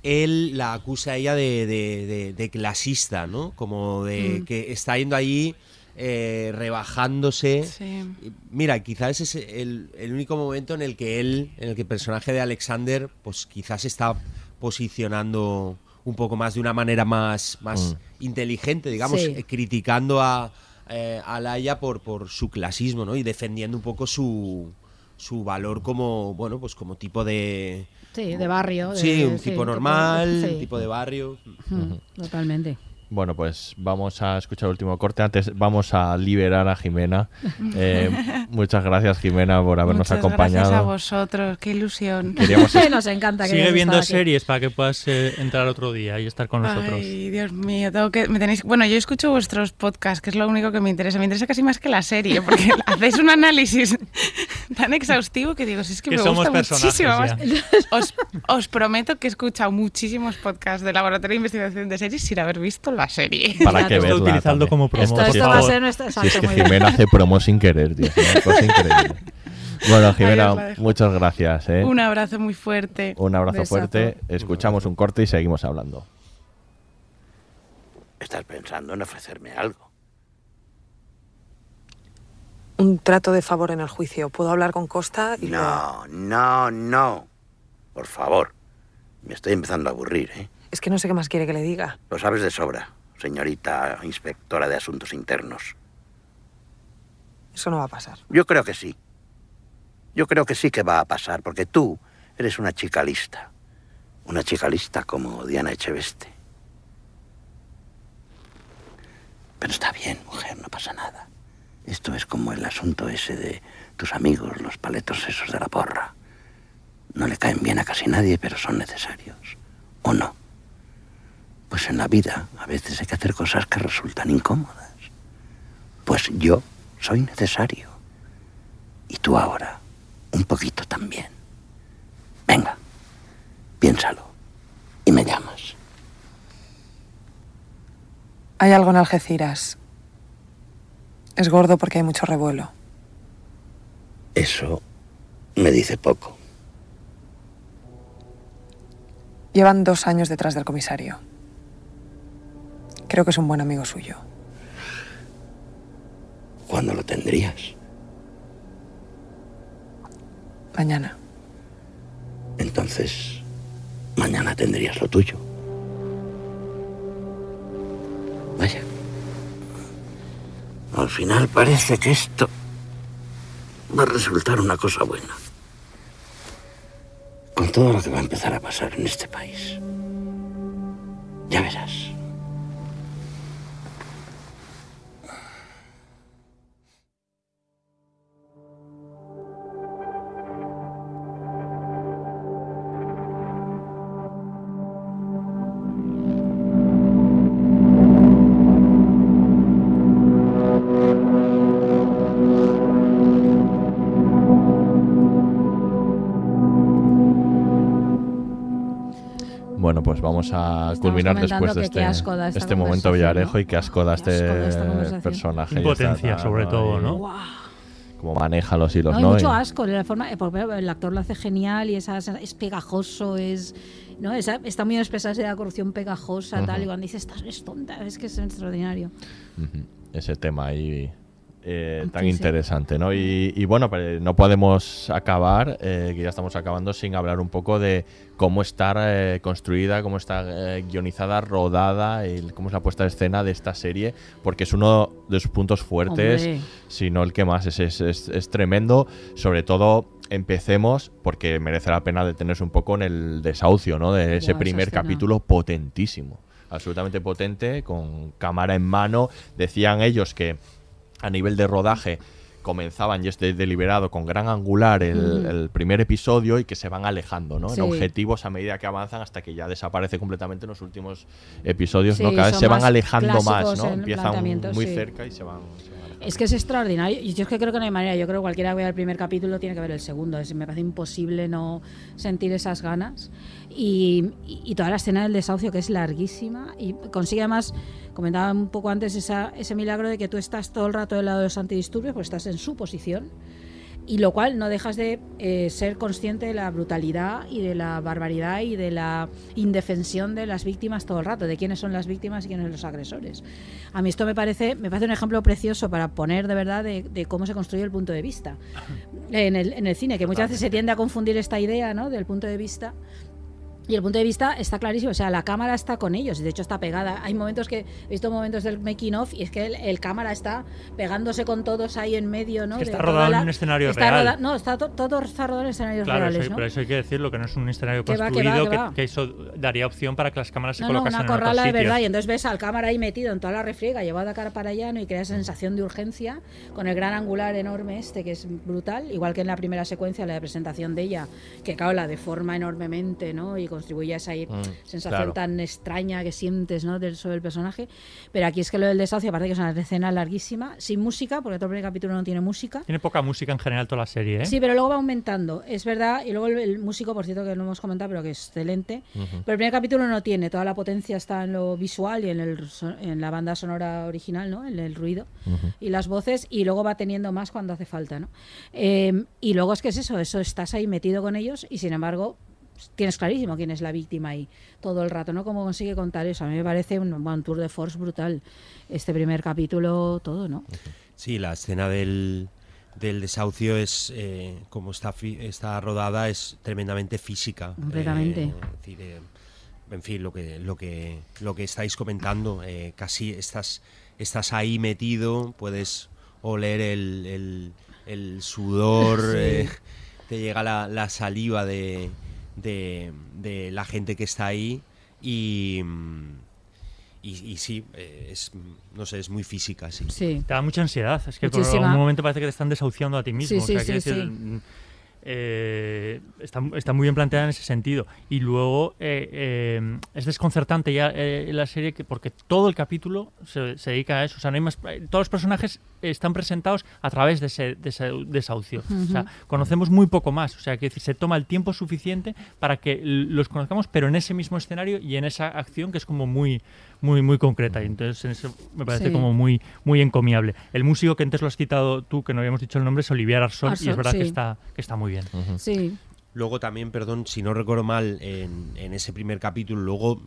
él la acusa a ella de, de- de- de clasista, ¿no? Como de Mm. que está yendo allí eh, rebajándose. Sí. Mira, quizás es el, el único momento en el que él, en el que el personaje de Alexander, pues quizás está posicionando un poco más de una manera más, más inteligente, digamos, Sí. eh, criticando a, eh, a Laia por, por su clasismo, ¿no? Y defendiendo un poco su, su valor como, bueno, pues como tipo de... Sí, de barrio. de- Sí, un sí, tipo normal, sí. un tipo de barrio. Totalmente. Bueno, pues vamos a escuchar el último corte. Antes vamos a liberar a Jimena. Eh, muchas gracias, Jimena, por habernos Muchas acompañado. Gracias a vosotros, qué ilusión. Queríamos- Nos encanta que Sigue viendo aquí. series para que puedas eh, entrar otro día y estar con nosotros. Ay, Dios mío, tengo que, me tenéis, bueno, yo escucho vuestros podcasts, que es lo único que me interesa. Me interesa casi más que la serie, porque hacéis un análisis tan exhaustivo que digo, si es que, Que me somos gusta muchísimo. Os, os prometo que he escuchado muchísimos podcasts de Laboratorio de Investigación de Series sin haber visto la serie. Para que Está verla utilizando también. como promo, Esto- por esto va a ser nuestra- Si es que muy bien. Jimena hace promo sin querer, tío. es una cosa increíble. Bueno, Jimena, muchas gracias. ¿eh? Un abrazo muy fuerte. Un abrazo Besazo. fuerte. Escuchamos un corte y seguimos hablando. ¿Estás pensando en ofrecerme algo? Un trato de favor en el juicio. Puedo hablar con Costa y No, no, no. Por favor. Me estoy empezando a aburrir, ¿eh? Es que no sé qué más quiere que le diga. Lo sabes de sobra, señorita inspectora de asuntos internos. Eso no va a pasar. Yo creo que sí. Yo creo que sí que va a pasar, porque tú eres una chica lista. Una chica lista como Diana Echeveste. Pero está bien, mujer, no pasa nada. Esto es como el asunto ese de tus amigos, los paletos esos de la porra. No le caen bien a casi nadie, pero son necesarios. ¿O no? Pues en la vida a veces hay que hacer cosas que resultan incómodas. Pues yo soy necesario. Y tú ahora, un poquito también. Venga, piénsalo. Y me llamas. Hay algo en Algeciras. Es gordo porque hay mucho revuelo. Eso me dice poco. Llevan dos años detrás del comisario. Creo que es un buen amigo suyo. ¿Cuándo lo tendrías? Mañana. Entonces, mañana tendrías lo tuyo. Vaya. Al final parece que esto va a resultar una cosa buena. Con todo lo que va a empezar a pasar en este país. Ya verás. Vamos a Estamos culminar después de este, este momento Villarejo y qué asco da este personaje. Impotencia, Está sobre todo, ¿no? Cómo maneja los hilos, No, ¿no? hay mucho Y- asco, la forma, eh, el actor lo hace genial y esa, es pegajoso, es no Esa- está muy expresada esa corrupción pegajosa, tal, Ujú. y cuando dice, estás es tonta, es que es extraordinario. Ujú, Ese tema ahí eh, tan interesante, ¿no? Y, y bueno, no podemos acabar, eh, que ya estamos acabando, sin hablar un poco de cómo está eh, construida, cómo está guionizada, rodada, y cómo es la puesta de escena de esta serie, porque es uno de sus puntos fuertes, Hombre. si no el que más, es, es, es- es tremendo, sobre todo... Empecemos porque merece la pena detenerse un poco en el desahucio, ¿no? De ese primer capítulo potentísimo absolutamente potente, con cámara en mano. Decían ellos que a nivel de rodaje comenzaban y es de- deliberado con gran angular el, Mm. el primer episodio y que se van alejando, ¿no? Sí. En objetivos a medida que avanzan hasta que ya desaparece completamente en los últimos episodios, Sí, ¿no? Cada vez se van alejando más, ¿no? Empiezan muy sí. cerca y se van... Es que es extraordinario. Yo es que creo que no hay manera. Yo creo que cualquiera que vea el primer capítulo tiene que ver el segundo. Es- me parece imposible no sentir esas ganas. Y, y- toda la escena del desahucio, que es larguísima. Y consigue además, comentaba un poco antes, ese milagro de que tú estás todo el rato del lado de los antidisturbios, pues estás en su posición. Y lo cual no dejas de eh, ser consciente de la brutalidad y de la barbaridad y de la indefensión de las víctimas todo el rato, de quiénes son las víctimas y quiénes son los agresores. A mí esto me parece, me parece un ejemplo precioso para poner de verdad de, de cómo se construye el punto de vista en el, en el cine, que muchas veces se tiende a confundir esta idea ¿no? del punto de vista. Y el punto de vista está clarísimo, o sea, la cámara está con ellos, y de hecho está pegada. Hay momentos que he visto momentos del making of y es que el, el cámara está pegándose con todos ahí en medio, ¿no? Es que está rodado la- en un escenario está real. roda- no, está to- todo está rodado en escenarios Claro, eso, reales, hay- ¿no? pero eso hay que decirlo, que no es un escenario Que va, que va, construido, que va. que eso daría opción para que las cámaras se No, no, colocasen una en corrala de verdad. Y entonces ves al cámara ahí metido en toda la refriega, llevado a cara para allá, ¿no? y crea esa sensación de urgencia con el gran angular enorme este, que es brutal. Igual que en la primera secuencia, la de presentación de ella, que claro, la deforma enormemente, ¿no? Y contribuye a esa ahí Mm, sensación claro. tan extraña que sientes, ¿no? Del, sobre el personaje. Pero aquí es que lo del desahucio, aparte que es una escena larguísima, sin música, porque todo el primer capítulo no tiene música. Tiene poca música en general toda la serie, ¿eh? Sí, pero luego va aumentando, es verdad. Y luego el, el músico, por cierto, que no hemos comentado, pero que es excelente. Ujú. Pero el primer capítulo no tiene, toda la potencia está en lo visual y en, el, en la banda sonora original, ¿no? En el ruido Ujú. y las voces, y luego va teniendo más cuando hace falta, ¿no? Eh, y luego es que es eso, eso estás ahí metido con ellos y sin embargo tienes clarísimo quién es la víctima ahí todo el rato, ¿no? Cómo consigue contar eso. A mí me parece un, un tour de force brutal. Este primer capítulo, todo, ¿no? Sí, la escena del, del desahucio es, eh, como está, está rodada, es tremendamente física. Completamente. Eh, es decir, eh, en fin, lo que, lo que, lo que estáis comentando, eh, casi estás, estás ahí metido, puedes oler el, el- el sudor, Sí. eh, te llega la, la saliva de, de, de la gente que está ahí y... y, y sí, es, mm, no sé, es muy física, sí. Sí. Te da mucha ansiedad. Es que por Muchísima. un momento parece que te están desahuciando a ti mismo. Sí, o sea, sí, decir, sí. mm, eh, está, está muy bien planteada en ese sentido. Y luego eh, eh, es desconcertante ya eh, la serie que, porque todo el capítulo se, se dedica a eso. O sea, no hay más, todos los personajes están presentados a través de ese, de ese desahucio. O sea, conocemos muy poco más. O sea, que se toma el tiempo suficiente para que los conozcamos, pero en ese mismo escenario y en esa acción que es como muy, muy, muy concreta. Y entonces en eso me parece Sí. como muy, muy encomiable. El músico que antes lo has citado tú, que no habíamos dicho el nombre, es Olivier Arson, y es verdad que está, que está muy bien. Sí. Luego también, perdón, si no recuerdo mal, en, en ese primer capítulo, luego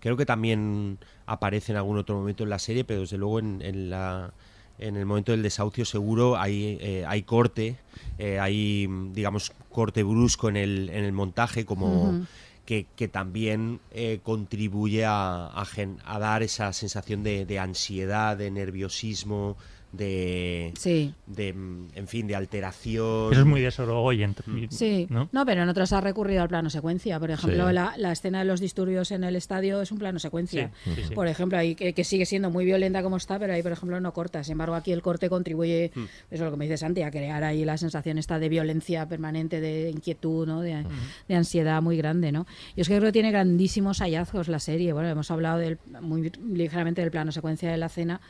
creo que también aparece en algún otro momento en la serie, pero desde luego en, en la, en el momento del desahucio seguro hay, eh, hay corte, eh, hay, digamos, corte brusco en el, en el montaje, como. Que, que también eh, contribuye a, gen- a dar esa sensación de, de ansiedad, de nerviosismo, de, Sí. de, mm, en fin, de alteración. Eso es muy de Sorogoyen. Sí, ¿no? ¿no? pero en otras ha recurrido al plano secuencia. Por ejemplo, Sí. la, la escena de los disturbios en el estadio es un plano secuencia. Sí, sí, sí. Por ejemplo, ahí que, que sigue siendo muy violenta como está, pero ahí, por ejemplo, no corta. Sin embargo, aquí el corte contribuye, Mm. eso es lo que me dice Santi, a crear ahí la sensación esta de violencia permanente, de inquietud, ¿no? de, de ansiedad muy grande. ¿no? Y es que creo que tiene grandísimos hallazgos la serie. Bueno, hemos hablado del, muy ligeramente del plano secuencia de la cena.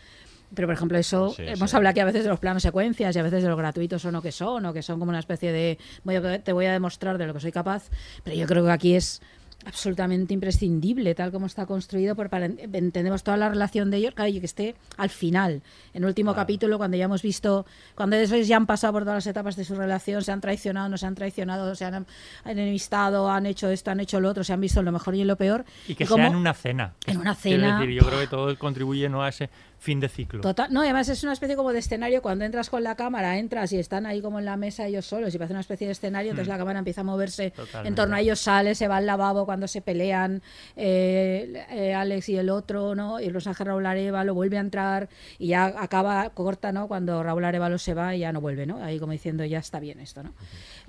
Pero, por ejemplo, eso, Sí, hemos sí. hablado aquí a veces de los planos secuencias y a veces de los gratuitos o no que son, o que son como una especie de, voy a- te voy a demostrar de lo que soy capaz, pero yo creo que aquí es absolutamente imprescindible, tal como está construido, por, para, entendemos toda la relación de ellos, claro, y que esté al final, en el último capítulo, cuando ya hemos visto, cuando ellos ya han pasado por todas las etapas de su relación, se han traicionado, no se han traicionado, se han enemistado, han hecho esto, han hecho lo otro, se han visto lo mejor y lo peor. Y que sea en una cena. En una cena. decir, yo creo que todo contribuye ¿no? a ese fin de ciclo. Total, no, además es una especie como de escenario, cuando entras con la cámara, entras y están ahí como en la mesa ellos solos y parece una especie de escenario, entonces Mm. la cámara empieza a moverse Totalmente. en torno a ellos, sale, se va al lavabo cuando se pelean eh, eh, Alex y el otro, ¿no? Y Rosa Raúl Arevalo vuelve a entrar y ya acaba, corta, ¿no? Cuando Raúl Arevalo se va y ya no vuelve, ¿no? Ahí como diciendo, ya está bien esto, ¿no?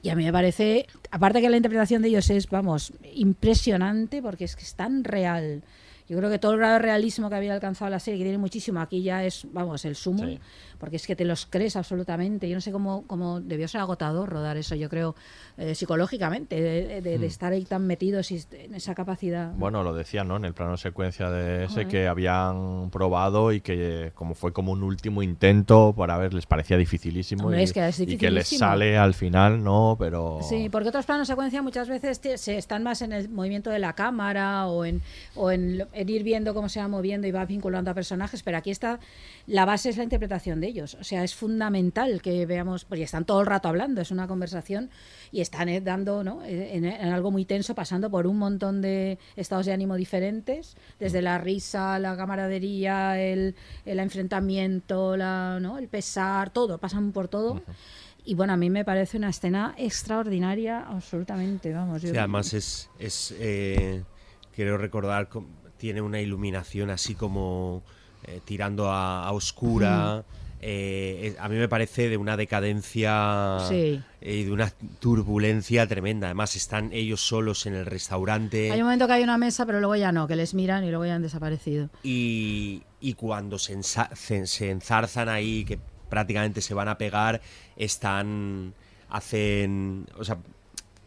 Y a mí me parece, aparte que la interpretación de ellos es, vamos, impresionante porque es que es tan real. Yo creo que todo el grado de realismo que había alcanzado la serie, que tiene muchísimo, aquí ya es, vamos, el sumo. Porque es que te los crees absolutamente. Yo no sé cómo, cómo debió ser agotador rodar eso, yo creo, eh, psicológicamente, de, de- de Mm. estar ahí tan metidos y en esa capacidad. Bueno, lo decía, ¿no? En el plano secuencia de ese que habían probado y que como fue como un último intento para ver, les parecía dificilísimo Hombre, y, es que es y que les dificilísimo. sale al final, ¿no? Pero Sí, porque otros planos secuencia muchas veces se están más en el movimiento de la cámara o en, o en, en ir viendo cómo se va moviendo y va vinculando a personajes, pero aquí está, la base es la interpretación de ellos. O sea, es fundamental que veamos, porque están todo el rato hablando, es una conversación y están eh, dando, ¿no? Eh, En, en algo muy tenso, pasando por un montón de estados de ánimo diferentes, desde la risa, la camaradería, el, el enfrentamiento, la, ¿no? el pesar, todo, pasan por todo. Y bueno, a mí me parece una escena extraordinaria, absolutamente, vamos. yo- Sí, además es, es eh, quiero recordar, tiene una iluminación así como eh, tirando a, a oscura. Eh, a mí me parece de una decadencia Sí. y de una turbulencia tremenda. Además están ellos solos en el restaurante. Hay un momento que hay una mesa, pero luego ya no, que les miran y luego ya han desaparecido. y, y cuando se, ensa- se- se enzarzan ahí, que prácticamente se van a pegar, están, hacen, o sea,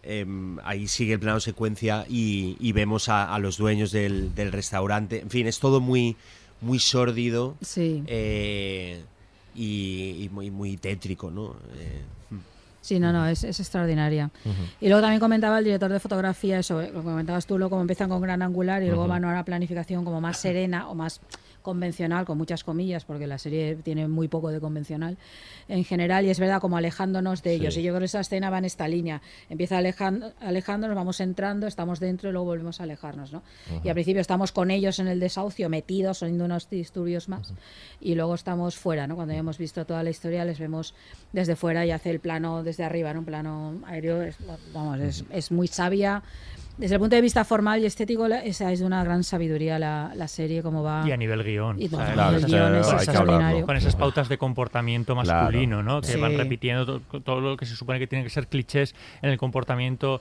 em, ahí sigue el plano secuencia y, y vemos a, a los dueños del, del restaurante, en fin, es todo muy, muy sórdido Sí. eh, y, y muy, muy tétrico, ¿no? Eh, Sí, no, no, es, es extraordinaria. Y luego también comentaba el director de fotografía, eso, eh, lo que comentabas tú, luego como empiezan con gran angular y luego van a una planificación como más serena o más convencional, con muchas comillas, porque la serie tiene muy poco de convencional en general, y es verdad, como alejándonos de ellos. Sí. Y yo creo que esa escena va en esta línea. Empieza alejan- alejándonos, vamos entrando, estamos dentro y luego volvemos a alejarnos, ¿no? Y al principio estamos con ellos en el desahucio, metidos, soniendo unos disturbios más, y luego estamos fuera, ¿no? Cuando ya hemos visto toda la historia, les vemos desde fuera y hace el plano desde arriba, ¿no? Un plano aéreo, es, vamos, es, es muy sabia. Desde el punto de vista formal y estético, la- esa es de una gran sabiduría la, la serie, como va... Y a nivel guion. Y bueno, Claro, el es extraordinario. con esas pautas de comportamiento Claro. masculino, ¿no? Que Sí. van repitiendo to- todo lo que se supone que tienen que ser clichés en el comportamiento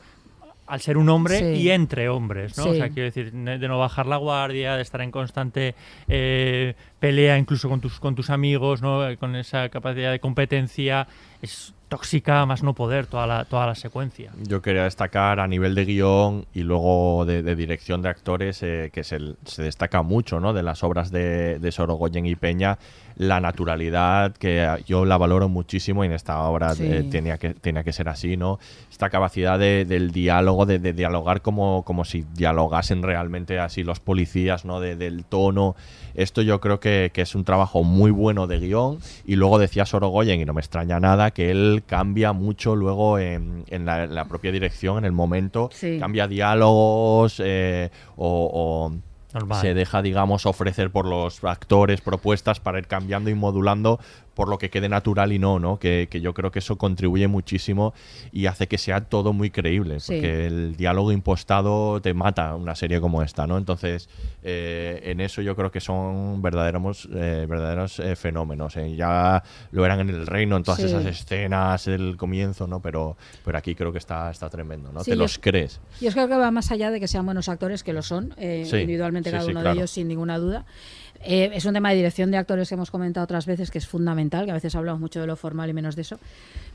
al ser un hombre Sí. y entre hombres, ¿no? O sea, quiero decir, de no bajar la guardia, de estar en constante eh, pelea incluso con tus, con tus amigos, ¿no? Eh, Con esa capacidad de competencia. Es tóxica más no poder toda la, toda la secuencia. Yo quería destacar a nivel de guion y luego de, de dirección de actores eh, que se, se destaca mucho ¿no? de las obras de, de Sorogoyen y Peña, la naturalidad que yo la valoro muchísimo y en esta obra Sí. eh, tenía, que, tenía que ser así, ¿no? Esta capacidad de- del diálogo, de, de dialogar como, como si dialogasen realmente así los policías, ¿no? De- del tono. Esto yo creo que, que es un trabajo muy bueno de guion y luego decía Sorogoyen, y no me extraña nada, que él cambia mucho luego en, en la, en la propia dirección, en el momento, Sí. cambia diálogos eh, o, o Se deja, digamos, ofrecer por los actores propuestas para ir cambiando y modulando por lo que quede natural y no, ¿no? Que, que yo creo que eso contribuye muchísimo y hace que sea todo muy creíble, Sí. porque el diálogo impostado te mata una serie como esta, ¿no? Entonces, eh, en eso yo creo que son verdaderos, eh, verdaderos eh, fenómenos. ¿eh? Ya lo eran en el reino, en todas Sí. esas escenas, el comienzo, ¿no? Pero, pero aquí creo que está, está tremendo, ¿no? Sí, te yo- los crees. Yo creo que va más allá de que sean buenos actores, que lo son, eh, individualmente cada uno claro. de ellos, sin ninguna duda. Eh, es un tema de dirección de actores que hemos comentado otras veces que es fundamental, que a veces hablamos mucho de lo formal y menos de eso,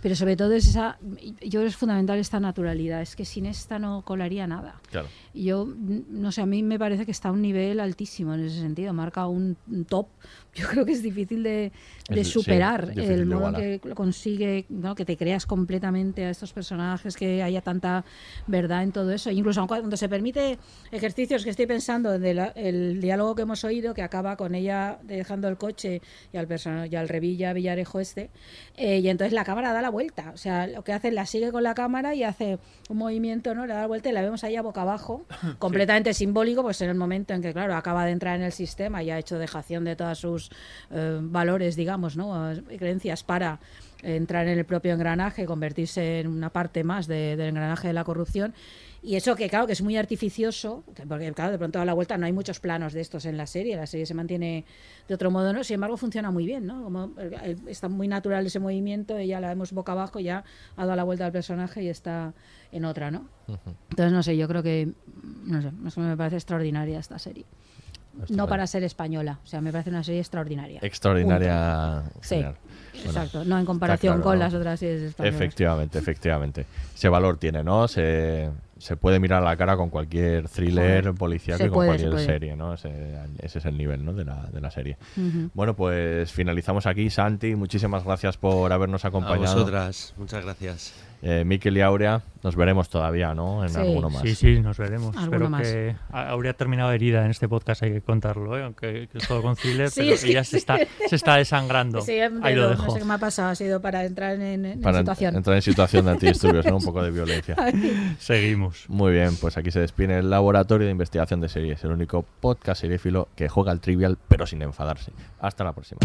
pero sobre todo es esa, yo creo que es fundamental esta naturalidad, es que sin esta no colaría nada. Claro. Yo, no sé, a mí me parece que está a un nivel altísimo en ese sentido, marca un un top. Yo creo que es difícil de, de Es- sí, superar el modo que lo consigue, ¿no? que te creas completamente a estos personajes, que haya tanta verdad en todo eso. Incluso cuando se permite ejercicios que estoy pensando, del el diálogo que hemos oído, que acaba con ella dejando el coche y al, persona- y al Revilla Villarejo este, eh, y entonces la cámara da la vuelta. O sea, lo que hace, la sigue con la cámara y hace un movimiento, ¿no? Le da la vuelta y la vemos allá boca abajo, completamente simbólico, pues en el momento en que, claro, acaba de entrar en el sistema y ha hecho dejación de todas sus eh, valores, digamos, ¿no? Creencias para entrar en el propio engranaje, convertirse en una parte más de- del engranaje de la corrupción. Y eso que, claro, que es muy artificioso, que- porque, claro, de pronto a la vuelta no hay muchos planos de estos en la serie, la serie se mantiene de otro modo, ¿no? Sin embargo, funciona muy bien, ¿no? Como, eh, está muy natural ese movimiento, ella la vemos boca abajo, ya ha dado la vuelta al personaje y está en otra, ¿no? Entonces, no sé, yo creo que, no sé, me parece extraordinaria esta serie. No para ser española, o sea, me parece una serie extraordinaria. Extraordinaria. Sí. Bueno, exacto, no en comparación claro, con ¿no? las otras series españolas. Efectivamente, efectivamente. Ese valor tiene, ¿no? Se, se puede mirar a la cara con cualquier thriller Se y con puede, cualquier se serie, ¿no? Ese, ese es el nivel, ¿no? De la, de la serie. Bueno, pues finalizamos aquí. Santi, muchísimas gracias por habernos acompañado. A vosotras, muchas gracias. Eh, Miquel y Aurea, nos veremos todavía, ¿no? En Sí. alguno más. Sí, sí, nos veremos. Espero más. que a- habría terminado herida en este podcast, hay que contarlo, ¿eh? aunque que es todo con thriller, Sí, pero es que ella se sí. está, se está desangrando. Sí, Ahí lo dejo. No sé qué me ha pasado, ha sido para entrar en, en- en Para situación. entrar en situación de antidisturbios, ¿no? Un poco de violencia. Seguimos. Muy bien, pues aquí se despide el Laboratorio de Investigación de Series, el único podcast seriéfilo que juega al trivial pero sin enfadarse. Hasta la próxima.